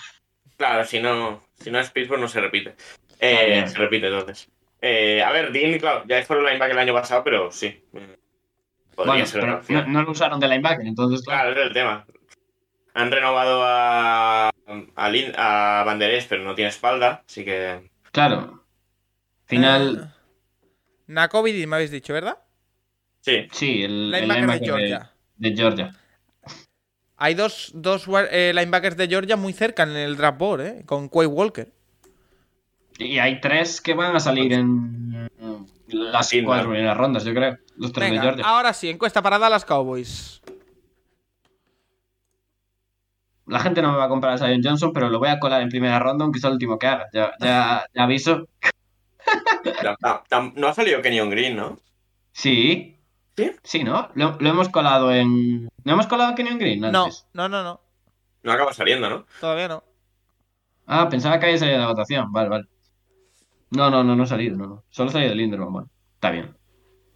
claro, si no, si no es Pittsburgh no se repite. Eh, se repite entonces. Eh, a ver, Dean, claro, ya fue el linebacker el año pasado, pero sí. Podría Bueno, ser pero una opción. no, no lo usaron de linebacker, entonces. Claro, ese es el tema. Han renovado a, a, Lin- a Banderés, pero no tiene espalda, así que. Claro. Final. Nakovidin me habéis dicho, ¿verdad? Sí, sí, el, Linebacker de Georgia. de Georgia. Hay dos, dos eh, linebackers de Georgia muy cerca en el draft board, ¿eh? Con Quay Walker. Y hay tres que van a salir en las Sí, primeras rondas, yo creo. Los tres de Georgia. ahora sí, encuesta para Dallas Cowboys. La gente no me va a comprar a Zion Johnson, pero lo voy a colar en primera ronda, aunque sea el último que haga. Ya, ya, ya aviso. No ha salido Kenyon Green, ¿no? Sí. ¿Sí? Sí, ¿no? Lo, lo hemos colado en. ¿No hemos colado a Kenyon Green No, antes? no, no, no. No acaba saliendo, ¿no? Todavía no. Ah, pensaba que había salido de la votación. Vale, vale. No, no, no, no ha salido. No, no. Solo ha salido de Linderman. Bueno, está bien.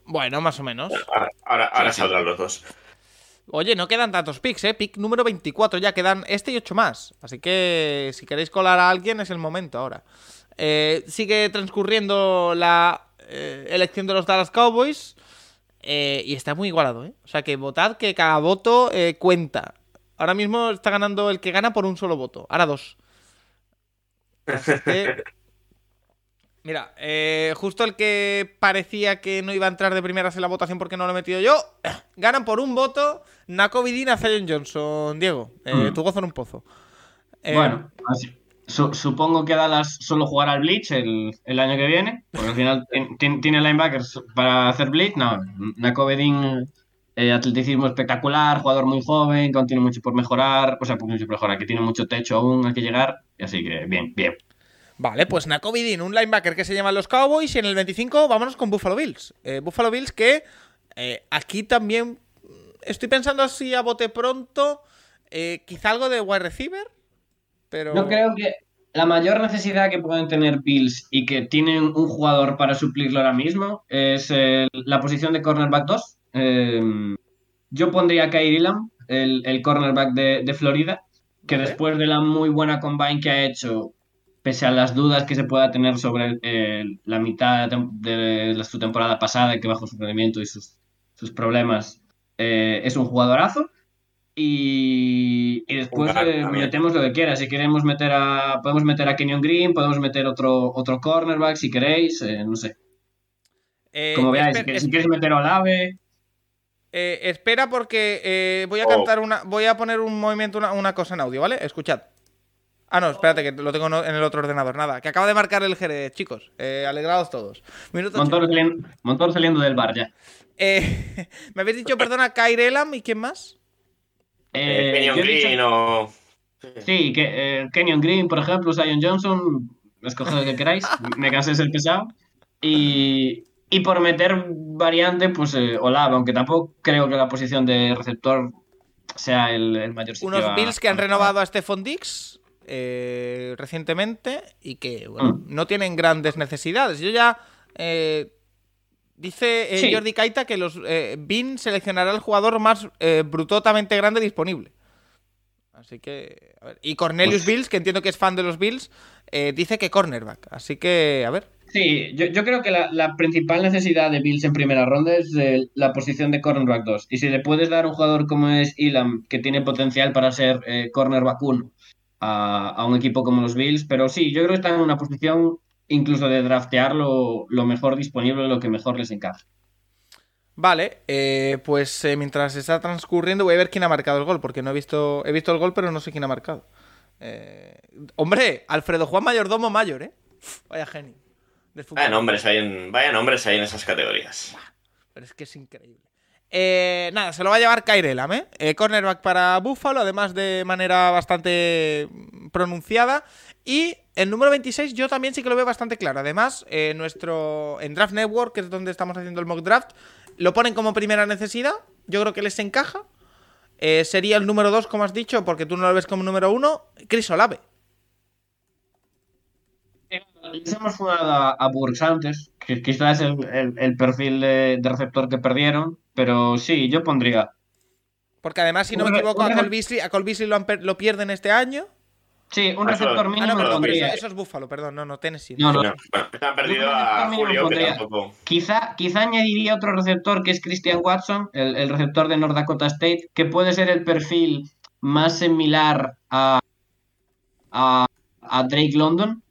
Bueno, más o menos. Ahora, ahora, ahora Sí, sí. saldrán los dos. Oye, no quedan tantos picks, ¿eh? Pick número 24, ya quedan este y ocho más. Así que si queréis colar a alguien es el momento ahora. Eh, sigue transcurriendo la eh, elección de los Dallas Cowboys eh, y está muy igualado, ¿eh? O sea que votad que cada voto cuenta. Ahora mismo está ganando el que gana por un solo voto, ahora dos. Así que- Mira, justo el que parecía que no iba a entrar de primeras en la votación porque no lo he metido yo, ganan por un voto Nakovidin a Zion Johnson. Diego, Mm. tu gozo en un pozo. Bueno, así- su- supongo que Dallas solo jugará al Blitz el, el año que viene, porque al final tien- tien- tiene linebackers para hacer Blitz. No, Nakovedin, eh, atleticismo espectacular, jugador muy joven, que aún tiene mucho por mejorar, o sea, pues mucho por mejorar, que tiene mucho techo aún hay que llegar, así que bien, bien. Vale, pues Nakovidin, un linebacker que se llaman los Cowboys. Y en el 25 vámonos con Buffalo Bills. Eh, Buffalo Bills que eh, aquí también estoy pensando así a bote pronto. eh, quizá algo de wide receiver. Pero... Yo creo que la mayor necesidad que pueden tener Bills y que tienen un jugador para suplirlo ahora mismo es el- la posición de cornerback 2. Eh, yo pondría a Kyrie Lam, el, el cornerback de, de Florida, que después de la muy buena combine que ha hecho, pese a las dudas que se pueda tener sobre eh, la mitad de, la- su temporada pasada, que bajo su rendimiento y sus, sus problemas, eh, es un jugadorazo. Y, y después eh, metemos lo que quiera. Si queremos meter a. Podemos meter a Kenyon Green, podemos meter otro, otro cornerback si queréis. eh, no sé. Eh, Como veáis, si queréis, si queréis meter a Olave. Eh, espera porque eh, voy a Oh. cantar una. Voy a poner un movimiento, una, una cosa en audio, ¿vale? Escuchad. Ah, no, espérate, que lo tengo en el otro ordenador. Nada, que acaba de marcar el Jerez, chicos. Eh, alegrados todos. Minuto Montoro 80. saliendo, Montoro saliendo del bar ya. Eh, me habéis dicho, perdona, Kyrie Elam y quién más? Eh, Eh, Kenyon dicho- Green o. Sí, que, eh, Kenyon Green, por ejemplo, Zion Johnson, escoged el que queráis, me cansé de ser pesado. Y, y por meter variante, pues eh, Olave, aunque tampoco creo que la posición de receptor sea el, el mayor sitio Unos a- Bills que han renovado a Stephon Dix eh, recientemente y que bueno, Mm. no tienen grandes necesidades. Yo ya. eh, dice eh, Sí. Jordi Kaita que los eh, Bean seleccionará el jugador más eh, brutotamente grande disponible. Así que. a ver. Y Cornelius Uf. Bills, que entiendo que es fan de los Bills, eh, dice que cornerback. Así que, a ver. Sí, yo, yo creo que la, la principal necesidad de Bills en primera ronda es eh, la posición de cornerback 2. Y si le puedes dar a un jugador como es Elam, que tiene potencial para ser eh, cornerback 1 a, a un equipo como los Bills, pero sí, yo creo que están en una posición incluso de draftear lo, lo mejor disponible, lo que mejor les encaja. Vale, eh, pues eh, mientras está transcurriendo voy a ver quién ha marcado el gol, porque no he visto, he visto el gol, pero no sé quién ha marcado. Eh, hombre, Alfredo Juan Mayordomo Mayor, ¿eh? Vaya genio. Vaya nombres hay en, vaya nombres hay en esas categorías. Pero es que es increíble. Eh, nada, se lo va a llevar Kairelam, ¿eh? Eh, Cornerback para Buffalo, además de manera bastante pronunciada. Y el número 26 yo también sí que lo veo bastante claro. Además, eh, nuestro en Draft Network, que es donde estamos haciendo el mock draft, lo ponen como primera necesidad. Yo creo que les encaja. Eh, sería el número 2, como has dicho, porque tú no lo ves como número 1. Chris Olave. Les hemos jugado a, a Burks antes, que quizás es el, el- el perfil de, de receptor que perdieron, pero sí, yo pondría. Porque además, si no me equivoco, a Cole Beasley, a Cole Beasley lo, han lo pierden este año. Sí, un Ah, receptor Ah, Ah, mínimo no, perdón, pondría. eso, eso es Buffalo, perdón, no, no, Tennessee. No, no. No, bueno, han perdido a Julio, que tampoco. Quizá, quizá añadiría otro receptor que es Christian Watson, el, el receptor de North Dakota State, que puede ser el perfil más similar a, a, a Drake London.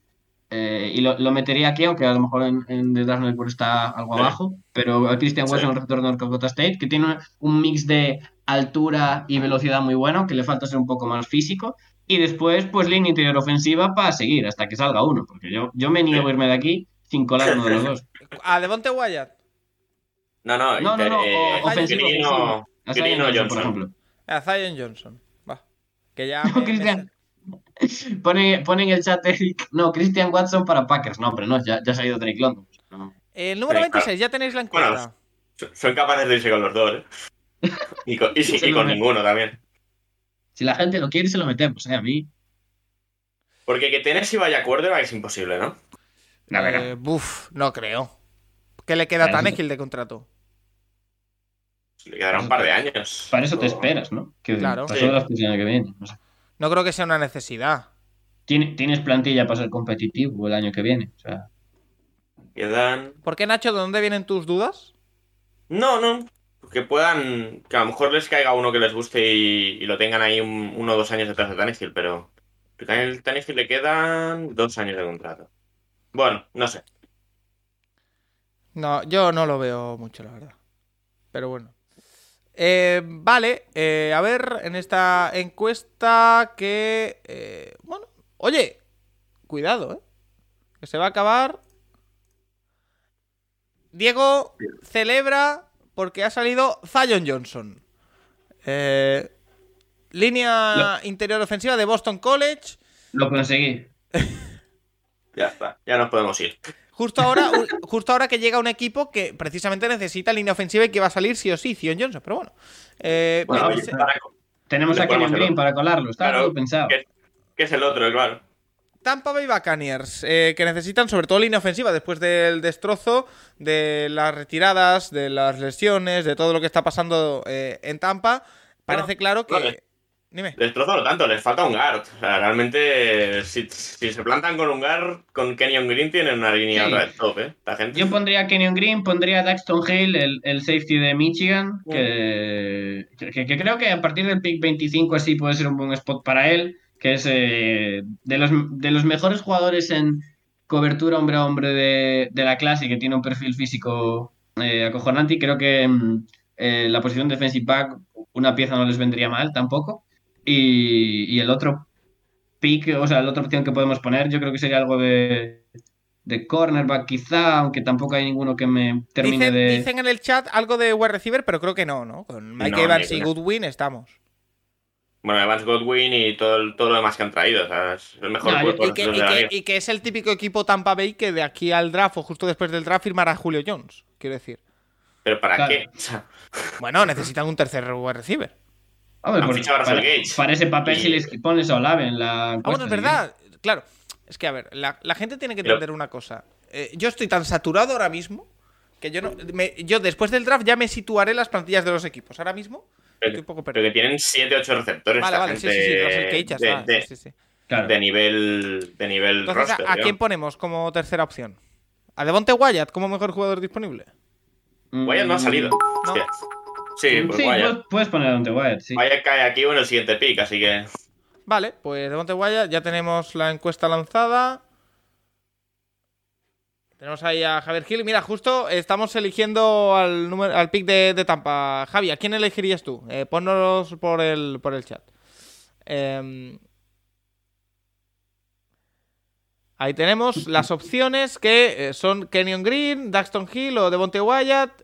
eh, y lo, lo metería aquí, aunque a lo mejor en, en The Dark Network está algo Sí. abajo. Pero Christian Sí. Watson, el receptor de North Dakota State, que tiene un mix de altura y velocidad muy bueno, que le falta ser un poco más físico. Y después, pues línea interior ofensiva para seguir hasta que salga uno, porque yo, yo me niego a irme de aquí sin colar uno de los dos. A Devonte Wyatt. No, no, No, no, inter- no, eh, o- ofensivo, Green o- ofensivo. A Zion o Johnson, por Johnson. ejemplo. A Zion Johnson. Va. Que ya. No, Cristian. Pone, pone en el chat Eric, no, Christian Watson para Packers. No, pero no, ya, ya se ha ido Drake London. No. El número Sí, 26, ya tenéis la encuesta. Bueno, So- Son capaces de irse con los dos, ¿eh? Y con, y y con ninguno también. Si la gente lo quiere, se lo metemos, ¿eh? A mí. Porque que Tennessee vaya a quarterback es imposible, ¿no? La verdad. Eh, buf, no creo. ¿Qué le queda a Tannehill de contrato? Le quedará un par de años. Para eso te O- esperas, ¿no? Que Claro. para Sí. todas las que viene. no sé. No creo que sea una necesidad. Tien- Tienes plantilla para ser competitivo el año que viene. O sea, Quedan. ¿Por qué, Nacho? ¿De dónde vienen tus dudas? No, no. Que puedan. Que a lo mejor les caiga uno que les guste y, y lo tengan ahí un- uno o dos años detrás de Tannehill, pero. El Tannehill le quedan dos años de contrato. Bueno, no sé. No, yo no lo veo mucho, la verdad. Pero bueno. Eh, vale, eh, a ver, en esta encuesta que... eh, bueno, oye, cuidado, ¿eh? Que se va a acabar. Diego celebra porque ha salido Zion Johnson. Eh, línea interior ofensiva de Boston College. lo conseguí. Ya está. Ya nos podemos ir. Justo ahora, justo ahora que llega un equipo que precisamente necesita línea ofensiva y que va a salir sí o sí, Zion Johnson. Pero bueno. Eh, Bueno, oye, para- Tenemos a Kenyon Green para colarlo. Está Claro, todo pensado. que- ¿Qué es el otro, claro? Tampa Bay Buccaneers, eh, que necesitan sobre todo línea ofensiva después del destrozo de las retiradas, de las lesiones, de todo lo que está pasando eh, en Tampa. Parece claro que. vale. Dime. Destrozo no tanto, les falta un guard. O sea, realmente, si, si se plantan con un guard, con Kenyon Green tienen una línea Sí. otra vez top, ¿eh? Esta gente. Yo pondría a Kenyon Green, pondría a Daxton Hill, el, el safety de Michigan, que, que- que creo que a partir del pick 25 así puede ser un buen spot para él, que es eh, de, los, de los mejores jugadores en cobertura hombre a hombre de, de la clase, que tiene un perfil físico eh, acojonante, y creo que mm, eh, la posición defensive back, una pieza no les vendría mal tampoco. Y, y el otro, pick, o sea, la otra opción que podemos poner, yo creo que sería algo de, de cornerback quizá, aunque tampoco hay ninguno que me termine Dicen, de... dicen en el chat algo de wide receiver, pero creo que no, ¿no? Con Mike No, Evans y. Goodwin estamos. Bueno, Evans Godwin y todo, el- todo lo demás que han traído. O sea, es el mejor No, cuerpo Y que, de y que- y que es el típico equipo Tampa Bay que de aquí al draft o justo después del draft firmará a Julio Jones, quiero decir. Pero ¿para Claro. qué? Bueno, necesitan un tercer wide receiver. Hombre, Han fichado a Russell para, para ese papel Y- si les pones a Olave en la Ah, bueno, es verdad. Claro. Es que, a ver, la, la gente tiene que Pero- entender una cosa. Eh, yo estoy tan saturado ahora mismo que yo no. me- yo después del draft ya me situaré en las plantillas de los equipos. Ahora mismo estoy un poco pero perdido. que tienen 7, 8 receptores. Vale, vale, sí, gente sí, sí. Cage ya de, está. de- sí, sí, sí. Claro. de nivel, de nivel Entonces, ¿a- roster. ¿a, tío. quién ponemos como tercera opción? ¿A Devonte Wyatt como mejor jugador disponible? Mm, Wyatt no ha salido. No. Hostia. Sí, pues sí, Wyatt. puedes, puedes poner a Dante Wyatt, sí. Wyatt cae aquí o en el siguiente pick, así que. Vale, pues Devonte Wyatt, ya tenemos la encuesta lanzada. Tenemos ahí a Javier Gil. Mira, justo estamos eligiendo al, número, al pick de, de Tampa. Javi, ¿a quién elegirías tú? Eh, ponnos por el, por el chat. Em, ahí tenemos las opciones que eh, son Kenyon Green, Daxton Hill o Devonte Wyatt.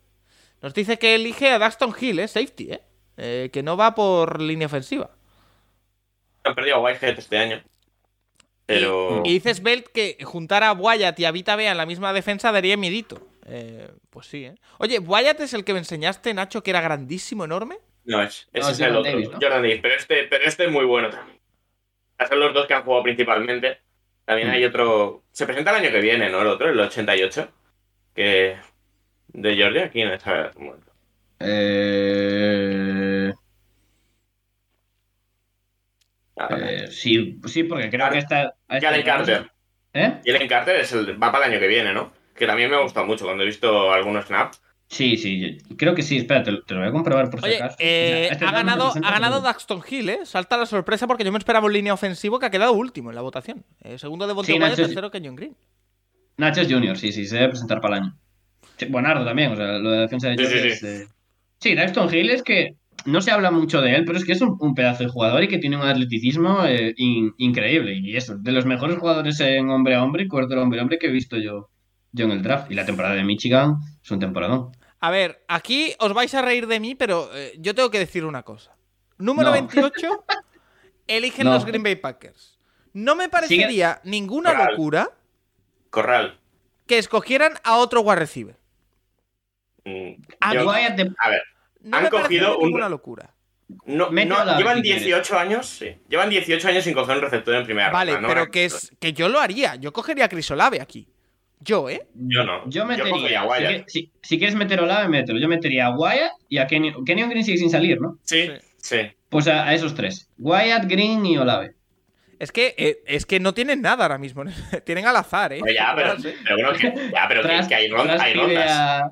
Nos dice que elige a Daxton Hill, ¿eh? Safety, ¿eh? Eh, que no va por línea ofensiva. Han perdido a Whitehead este año. Pero. Y, y dices, Belt, que juntar a Wyatt y a Vita Bea en la misma defensa daría miedito. Eh, pues sí, ¿eh? Oye, ¿Wyatt es el que me enseñaste, Nacho, que era grandísimo, enorme? No, es, ese No, es el otro. Davis, ¿no? Jordan Davis. Pero este, pero este es muy bueno también. Son los dos que han jugado principalmente. También Mm. hay otro. Se presenta el año que viene, ¿no? El otro, el 88. Que. De Georgia, ¿quién es? A ver, un momento. Eh, A ver. eh, sí, sí, porque creo que está... a este Jalen Carter. ¿Eh? Jalen Carter es el, va para el año que viene, ¿no? Que también me ha gustado mucho cuando he visto algunos snaps. Sí, sí, creo que sí, espera, te, lo- te lo voy a comprobar por si Oye, acaso. eh, O sea, este ha, ganado, ha ganado Daxton Hill, ¿eh? Salta la sorpresa porque yo me esperaba un línea ofensivo que ha quedado último en la votación. Eh, segundo de Bonte Sí, Nacho, sí. tercero Kenyon Green. Nachos Junior, sí, sí, se debe presentar para el año. Sí, Buenardo también, o sea, lo de defensa de Sí, Georgia sí, es, eh, Sí, Daxton Hill es que no se habla mucho de él, pero es que es un, un pedazo de jugador y que tiene un atleticismo eh, in- increíble. Y eso, de los mejores jugadores en hombre a hombre, cuarto hombre a hombre que he visto yo, yo en el draft. Y la temporada de Michigan es un temporadón. A ver, aquí os vais a reír de mí, pero eh, yo tengo que decir una cosa. Número No. 28, eligen No. los Green Bay Packers. No me parecería ninguna Corral. locura Corral. que escogieran a otro wide receiver. Mm, A yo- de- a ver, No Han me cogido un- ninguna locura. no, no, llevan si quieres. 18 años, sí. Llevan 18 años sin coger un receptor en primera Vale, ronda. ¿no? pero que es que yo lo haría. Yo cogería a Chris Olave aquí. Yo, ¿eh? Yo no. Yo Yo metería. cogería a si, Wyatt. que- si- si quieres meter a Olave, mételo. Yo metería a Wyatt y a Kenyon. Kenyon Green sigue sin salir, ¿no? Sí, sí. Pues a, a esos tres: Wyatt, Green y Olave. Es que, eh, es que no tienen nada ahora mismo. tienen al azar, ¿eh? Ya, pero, pero bueno, que, ya, pero que- Tras, que hay, ron- Tras hay rondas.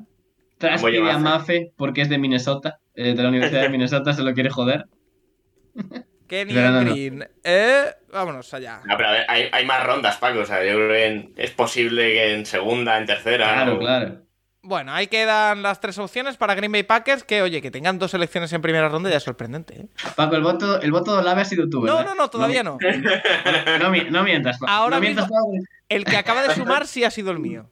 A, Tras Voy a pide a Mafe. Porque es de Minnesota, eh, de la Universidad de Minnesota, se lo quiere joder. Kenny no, no. Green. Eh, vámonos allá. No, pero a ver, hay, hay más rondas, Paco. O sea, yo creo que en- es posible que en segunda, en tercera. Claro, o- claro. Bueno, ahí quedan las tres opciones para Green Bay Packers. Que, oye, que tengan dos selecciones en primera ronda ya es sorprendente, ¿eh? Paco, el voto, el voto de Olave ha sido tú, No, ¿verdad? no, no, todavía no. No, mi- no mientas, Paco. Ahora no mientas, mismo- Paco. El que acaba de sumar sí ha sido el mío.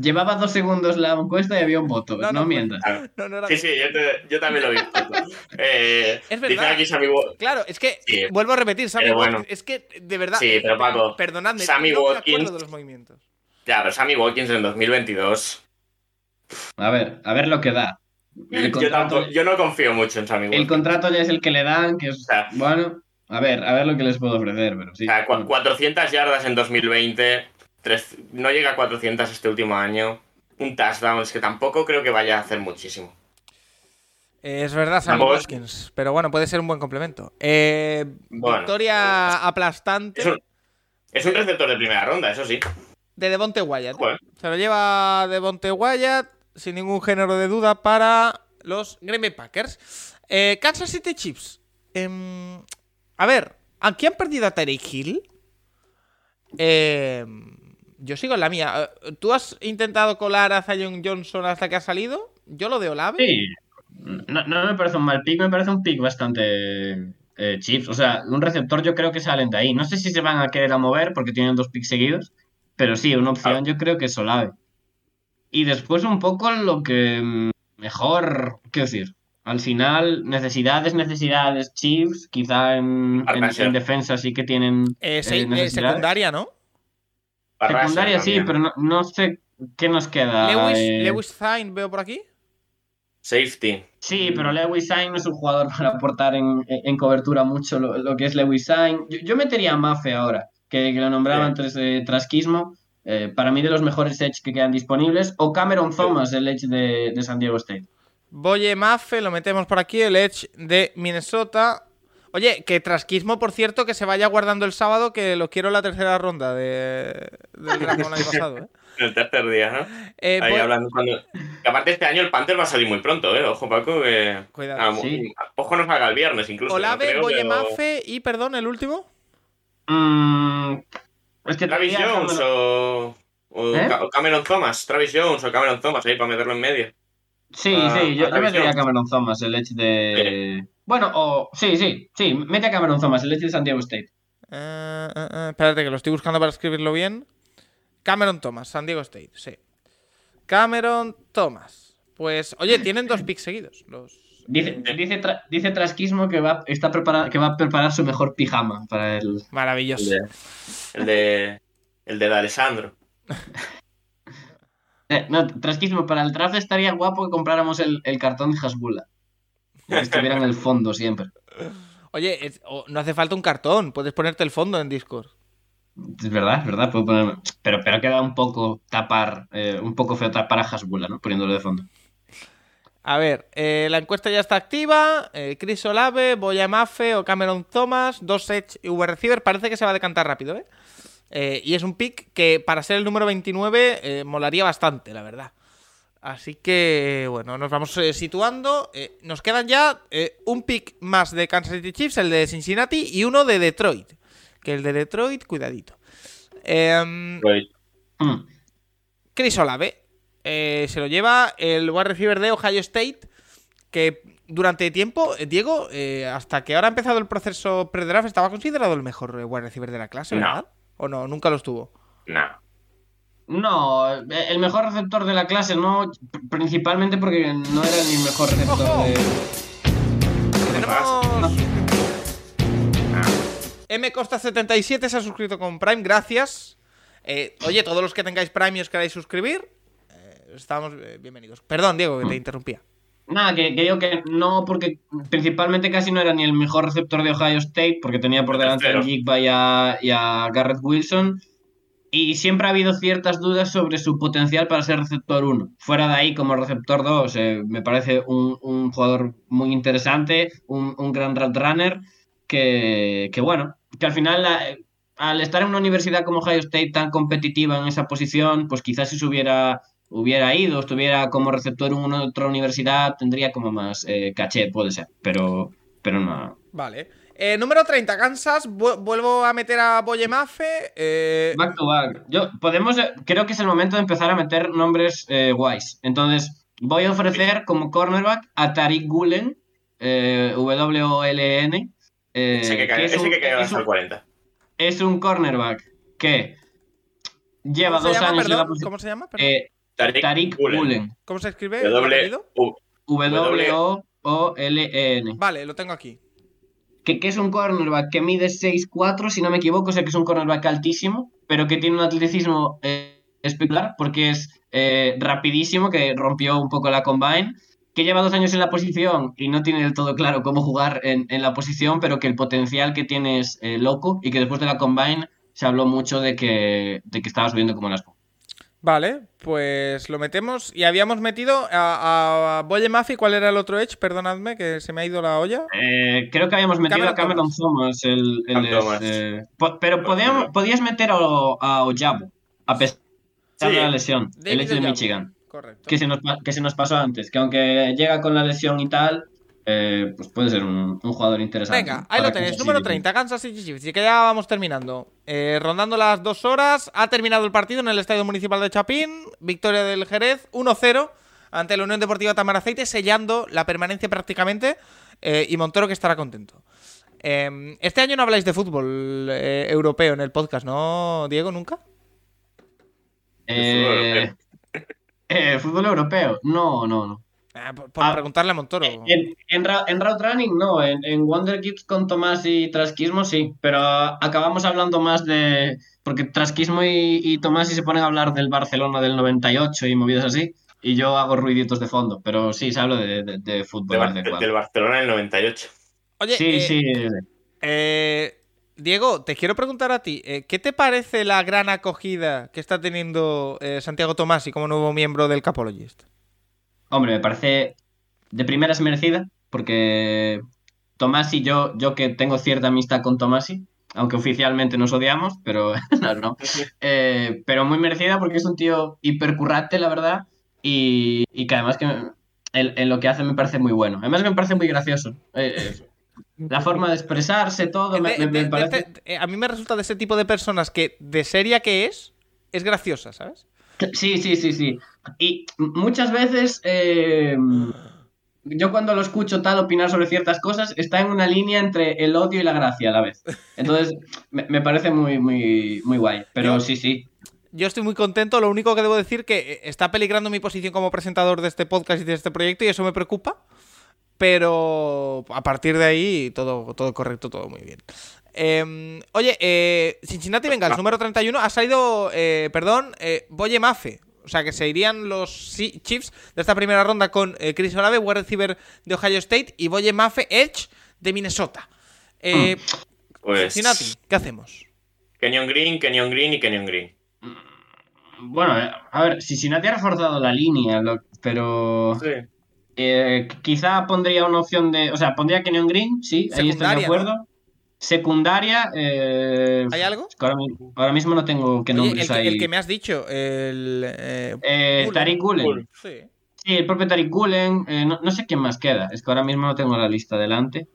Llevaba dos segundos la encuesta y había un voto. No, No, no, pues- mientas. No, no era Sí, sí, yo, te- yo también lo he visto. Eh, Es Dice verdad. aquí Sammy Claro, es que Sí. vuelvo a repetir, Sammy bueno. Watkins, es que de verdad, Sí, pero Paco, perdonadme, Sammy no Watkins- de los movimientos. Ya, pero Sammy Watkins en 2022. A ver, a ver lo que da. El Yo, contrato, tampoco- yo no confío mucho en Sammy el Watkins. contrato ya es el que le dan, que es. sea- Bueno, a ver, a ver lo que les puedo ofrecer, pero sí. O sea, cua- 400 yardas en 2020. Tres- no llega a 400 este último año. Un touchdown, es que tampoco creo que vaya a hacer muchísimo. Es verdad, Sammy Watkins, pero bueno, puede ser un buen complemento. Eh, Bueno. victoria aplastante Es un, es un receptor de primera ronda, eso sí. de Devonte Wyatt. Joder. Se lo lleva Devonte Wyatt sin ningún género de duda para los Green Bay Packers. Eh, Kansas City Chiefs. Em, a ver, aquí han perdido a Tyreek Hill. Em, yo sigo en la mía. Eh, ¿Tú has intentado colar a Zion Johnson hasta que ha salido? Yo lo de Olave. Sí. No, no me parece un mal pick, me parece un pick bastante eh, Chiefs. O sea, un receptor yo creo que salen de ahí. No sé si se van a querer a mover porque tienen dos picks seguidos, pero sí, una opción yo creo que es Olave. Y después un poco lo que mm, mejor, quiero decir, al final, necesidades, necesidades, Chiefs, quizá en, en- Arrasar. en defensa sí que tienen Eh, eh, eh, necesidades. secundaria, ¿no? Barrasa Secundaria sí, pero no, no sé qué nos queda. Lewis, eh, Lewis Zine veo por aquí. Safety. Sí, pero Lewis Sain no es un jugador para aportar en, en cobertura mucho lo, lo que es Lewis Sain. Yo, yo metería a Mafe ahora, que, que lo nombraba Sí. antes de Trasquismo. Eh, para mí de los mejores edge que quedan disponibles. O Cameron Thomas, el edge de, de San Diego State. Boye Maffe, lo metemos por aquí, el Edge de Minnesota. Oye, que Trasquismo, por cierto, que se vaya guardando el sábado, que lo quiero en la tercera ronda de, del el año pasado. ¿eh? El tercer día, ¿no? Eh, Ahí hablando cuando... que aparte este año el Panther va a salir muy pronto, ¿eh? Ojo, Paco, que... Cuidado. Ah, Sí. Ojo, no salga el viernes incluso. no Olave, pero- Maffe y, perdón, el último. Mm, es que Travis Jones Cameron- o... O, ¿Eh? O Cameron Thomas. Travis Jones o Cameron Thomas ahí para meterlo en medio. Sí, Ah, sí, yo, yo Travis metería a Jones. Cameron Thomas, el edge de... Bueno, o... Sí, sí, sí, mete a Cameron Thomas, el de San Diego State. Eh, eh, eh, espérate, que lo estoy buscando para escribirlo bien. Cameron Thomas, San Diego State, sí. Cameron Thomas. Pues, oye, tienen dos picks seguidos. Los, Dice, eh, dice, tra- dice Trasquismo que va, está prepara- que va a preparar su mejor pijama para el... maravilloso. El de... El de... El de D'Alessandro. Eh, no, Trasquismo, para el draft estaría guapo que compráramos el, el cartón de Hasbula. Que estuviera en el fondo siempre. Oye, es- o- no hace falta un cartón, puedes ponerte el fondo en Discord. Es verdad, es verdad, puedo poner... Pero, pero queda un poco tapar, eh, un poco feo tapar a Hasbula, ¿no? Poniéndolo de fondo. A ver, eh, la encuesta ya está activa. Eh, Chris Olave, Boya Maffe o Cameron Thomas, dos Edge y V receiver. Parece que se va a decantar rápido, ¿eh? Eh, y es un pick que para ser el número 29 eh, molaría bastante, la verdad. Así que, bueno, nos vamos eh, situando. Eh, nos quedan ya eh, un pick más de Kansas City Chiefs, el de Cincinnati, y uno de Detroit. Que el de Detroit, cuidadito. Em. Mm. Chris Olave eh, se lo lleva el wide receiver de Ohio State, que durante tiempo, Diego, hasta que ahora ha empezado el proceso pre-draft, estaba considerado el mejor wide receiver de la clase, No. ¿verdad? ¿O no? Nunca lo estuvo. No. No, eh, el mejor receptor de la clase, no, pr- principalmente porque no era ni el mejor receptor Ojo. de... Tenemos... M Costa 77 se ha suscrito con Prime, gracias. Eh, oye, todos los que tengáis Prime y os queráis suscribir, eh, estamos eh, bienvenidos. Perdón, Diego, que te interrumpía. Nada, que, que digo que no, porque principalmente casi no era ni el mejor receptor de Ohio State, porque tenía por El delante a. Jigba y a, y a Garrett Wilson. Y siempre ha habido ciertas dudas sobre su potencial para ser receptor 1. Fuera de ahí, como receptor 2, eh, me parece un, un jugador muy interesante, un, un gran route runner, que, que bueno, que al final, la- al estar en una universidad como Ohio State tan competitiva en esa posición, pues quizás si se hubiera ido, estuviera como receptor en otra universidad, tendría como más eh, caché, puede ser, pero, pero no. Vale. Eh, número 30, Kansas. Vu- vuelvo a meter a Boye Maffe. Eh, Back to back. Yo, podemos, eh, creo que es el momento de empezar a meter nombres eh, guays. Entonces, voy a ofrecer como cornerback a Tariq Gulen, eh, W-O-L-N. eh, Ese que cae, que es ese un- que cae es hasta un- el 40. es un cornerback que lleva ¿Cómo se dos llama, años en la perdón? posición. ¿Cómo se llama? Eh, Tariq Gulen. ¿Cómo se escribe? W, apellido? U, W-O-L-N. Vale, lo tengo aquí. Que, es un cornerback que mide 6'4, si no me equivoco, sé que es un cornerback altísimo, pero que tiene un atleticismo eh, espectacular porque es eh, rapidísimo, que rompió un poco la combine, que lleva dos años en la posición y no tiene del todo claro cómo jugar en, la posición, pero que el potencial que tiene es eh, loco y que después de la combine se habló mucho de que, de que estaba subiendo como las Vale, pues lo metemos. Y habíamos metido a, a Boye Maffe. ¿Cuál era el otro Edge? Perdonadme, que se me ha ido la olla. Eh, creo que habíamos metido Cameron a Cameron Thomas, el, el Cam Thomas. eh, po- pero podíamos, podías meter a, a Ojabo, a pesar Sí. de la lesión, el ex de. Michigan, Correcto. que se, nos, que se nos pasó antes, que aunque llega con la lesión y tal, eh, pues puede ser un, un jugador interesante. Venga, ahí lo tenéis. Número City. 30, Kansas City Chiefs. Y que ya vamos terminando. Eh, rondando las dos horas. Ha terminado el partido en el Estadio Municipal de Chapín. Victoria del Jerez 1-0 ante la Unión Deportiva Tamaraceite, sellando la permanencia prácticamente. eh, y Montoro que estará contento. Em, este año no habláis de fútbol eh, europeo en el podcast, ¿no, Diego? ¿Nunca? Eh, eh, ¿Fútbol europeo? No, no, no. Ah, por por Ah, preguntarle a Montoro. En, en, en Route Running no, en, en Wonder Kids con Tomás y Trasquismo sí, pero acabamos hablando más de... Porque Trasquismo y, y Tomás se ponen a hablar del Barcelona del 98 y movidas así, y yo hago ruiditos de fondo, pero sí, se habla de, de, de De fútbol. De del. Barcelona en el 98. Oye, Sí, eh, sí. eh, Diego, te quiero preguntar a ti, eh, ¿qué te parece la gran acogida que está teniendo eh, Santiago Tomasi como nuevo miembro del Capologist? Hombre, me parece de primeras merecida, porque Tomasi, yo, yo que tengo cierta amistad con Tomasi, aunque oficialmente nos odiamos, pero no, no. Eh, pero muy merecida porque es un tío hipercurrante, la verdad, y, y que además que en, en lo que hace me parece muy bueno. Además me parece muy gracioso. Eh, eh, la forma de expresarse, todo, me, De- me- de- me de- parece... de- eh, a mí me resulta de ese tipo de personas que, de seria que es, es graciosa, ¿sabes? Sí, sí, sí, sí. Y muchas veces eh, yo cuando lo escucho tal opinar sobre ciertas cosas está en una línea entre el odio y la gracia a la vez. Entonces me, me parece muy, muy, muy guay. Pero Yo- sí, sí. Yo estoy muy contento, lo único que debo decir que eh, está peligrando mi posición como presentador de este podcast y de este proyecto y eso me preocupa. Pero a partir de ahí todo, todo correcto, todo muy bien. Eh, oye, eh, Cincinnati Bengals, número 31, ha salido, eh, perdón, eh, Boye Mafe. O sea, que se irían los Chiefs de esta primera ronda con eh, Chris Olave, wide receiver de Ohio State, y Boye Mafe, Edge de Minnesota. Eh, Pues. Cincinnati, ¿qué hacemos? Kenyon Green, Kenyon Green y Kenyon Green. Bueno, eh, a ver, Cincinnati ha reforzado la línea, lo- pero Sí. eh, quizá pondría una opción de... O sea, pondría Kenyon Green, sí, ahí estoy de acuerdo. Secundaria... eh, ¿Hay algo? ahora, mi- ahora mismo no tengo qué Oye, el, nombres que, hay. el que me has dicho, el... eh, Eh, Cullen. Tariq. Cullen. sí. Sí, el propio Tariq Cullen. eh, no, no sé quién más queda. Es que ahora mismo no tengo la lista delante.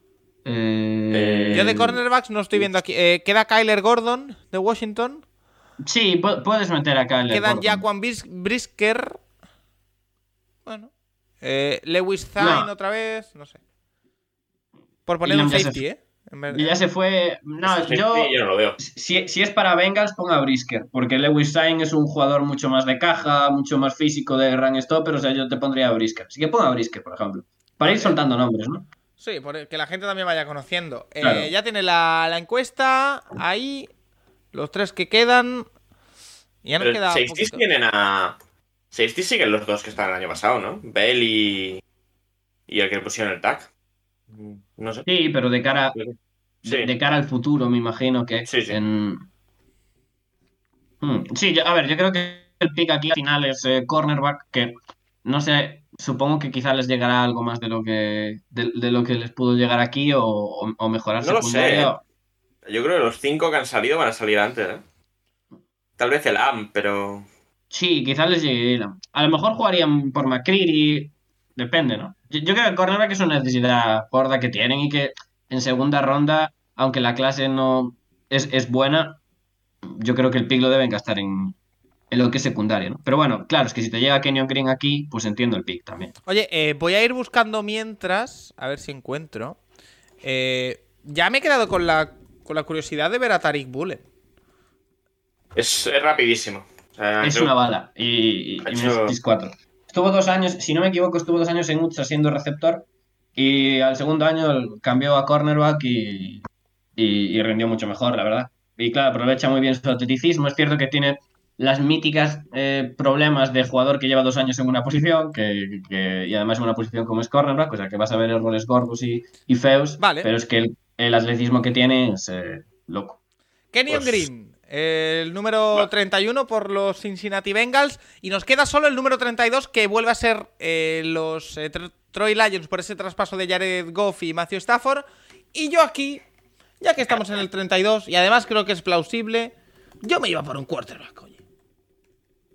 Eh, Yo de cornerbacks no estoy viendo aquí. Eh, queda Kyler Gordon de Washington. Sí, pu- puedes meter acá el Quedan Jaquan Bis- Brisker. Bueno. Eh, Lewis Zine No. otra vez. No sé. Por poner un ya safety, ¿eh? Y ya se fue. No, Ese yo. no lo veo. Si, si es para Bengals, ponga a Brisker. Porque Lewis Sain es un jugador mucho más de caja, mucho más físico de run stopper. O sea, yo te pondría a Brisker. Así que ponga a Brisker, por ejemplo. Para ir soltando nombres, ¿no? Sí, por que la gente también vaya conociendo. Eh. Ya tiene la, la encuesta. Ahí. Los tres que quedan. Y ya nos Pero queda. safeties poquito. tienen a. Safeties siguen los dos que estaban el año pasado, ¿no? Bell y. Y el que le pusieron el tag. No sé. Sí, pero de cara, Sí. de, de cara al futuro, me imagino que Sí, sí. en... Hmm, Sí, yo- a ver, yo creo que el pick aquí al final es eh, cornerback, que no sé, supongo que quizá les llegará algo más de lo que de, de lo que les pudo llegar aquí o, o- o mejorar No lo sé, secundaria. Yo creo que los cinco que han salido van a salir antes, ¿eh? Tal vez el AM, pero. Sí, quizás les llegue. A lo mejor jugarían por McCreary, depende, ¿no? Yo, yo creo que el cornerback es una necesidad gorda que tienen y que en segunda ronda, aunque la clase no es, es buena, yo creo que el pick lo deben gastar en, en lo que es secundaria, ¿no? Pero bueno, claro, es que si te llega Kenyon Green aquí, pues entiendo el pick también. Oye, eh, voy a ir buscando mientras, a ver si encuentro. Eh, ya me he quedado con la, con la curiosidad de ver a Tariq Bullen. Es, es rapidísimo. O sea, Es creo- una bala y, y, y hecho- Memphis 4. Estuvo dos años, si no me equivoco, estuvo dos años en Utah siendo receptor y al segundo año cambió a cornerback y, y, y rindió mucho mejor, la verdad. Y claro, aprovecha muy bien su atleticismo. Es cierto que tiene las míticas eh, problemas de jugador que lleva dos años en una posición que, que- y además en una posición como es cornerback, o sea que vas a ver errores gordos y, y feos, Vale. pero es que el, el atletismo que tiene es eh, loco. Kenyon Pues- Green, el número Va. 31 por los Cincinnati Bengals. Y nos queda solo el número 32 que vuelve a ser eh, los eh, Tr- Troy Lions por ese traspaso de Jared Goff y Matthew Stafford. Y yo aquí, ya que estamos en el 32 y además creo que es plausible, yo me iba por un quarterback, oye.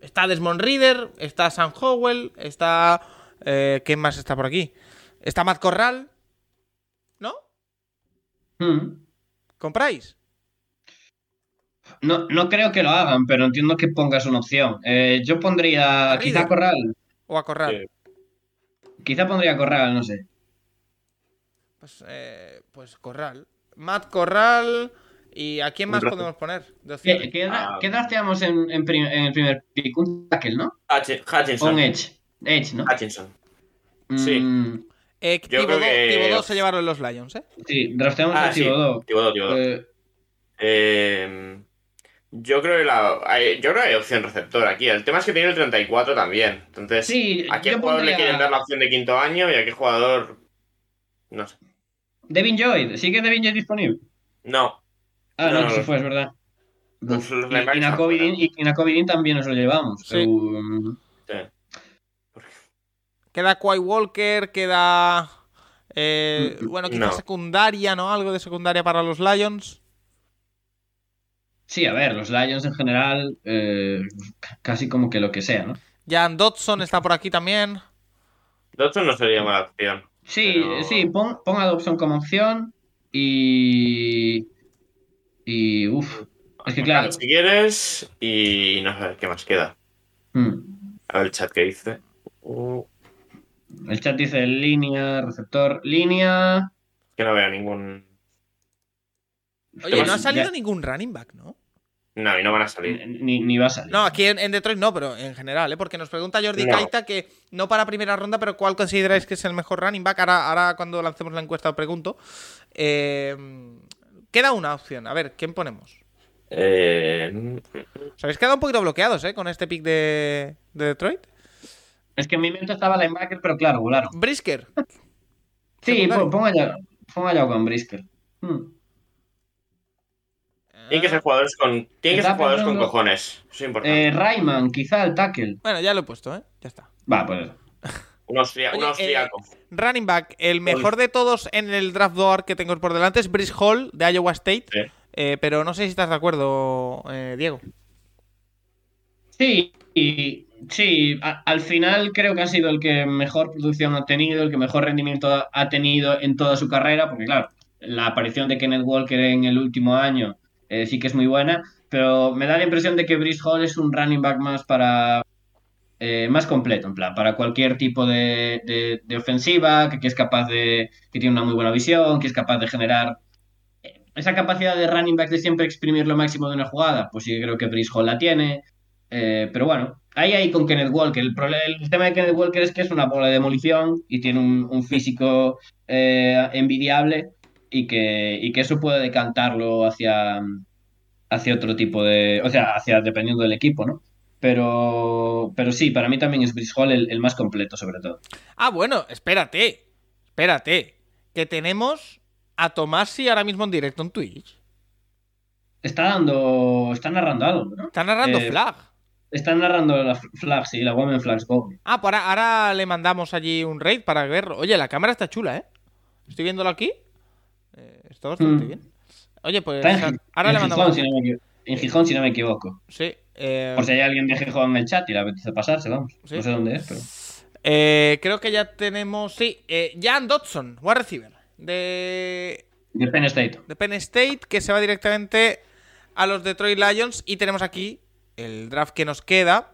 Está Desmond Reader, está Sam Howell, está... eh, ¿Quién más está por aquí? Está Matt Corral. ¿No? Mm. ¿Compráis? No, no creo que lo hagan, pero entiendo que pongas una opción. Eh, yo pondría A quizá. Corral. ¿O a Corral? Sí. Quizá pondría Corral, no sé. Pues, eh, pues Corral. Matt Corral. ¿Y a quién más podemos poner? ¿Qué, Ah. qué drafteamos en, en, prim- en el primer pick? Un tackle, ¿no? Hutchinson. un edge. Edge, ¿no? Hutchinson. sí. Mm, Eh, Yo creo que- Thibodeau se llevaron los Lions, ¿eh? sí, drafteamos Ah, a sí. Thibodeau. Thibodeau, Thibodeau. Eh, Eh, yo creo que la, hay, yo creo que hay opción receptor aquí. El tema es que tiene el 34 también. Entonces, sí, ¿a qué jugador le quieren dar la opción de quinto año y a qué jugador? No sé. Devin Lloyd. ¿Sigue Devin Lloyd disponible? No. Ah, no, No, no se fue, es verdad. Los- los Y- y Nakovidin- fuera. y Nakovidin también nos lo llevamos. Sí. Sí. Queda Quay Walker, queda. eh, Mm, bueno, quizás no. secundaria, ¿no? Algo de secundaria para los Lions. Sí, a ver, los Lions en general, eh, casi como que lo que sea, ¿no? Jan Dodson está por aquí también. Dodson no sería mala opción. Sí, Pero- sí, pon, pon a Dobson como opción y. Y. Uff. Es que claro. Si quieres, y no sé qué más queda. mm, A ver el chat que dice. Uh, El chat dice línea, receptor, línea. que no veo ningún. Oye, no ha salido ya- ningún running back, ¿no? No, y no van a salir. Ni, ni va a salir. No, aquí en, en Detroit no, pero en general, ¿eh? Porque nos pregunta Jordi No. Kaita que no para primera ronda, pero ¿cuál consideráis que es el mejor running back? Ahora, ahora cuando lancemos la encuesta os pregunto. Eh, queda una opción. A ver, ¿quién ponemos? Eh, Os habéis quedado un poquito bloqueados, ¿eh? Con este pick de, de Detroit. Es que en mi mente estaba linebacker, pero claro, volaron. Brisker. Sí, pon allá con Brisker. Mm. Tienen que ser jugadores con. Tienen que ser jugadores con cojones. Eso es importante. Eh, Rayman, quizá el tackle. Bueno, ya lo he puesto, ¿eh? Ya está. Va, pues. un, austria- un Oye, austriaco. Running back, el mejor de todos en el draft door que tengo por delante es Brice Hall de Iowa State. Sí. Eh, pero no sé si estás de acuerdo, eh, Diego. Sí, sí, a- al final creo que ha sido el que mejor producción ha tenido, el que mejor rendimiento ha- ha tenido en toda su carrera, porque claro, la aparición de Kenneth Walker en el último año eh, sí que es muy buena, pero me da la impresión de que Brice Hall es un running back más para eh, más completo, en plan, para cualquier tipo de, ofensiva, que, es capaz de, que tiene una muy buena visión, que es capaz de generar eh, esa capacidad de running back de siempre exprimir lo máximo de una jugada, pues sí creo que Brice Hall la tiene. Pero bueno, ahí ahí con Kenneth Walker. El, el tema de Kenneth Walker es que es una bola de demolición y tiene un, físico envidiable y que, y que eso puede decantarlo hacia, hacia otro tipo de. O sea, hacia dependiendo del equipo, ¿no? Pero, pero sí, para mí también es Brice Hall el, el más completo, sobre todo. Ah, bueno, espérate. Espérate. Que tenemos a Tomasi ahora mismo en directo en Twitch. Está dando. Está narrando algo, ¿no? Está narrando Eh, Flag. Está narrando la flag, sí, la Women Flags Go. Ah, pues ahora, ahora le mandamos allí un raid para verlo. Oye, la cámara está chula, ¿eh? Estoy viéndolo aquí. Está bastante Mm. bien. Oye, pues Está en, Gi- ahora en le Gijón, mandamos. si no me equivo- en Gijón, si no me equivoco. Sí. eh, Por si hay alguien de Gijón en el chat y le apetece pasarse, vamos. Sí. No sé dónde es, pero. eh, creo que ya tenemos. Sí, eh, Jan Dodson, wide receiver. De, De Penn State. de Penn State, que se va directamente a los Detroit Lions. Y tenemos aquí el draft que nos queda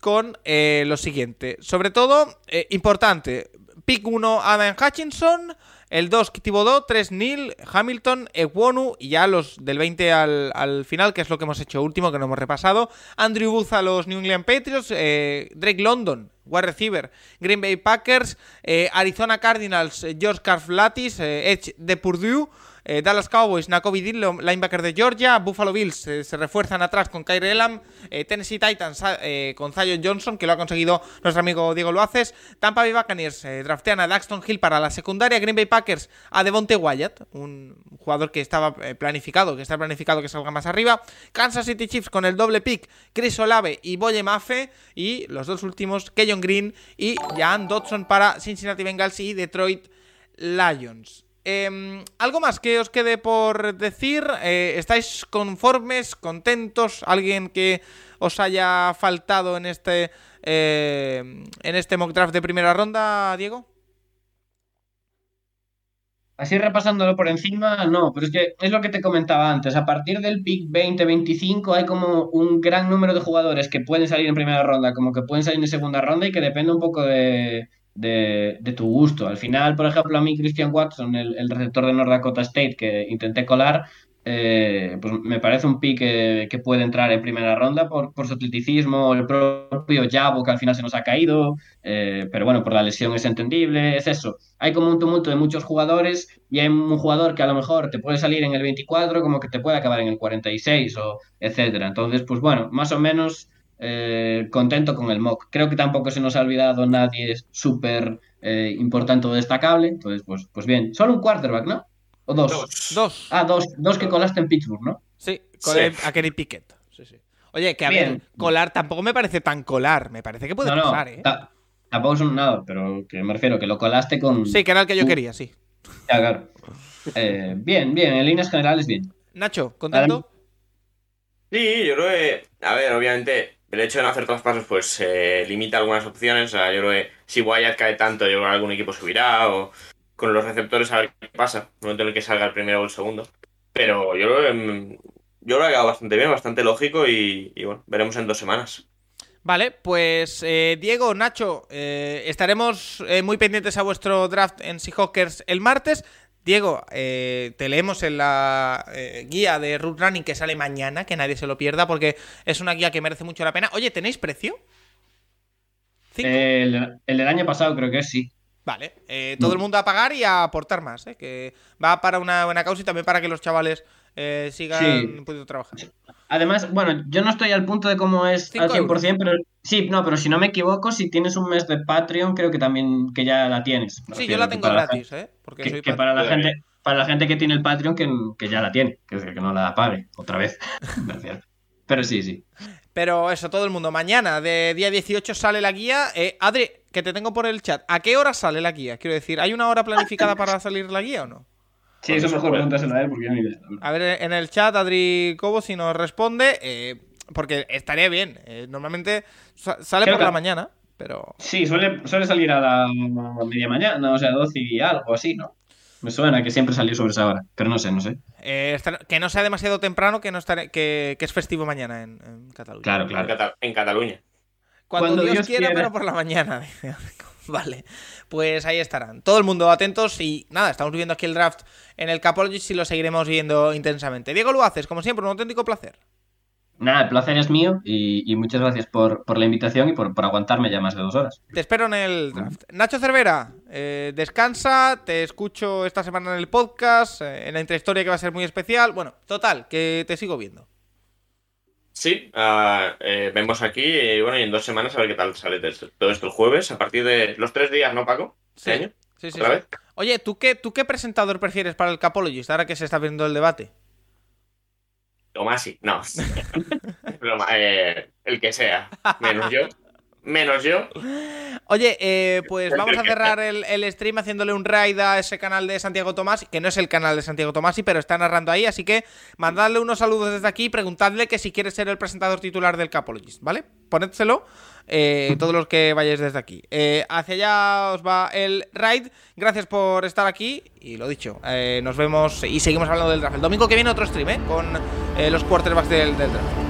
con eh, lo siguiente. Sobre todo, importante, pick 1 Adam Hutchinson, el 2 Thibodeau, 3 Neil, Hamilton, Ekwonu y ya los del 20 al, al final, que es lo que hemos hecho último, que no hemos repasado. Andrew Booth a los New England Patriots, eh, Drake London, wide receiver, Green Bay Packers, eh, Arizona Cardinals, George Karflatis, eh, Edge de Purdue, eh, Dallas Cowboys, Nakobe Dean, linebacker de Georgia, Buffalo Bills eh, se refuerzan atrás con Kyrie Elam, eh, Tennessee Titans eh, con Zion Johnson, que lo ha conseguido nuestro amigo Diego Loaces, Tampa Bay Buccaneers draftean a Daxton Hill para la secundaria, Green Bay Packers a Devonte Wyatt, un jugador que estaba planificado, que está planificado que salga más arriba, Kansas City Chiefs con el doble pick, Chris Olave y Boye Mafe, y los dos últimos, Keyon Green y Jan Dodson para Cincinnati Bengals y Detroit Lions. Em, ¿Algo más que os quede por decir? Eh, ¿Estáis conformes, contentos? ¿Alguien que os haya faltado en este, eh, en este mock draft de primera ronda, Diego? Así repasándolo por encima, no, pero es que es lo que te comentaba antes. A partir del pick 20-25 hay como un gran número de jugadores que pueden salir en primera ronda, como que pueden salir en segunda ronda y que depende un poco de, de, de tu gusto. Al final, por ejemplo, a mí Christian Watson, el, receptor de North Dakota State que intenté colar, eh, pues me parece un pick que, que puede entrar en primera ronda por, por su atleticismo, el propio Jabo que al final se nos ha caído, eh, pero bueno, por la lesión es entendible, es eso. Hay como un tumulto de muchos jugadores y hay un jugador que a lo mejor te puede salir en el 24 como que te puede acabar en el 46 o etcétera. Entonces, pues bueno, más o menos eh, contento con el mock. Creo que tampoco se nos ha olvidado nadie súper eh, importante o destacable, entonces pues, pues bien. Solo un quarterback, ¿no? ¿O dos? Dos. Dos. Ah, dos, dos que colaste en Pittsburgh, ¿no? Sí, con Sí. el- a Kenny Pickett. Sí, sí. Oye, que a ver, Bien. colar tampoco me parece tan colar. Me parece que puede no, no, pasar, ¿eh? ta- tampoco son nada, pero que me refiero que lo colaste con... Sí, que era el que yo Uh. quería, sí. Ya, claro. Eh, bien, bien, en líneas generales bien. Nacho, ¿contento? Sí, yo creo que, a ver, obviamente, el hecho de no hacer traspasos, pues eh, limita algunas opciones. O sea, yo creo que si Wyatt cae tanto, yo creo que algún equipo subirá, o con los receptores a ver qué pasa, en el momento en el que salga el primero o el segundo. Pero yo creo que, mm, yo que ha quedado bastante bien, bastante lógico, y, bueno, veremos en dos semanas. Vale, pues eh, Diego, Nacho, eh, estaremos muy pendientes a vuestro draft en Seahawkers el martes. Diego, eh, te leemos en la eh, guía de Root Running que sale mañana, que nadie se lo pierda porque es una guía que merece mucho la pena. Oye, ¿tenéis precio? El, el del año pasado creo que sí. Vale, eh, todo el mundo a pagar y a aportar más, ¿eh? que va para una buena causa y también para que los chavales eh, sigan Sí. pudiendo trabajar. Además, bueno, yo no estoy al punto de cómo es al 100%, pero sí, no, pero si no me equivoco, si tienes un mes de Patreon, creo que también que ya la tienes. Sí, yo la tengo la gratis, ¿eh? Porque que, soy que pat- para la gente para la gente que tiene el Patreon que, que ya la tiene, que, que no la pague otra vez. Pero sí, sí. Pero eso, todo el mundo. Mañana, de día 18, sale la guía. Eh, Adri, que te tengo por el chat. ¿A qué hora sale la guía? Quiero decir, ¿hay una hora planificada para salir la guía o no? Sí, eso mejor pregúntaselo a él porque yo ni idea. A ver, en el chat, Adri Cobo, si nos responde. eh, porque estaría bien. eh, normalmente sa- sale Creo por que- la mañana, pero. Sí, suele, suele salir a la media mañana, o sea, 12 y algo así, ¿no? Me suena que siempre salió sobre esa hora, pero no sé, no sé. eh, estar- que no sea demasiado temprano, que no estaré- que, que es festivo mañana en, en Cataluña. Claro, claro. En Cataluña. Cuando, Cuando Dios, Dios quiera, quiera. pero por la mañana. vale, pues ahí estarán. Todo el mundo atentos y nada, estamos viendo aquí el draft en el Capologist y lo seguiremos viendo intensamente. Diego Luaces, como siempre, un auténtico placer. Nada, el placer es mío y, y muchas gracias por, por la invitación y por, por aguantarme ya más de dos horas. Te espero en el draft. Nacho Cervera, eh, descansa, te escucho esta semana en el podcast, eh, en la intrahistoria que va a ser muy especial. Bueno, total, que te sigo viendo. Sí, eh, vemos aquí y bueno, y en dos semanas a ver qué tal sale todo esto el jueves, a partir de los tres días, ¿no, Paco? Sí, ¿Este año? sí, sí. ¿Otra sí. vez? Oye, ¿tú qué, ¿tú qué presentador prefieres para el Capologist ahora que se está viendo el debate? Tomasi, no. Eh, el que sea, menos yo. Menos yo. Oye, eh, pues vamos a cerrar el, el stream haciéndole un raid a ese canal de Santiago Tomás, que no es el canal de Santiago Tomasi, pero está narrando ahí, así que mandadle unos saludos desde aquí y preguntadle que si quiere ser el presentador titular del Capologist, ¿vale? Ponédselo, eh, todos los que vayáis desde aquí. Eh, hacia allá os va el raid, gracias por estar aquí y lo dicho, nos vemos y seguimos hablando del draft. El domingo que viene otro stream, ¿eh? Con los quarterbacks del, del draft.